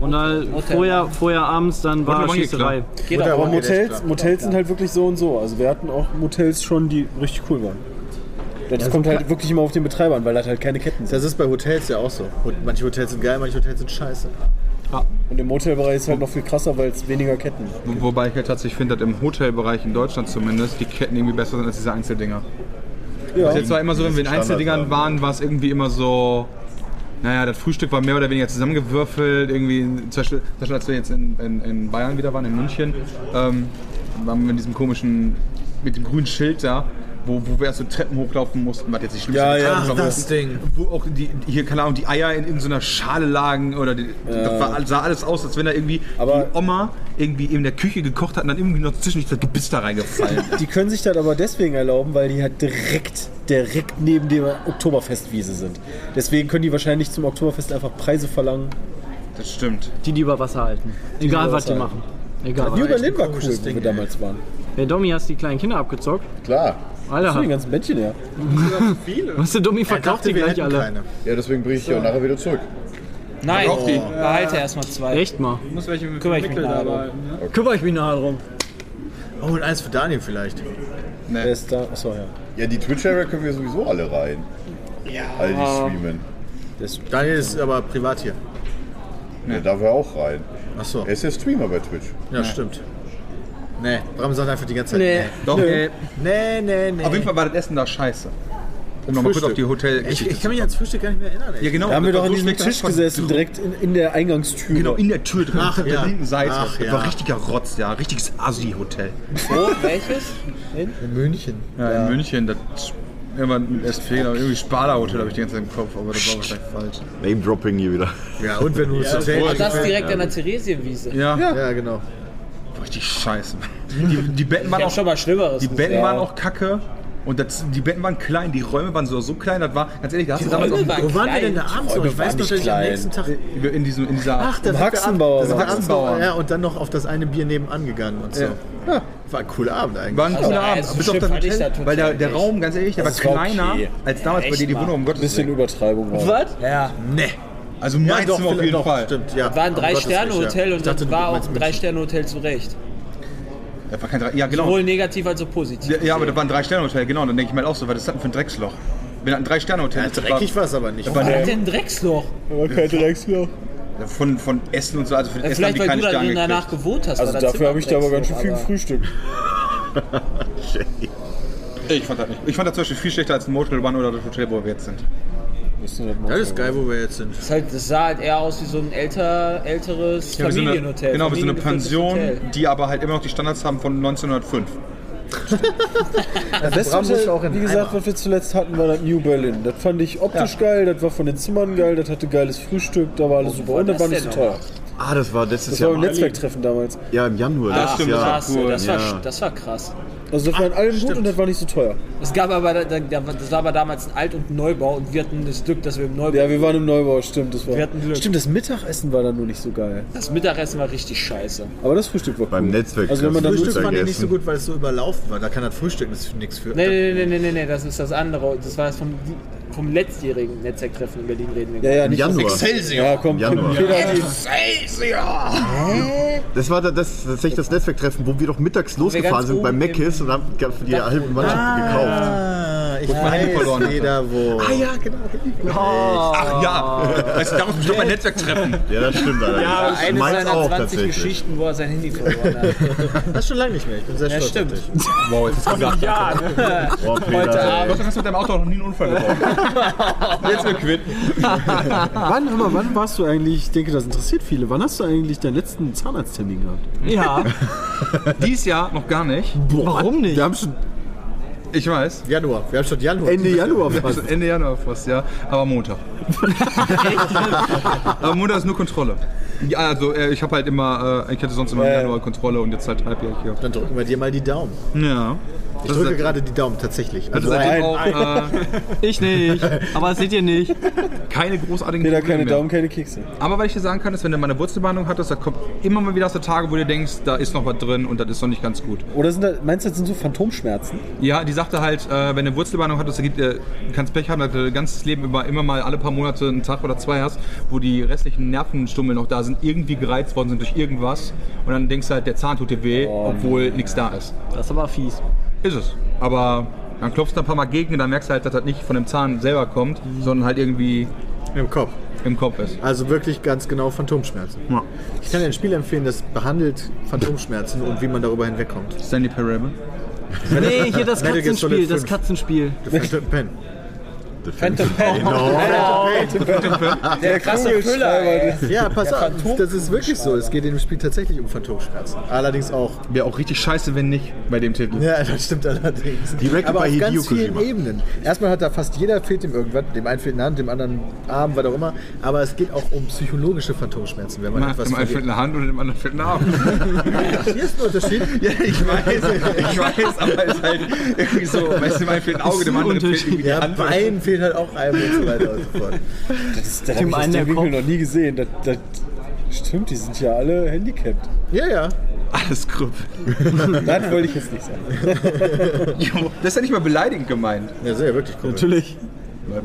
Und dann vorher, vorher abends dann war Warte, Schießerei. Geht. Aber Motels. Motels sind halt wirklich so und so. Also wir hatten auch Motels schon, die richtig cool waren. Das kommt halt wirklich immer auf den Betreiber an, weil das halt keine Ketten sind. Das ist bei Hotels ja auch so. Manche Hotels sind geil, manche Hotels sind scheiße. Und im Motelbereich ist halt noch viel krasser, weil es weniger Ketten. Wo- Wobei ich halt tatsächlich finde, dass im Hotelbereich in Deutschland zumindest die Ketten irgendwie besser sind als diese Einzeldinger. Ja. Das jetzt war immer so, wenn wir in Einzeldingern waren, war es irgendwie immer so. Naja, das Frühstück war mehr oder weniger zusammengewürfelt. Irgendwie, zum Beispiel, zum Beispiel als wir jetzt in, in, in Bayern wieder waren, in München, ähm, waren wir in diesem komischen, mit dem grünen Schild da, wo, wo wir erst so Treppen hochlaufen mussten, was jetzt nicht schlimm Ja, ist. ja, Ach, hochlaufen das. Ding. Wo auch die, hier, keine Ahnung, die Eier in, in so einer Schale lagen oder die, das war, sah alles aus, als wenn da irgendwie Aber- die Oma irgendwie in der Küche gekocht hat und dann irgendwie noch zwischendurch das Gebiss da reingefallen ist. (laughs) Die können sich das aber deswegen erlauben, weil die halt direkt, direkt neben der Oktoberfestwiese sind. Deswegen können die wahrscheinlich zum Oktoberfest einfach Preise verlangen. Das stimmt. Die die über Wasser halten. Egal über was die machen. Egal New was. Berlin war cool, wo Ding, wir damals waren. Der Domi hast die kleinen Kinder abgezockt. Klar. Alter, So, die ganzen Bändchen her. was der Domi verkauft die gleich alle. keine. Ja, deswegen bringe ich die auch nachher wieder zurück. Nein, die. behalte erstmal zwei. Echt mal. Muss welche mit Kümmere ich mich nachher dabei. drum. Ne? Kümmere ich mich nachher drum. Oh, und eins für Daniel vielleicht. Wer ist da? Achso, ja. Ja, die Twitch-Area können wir sowieso alle rein. Ja. All die streamen. Das, Daniel ist aber privat hier. Ja, darf er auch rein. Achso. Er ist ja Streamer bei Twitch. Ja, stimmt. Nee, Bram sagt einfach die ganze Zeit. Nee. Doch, äh, Nee, nee, nee. auf jeden Fall war das Essen da scheiße. Um nochmal kurz auf die Hotel. Ich, ich kann mich ans Frühstück gar nicht mehr erinnern. Ey. ja, genau. Da haben wir doch an diesem Tisch gesessen, direkt in, in der Eingangstür. Genau, in der Tür drin, Ach, auf der ja. linken Seite. Ach, das ja. war richtiger Rotz, ja. Richtiges Asi-Hotel. Wo? Welches? In München. Ja, in München, das irgendwann mit SFP, irgendwie Sparda-Hotel habe ich die ganze Zeit im Kopf, aber das war wahrscheinlich falsch. Name-Dropping hier wieder. Ja, und wenn du das Hotel. Das direkt an der Theresienwiese. Ja, Ja, genau. Richtig scheiße. Die, die Betten waren auch, schon mal Schlimmeres die Betten gesehen. waren auch kacke. Und das, die Betten waren klein, die Räume waren so, so klein, das war, ganz ehrlich, da hast du damals Räume auch waren Wo waren wir denn da abends? Ich weiß noch, dass ich am nächsten Tag. in, diesem, in dieser Ach, da Haxenbauer ab- Da war Haxenbauer. ja, und dann noch auf das eine Bier nebenan gegangen und so. Ja. War ein cooler Abend eigentlich. War ein cooler ja, Abend. so Bis auf das Hotel, das weil der, der. Raum, ganz ehrlich, der war Das war kleiner okay. als damals bei echt dir die. Wohnung, um Gottes Bisschen Willen. Übertreibung. war. Was? Ja, ne. Also Ja, mein doch, Zimmer auf jeden doch, Fall. Stimmt, ja. War ein Drei-Sterne-Hotel ja. und das war auch ein. Drei-Sterne-Hotel zu Recht. Das war kein Drei- ja, genau. Sowohl negativ als auch positiv. Ja, ja, aber das war ein Drei-Sterne-Hotel, genau. Und dann denke ich mir halt auch so, was ist das denn für ein Drecksloch? Wenn das ein Drei-Sterne-Hotel Ja, ist, das dreckig war es aber nicht. war Was hat denn ein Drecksloch? Aber kein Drecksloch. von, von Essen und so, also für das Essen haben Vielleicht, die weil keine du da Sterne drin danach gewohnt hast. Also das dafür habe ich da aber ganz schön viel gefrühstückt. (laughs) Ich fand das nicht. Ich fand das zum Beispiel viel schlechter als ein Motel One oder das Hotel, wo wir jetzt sind. Das ist geil, wo wir jetzt sind. Das, ist halt, das sah halt eher aus wie so ein älter, älteres Ja, wie so eine, Familienhotel. genau, wie so eine Pension, Hotel. die aber halt immer noch die Standards haben von 1905. Das Beste Hotel, auch in wie gesagt, Eimer. was wir zuletzt hatten, war das New Berlin. Das fand ich optisch geil, das war von den Zimmern geil, das hatte geiles Frühstück, da war alles super. Und das das war nicht so teuer. Ah, das war letztes Das war Jahr. im Netzwerktreffen damals. Ja, im Januar. Ach, letztes stimmt, Jahr. krass, cool. das, war, Ja. das war krass. Also das war in allem gut und das war nicht so teuer. Es gab aber, da, da, das war aber damals ein Alt- und Neubau und wir hatten das Glück, dass wir im Neubau. Ja, wir waren im Neubau, stimmt. Das war. Wir hatten Glück. Stimmt, das Mittagessen war dann nur nicht so geil. Das Mittagessen war richtig scheiße. Aber das Frühstück war cool. Beim Netzwerk. Also wenn man dann Frühstück fand ich nicht so gut, weil es so überlaufen war. Da kann das Frühstück nichts für. Nee, nee, nee, nee, nee, nee, das ist das andere. Das war das vom, vom letztjährigen Netzwerktreffen in Berlin reden wir. Ja, ja, nicht Januar. Ja, komm, Januar. Die- Das war da- das, tatsächlich das Netzwerktreffen, wo wir doch mittags losgefahren sind bei Meckes und haben für die halbe Mannschaft gekauft. Ah, ich Handy verloren weiß hatte. wieder wo. Ah ja, genau. Ach ja, weißt du, daraus bestimmt mein Netzwerk treffen. Ja, das stimmt allerdings. Ja, eine seiner auch 20 tatsächlich. Geschichten, wo er sein Handy verloren hat. (laughs) Das ist schon lange nicht mehr. Ich bin sehr Ja, stolz. stimmt. Wow, jetzt ist gesagt. Ja, ne? Oh, Heute Abend. Du hast mit deinem Auto noch nie einen Unfall gebaut. Jetzt wir quitt. Wann, hör mal, wann warst du eigentlich, ich denke, das interessiert viele, wann hast du eigentlich deinen letzten Zahnarzttermin gehabt? Ja, (laughs) Dies Jahr noch gar nicht. warum nicht? Wir haben schon Ich weiß. Januar. Wir haben schon Januar. Ende Januar fast. (laughs) Ende Januar fast, ja. Aber Montag. (laughs) Aber Montag ist nur Kontrolle. Ja, also äh, ich habe halt immer, äh, ich hatte sonst immer im Januar Kontrolle und jetzt halt halbjährig hier. Dann drücken wir dir mal die Daumen. Ja. Ich Das drücke gerade die Daumen tatsächlich. Also Also seitdem auch äh, (laughs) Ich nicht. Aber das seht ihr nicht. keine großartigen Probleme keine mehr. Daumen, keine Kekse. Aber was ich dir sagen kann, ist, wenn du mal eine Wurzelbehandlung hattest, da kommt immer mal wieder aus der Tage, wo du denkst, da ist noch was drin und das ist noch nicht ganz gut. Oder sind da, meinst du, das sind so Phantomschmerzen? Ja, die sagte halt, äh, wenn du eine Wurzelbehandlung hattest, da gibt, äh, du kannst Pech haben, dass du dein ganzes Leben über immer mal alle paar Monate einen Tag oder zwei hast, wo die restlichen Nervenstummel noch da sind, irgendwie gereizt worden sind durch irgendwas. Und dann denkst du halt, der Zahn tut dir weh, obwohl nichts da ist. Das ist aber fies. Ist es. Aber dann klopfst du ein paar Mal gegen und dann merkst du halt, dass das nicht von dem Zahn selber kommt, sondern halt irgendwie im Kopf. im Kopf ist. Also wirklich ganz genau Phantomschmerzen. Ja. Ich kann dir ein Spiel empfehlen, das behandelt Phantomschmerzen und wie man darüber hinwegkommt. Stanley Parable. Nee, hier das Katzenspiel, das 5. Katzenspiel. The Phantom Pen. Phantom Pen. Der krasse Füller, ey. Ja, pass auf, das ist wirklich so. Es geht in dem Spiel tatsächlich um Phantomschmerzen. Allerdings auch. Wäre auch richtig scheiße, wenn nicht bei dem Titel. Ja, das stimmt allerdings. Direkt Aber bei auf Hideo ganz vielen Kojima. Ebenen. Erstmal hat da fast jeder fehlt ihm irgendwas. Dem einen fehlt eine Hand, dem anderen Arm, was auch immer. Aber es geht auch um psychologische Phantomschmerzen, wenn man Dem etwas einen fehlt eine Hand und dem anderen fehlt ein Arm. (laughs) Hier ist ein Unterschied. (laughs) ja, ich weiß, ich weiß, aber es ist halt irgendwie so, weißt du, dem einen fehlt ein Auge, dem anderen fehlt irgendwie die Ja, Hand. Bein fehlt halt auch einem und so weiter und so fort. (laughs) Das, das habe ich aus dem Winkel Kopf. noch nie gesehen. Das, das, stimmt, die sind ja alle handicapped. Ja, ja. Alles Krüppel. Das (laughs) wollte ich jetzt nicht sagen. (laughs) Jo, Das ist ja nicht mal beleidigend gemeint. Ja, sehr wirklich cool. Natürlich.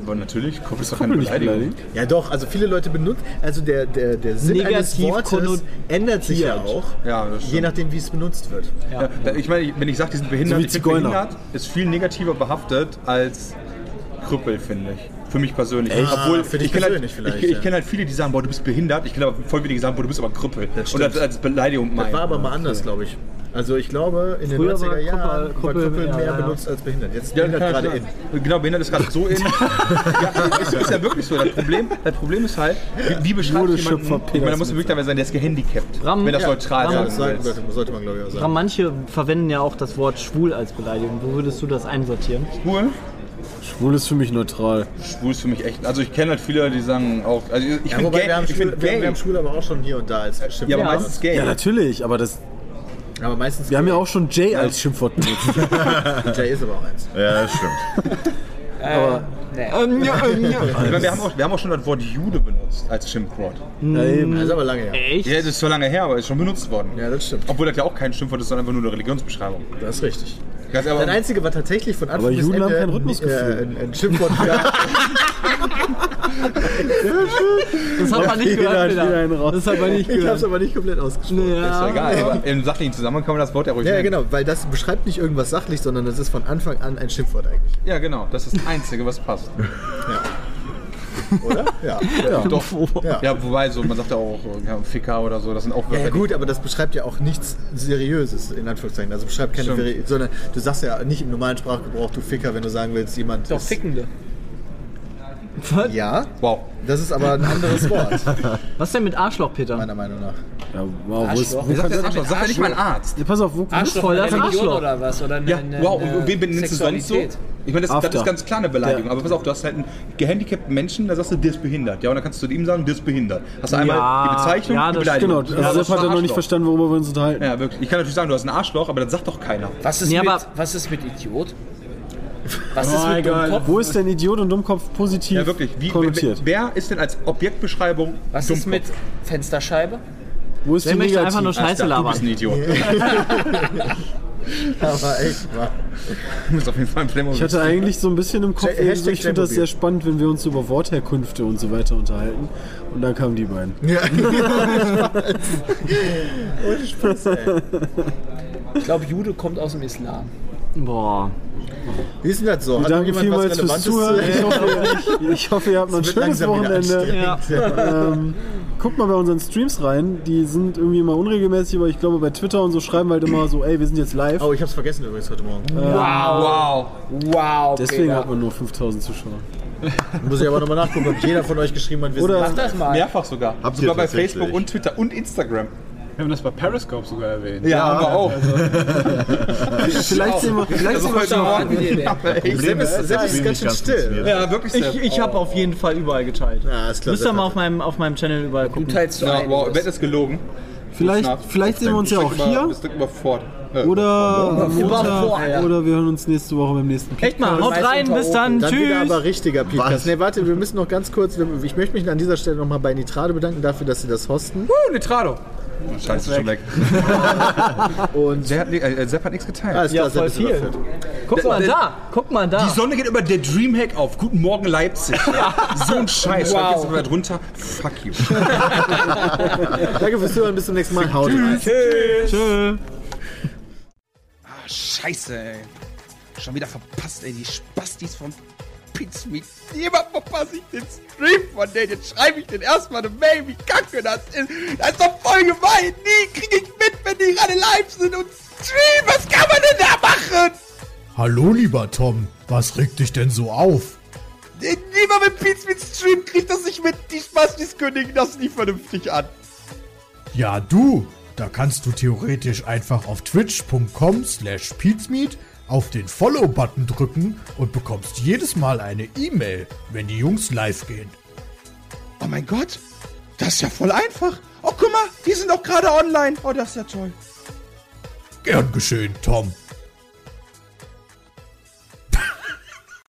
Aber natürlich, Krüppel ist doch keine Beleidigung. Ja doch, also viele Leute benutzen, also der, der, der Sinn eines Negativ Wortes konnotiert. ändert sich ja auch, Ja, je nachdem wie es benutzt wird. Ja, da- ich meine, wenn ich sage, die sind behindert, So wie ich Zigeuner. behindert ist viel negativer behaftet als Krüppel, finde ich. Für mich persönlich. Echt? Obwohl, für dich ich kenne halt, persönlich vielleicht, ich, ich ja. kenn halt viele, die sagen, boah, du bist behindert. Ich kenne aber voll wenige, die sagen, boah, du bist aber Krüppel. Und stimmt. das als Beleidigung Das meinen. war aber mal anders, glaube ich. Also ich glaube, in den Früher 90er war Jahren Krüppel- war Krüppel mehr, mehr ja, benutzt als behindert. Jetzt Ja, behindert gerade in. Genau, behindert ist gerade so in. (laughs) ja, ist, ist ja wirklich so. Das Problem, das Problem ist halt, wie, wie beschreibt jemanden, ich meine, da muss wirklich dabei sein, der ist gehandicapt. Ram- wenn das Ja, neutral Ram- sagen das sollte, sollte, man glaube ich auch sagen. manche verwenden ja auch das Wort schwul als Beleidigung. Wo würdest du das einsortieren? Schwul? Schwul ist für mich neutral. Schwul ist für mich echt. Also ich kenne halt viele, die sagen auch. Also ich Ja, finde wobei gay, wir haben, ich schwul, find wir, haben- gay. wir haben schwul aber auch schon hier und da als Schimpfwort. ja, aber Ja. meistens gay. Ja, natürlich, aber das, aber meistens wir haben ja auch schon Jay als Schimpfwort benutzt. (laughs) Jay ist aber auch eins. Ja, das stimmt. Aber, nee. Ähm, ja, ähm, ja. Meine, wir, haben auch, wir haben auch schon das Wort Jude benutzt als Schimpfwort. ja, eben. Das ist aber lange her. Echt? Ja, das ist so lange her, aber ist schon benutzt worden. Ja, das stimmt. Obwohl das ja auch kein Schimpfwort ist, sondern einfach nur eine Religionsbeschreibung. Das ist richtig. Ganz aber, Das Einzige war tatsächlich von Anfang Aber bis Juden haben Ende kein ein- Rhythmusgefühl. äh, ein, ein Schimpfwort (laughs) Das hat man nicht gehört, wieder. Das hat man nicht Ich habe es gehört. aber nicht komplett ausgesprochen. ist Ja. ja egal. Aber im sachlichen Zusammenhang kann man das Wort ja ruhig Ja, nennen. genau, weil das beschreibt nicht irgendwas sachlich, sondern das ist von Anfang an ein Schimpfwort eigentlich. Ja, genau. Das ist das Einzige, was passt. (laughs) Oder? Ja. Ja, doch. Ja. Ja. wobei, so, man sagt ja auch ja, Ficker oder so, das sind auch Ja, Wörter, ja gut, aber das beschreibt ja auch nichts Seriöses, in Anführungszeichen. Also beschreibt keine, Stimmt. Sondern du sagst ja nicht im normalen Sprachgebrauch, du Ficker, wenn du sagen willst, jemand Doch, ist... Fickende. Ja, Wow. das ist aber ein anderes Wort, (laughs) Was denn mit Arschloch, Peter? meiner Meinung nach. Ja, wow, wo ist, Arschloch. wo sagt das Arschloch? Sagt ja nicht mal ein Arzt. ja, pass auf, wo Arschloch, voll das Arschloch. oder was? Oder eine, Ja, eine, wow, eine und wen benennst du sonst so? Ich meine, das, das ist ganz klar eine Beleidigung, Ja. aber pass auf, du hast halt einen gehandicapten Menschen, da sagst du, der ist behindert. Ja, und dann kannst du zu ihm sagen, der ist behindert. Hast du einmal Ja, die Bezeichnung, ja, die Beleidigung. genau, Ja, also das hat er noch nicht Arschloch. verstanden, worüber wir uns unterhalten. Ja, wirklich. Ich kann natürlich sagen, du hast ein Arschloch, aber das sagt doch keiner. Was ist, Nee, mit, aber- was ist mit Idiot? Was ist Oh mit Dummkopf? Wo ist denn Idiot und Dummkopf positiv Ja, wirklich. Wie, konnotiert? wer ist denn als Objektbeschreibung Was ist mit Fensterscheibe? Wo ist Wer möchte negativ? einfach nur Scheiße klar, Du bist ein labern? Idiot. (laughs) Aber echt, wahr. Du bist auf jeden Fall ein Playmobil. Ich hatte eigentlich so ein bisschen im Kopf, ich finde das sehr spannend, wenn wir uns über Wortherkünfte und so weiter unterhalten. Und dann kamen die beiden. Ja. (laughs) Ohne Spaß, ey. Ich glaube, Jude kommt aus dem Islam. Boah. Wie ist denn das so? Wir Hat was vielmals fürs Zuhören. zu Ich hoffe, ich hoffe, ihr habt noch ein schönes Wochenende. Ähm, guckt mal bei unseren Streams rein. Die sind irgendwie immer unregelmäßig, aber ich glaube bei Twitter und so schreiben wir halt immer so, ey, wir sind jetzt live. Oh, ich hab's vergessen übrigens heute Morgen. Wow. Wow. Deswegen Peter. hat man nur 5000 Zuschauer. Muss ich aber nochmal nachgucken, ob jeder von euch geschrieben hat, wir Oder- sind das mal. Mehrfach sogar. Habt ihr sogar bei. Facebook und Twitter und Instagram. Wir haben das bei Periscope sogar erwähnt. Ja, haben wir auch. (laughs) Vielleicht sehen wir, vielleicht sehen wir heute den. Selbst, selbst ist Stream ganz schön still. Ja, wirklich. Ich, ich habe auf jeden Fall überall geteilt. Ja, ist klar. Müsst ihr mal auf meinem, auf meinem Channel überall Du gucken. teilst so Ja, wow, Wett ist gelogen. Vielleicht, vielleicht sehen wir uns ja auch hier. Äh, Oder Montag. Oder wir hören uns nächste Woche beim nächsten Echt mal, haut rein, bis dann, Dann wieder tschüss. aber richtiger Podcast. Was? Ne, warte, wir müssen noch ganz kurz, ich möchte mich an dieser Stelle nochmal bei Nitrado bedanken dafür, dass sie das hosten. Uh, Nitrado. Scheiße, schon weg. (laughs) Und Der hat, äh, Sepp hat nichts geteilt. alles klar, voll Sepp ist viel. Guck mal der- da, guck mal da. Die Sonne geht über der Dreamhack auf. Guten Morgen, Leipzig. (laughs) So ein Scheiß. Wow. Jetzt mal drunter. Fuck you. (laughs) Danke fürs Zuhören, bis zum nächsten Mal. Haut rein. Tschö. Ah, scheiße, ey. Schon wieder verpasst, ey. Die Spastis von Pizmeet. Jemand verpasse ich den Stream von denen. Jetzt schreibe ich den erstmal eine Mail, wie kacke das ist. Das ist doch voll gemein. Nie kriege ich mit, wenn die gerade live sind und streamen. Was kann man denn da machen? Hallo, lieber Tom. Was regt dich denn so auf? Niemand mit Pizmeet streamt, kriegt das nicht mit. Die Spastis kündigen das nie vernünftig an. Ja, du. Da kannst du theoretisch einfach auf twitch.com slash auf den Follow-Button drücken und bekommst jedes Mal eine E-Mail, wenn die Jungs live gehen. Oh mein Gott. Das ist ja voll einfach. Oh, guck mal, die sind doch gerade online. Oh, das ist ja toll. Gern geschehen, Tom.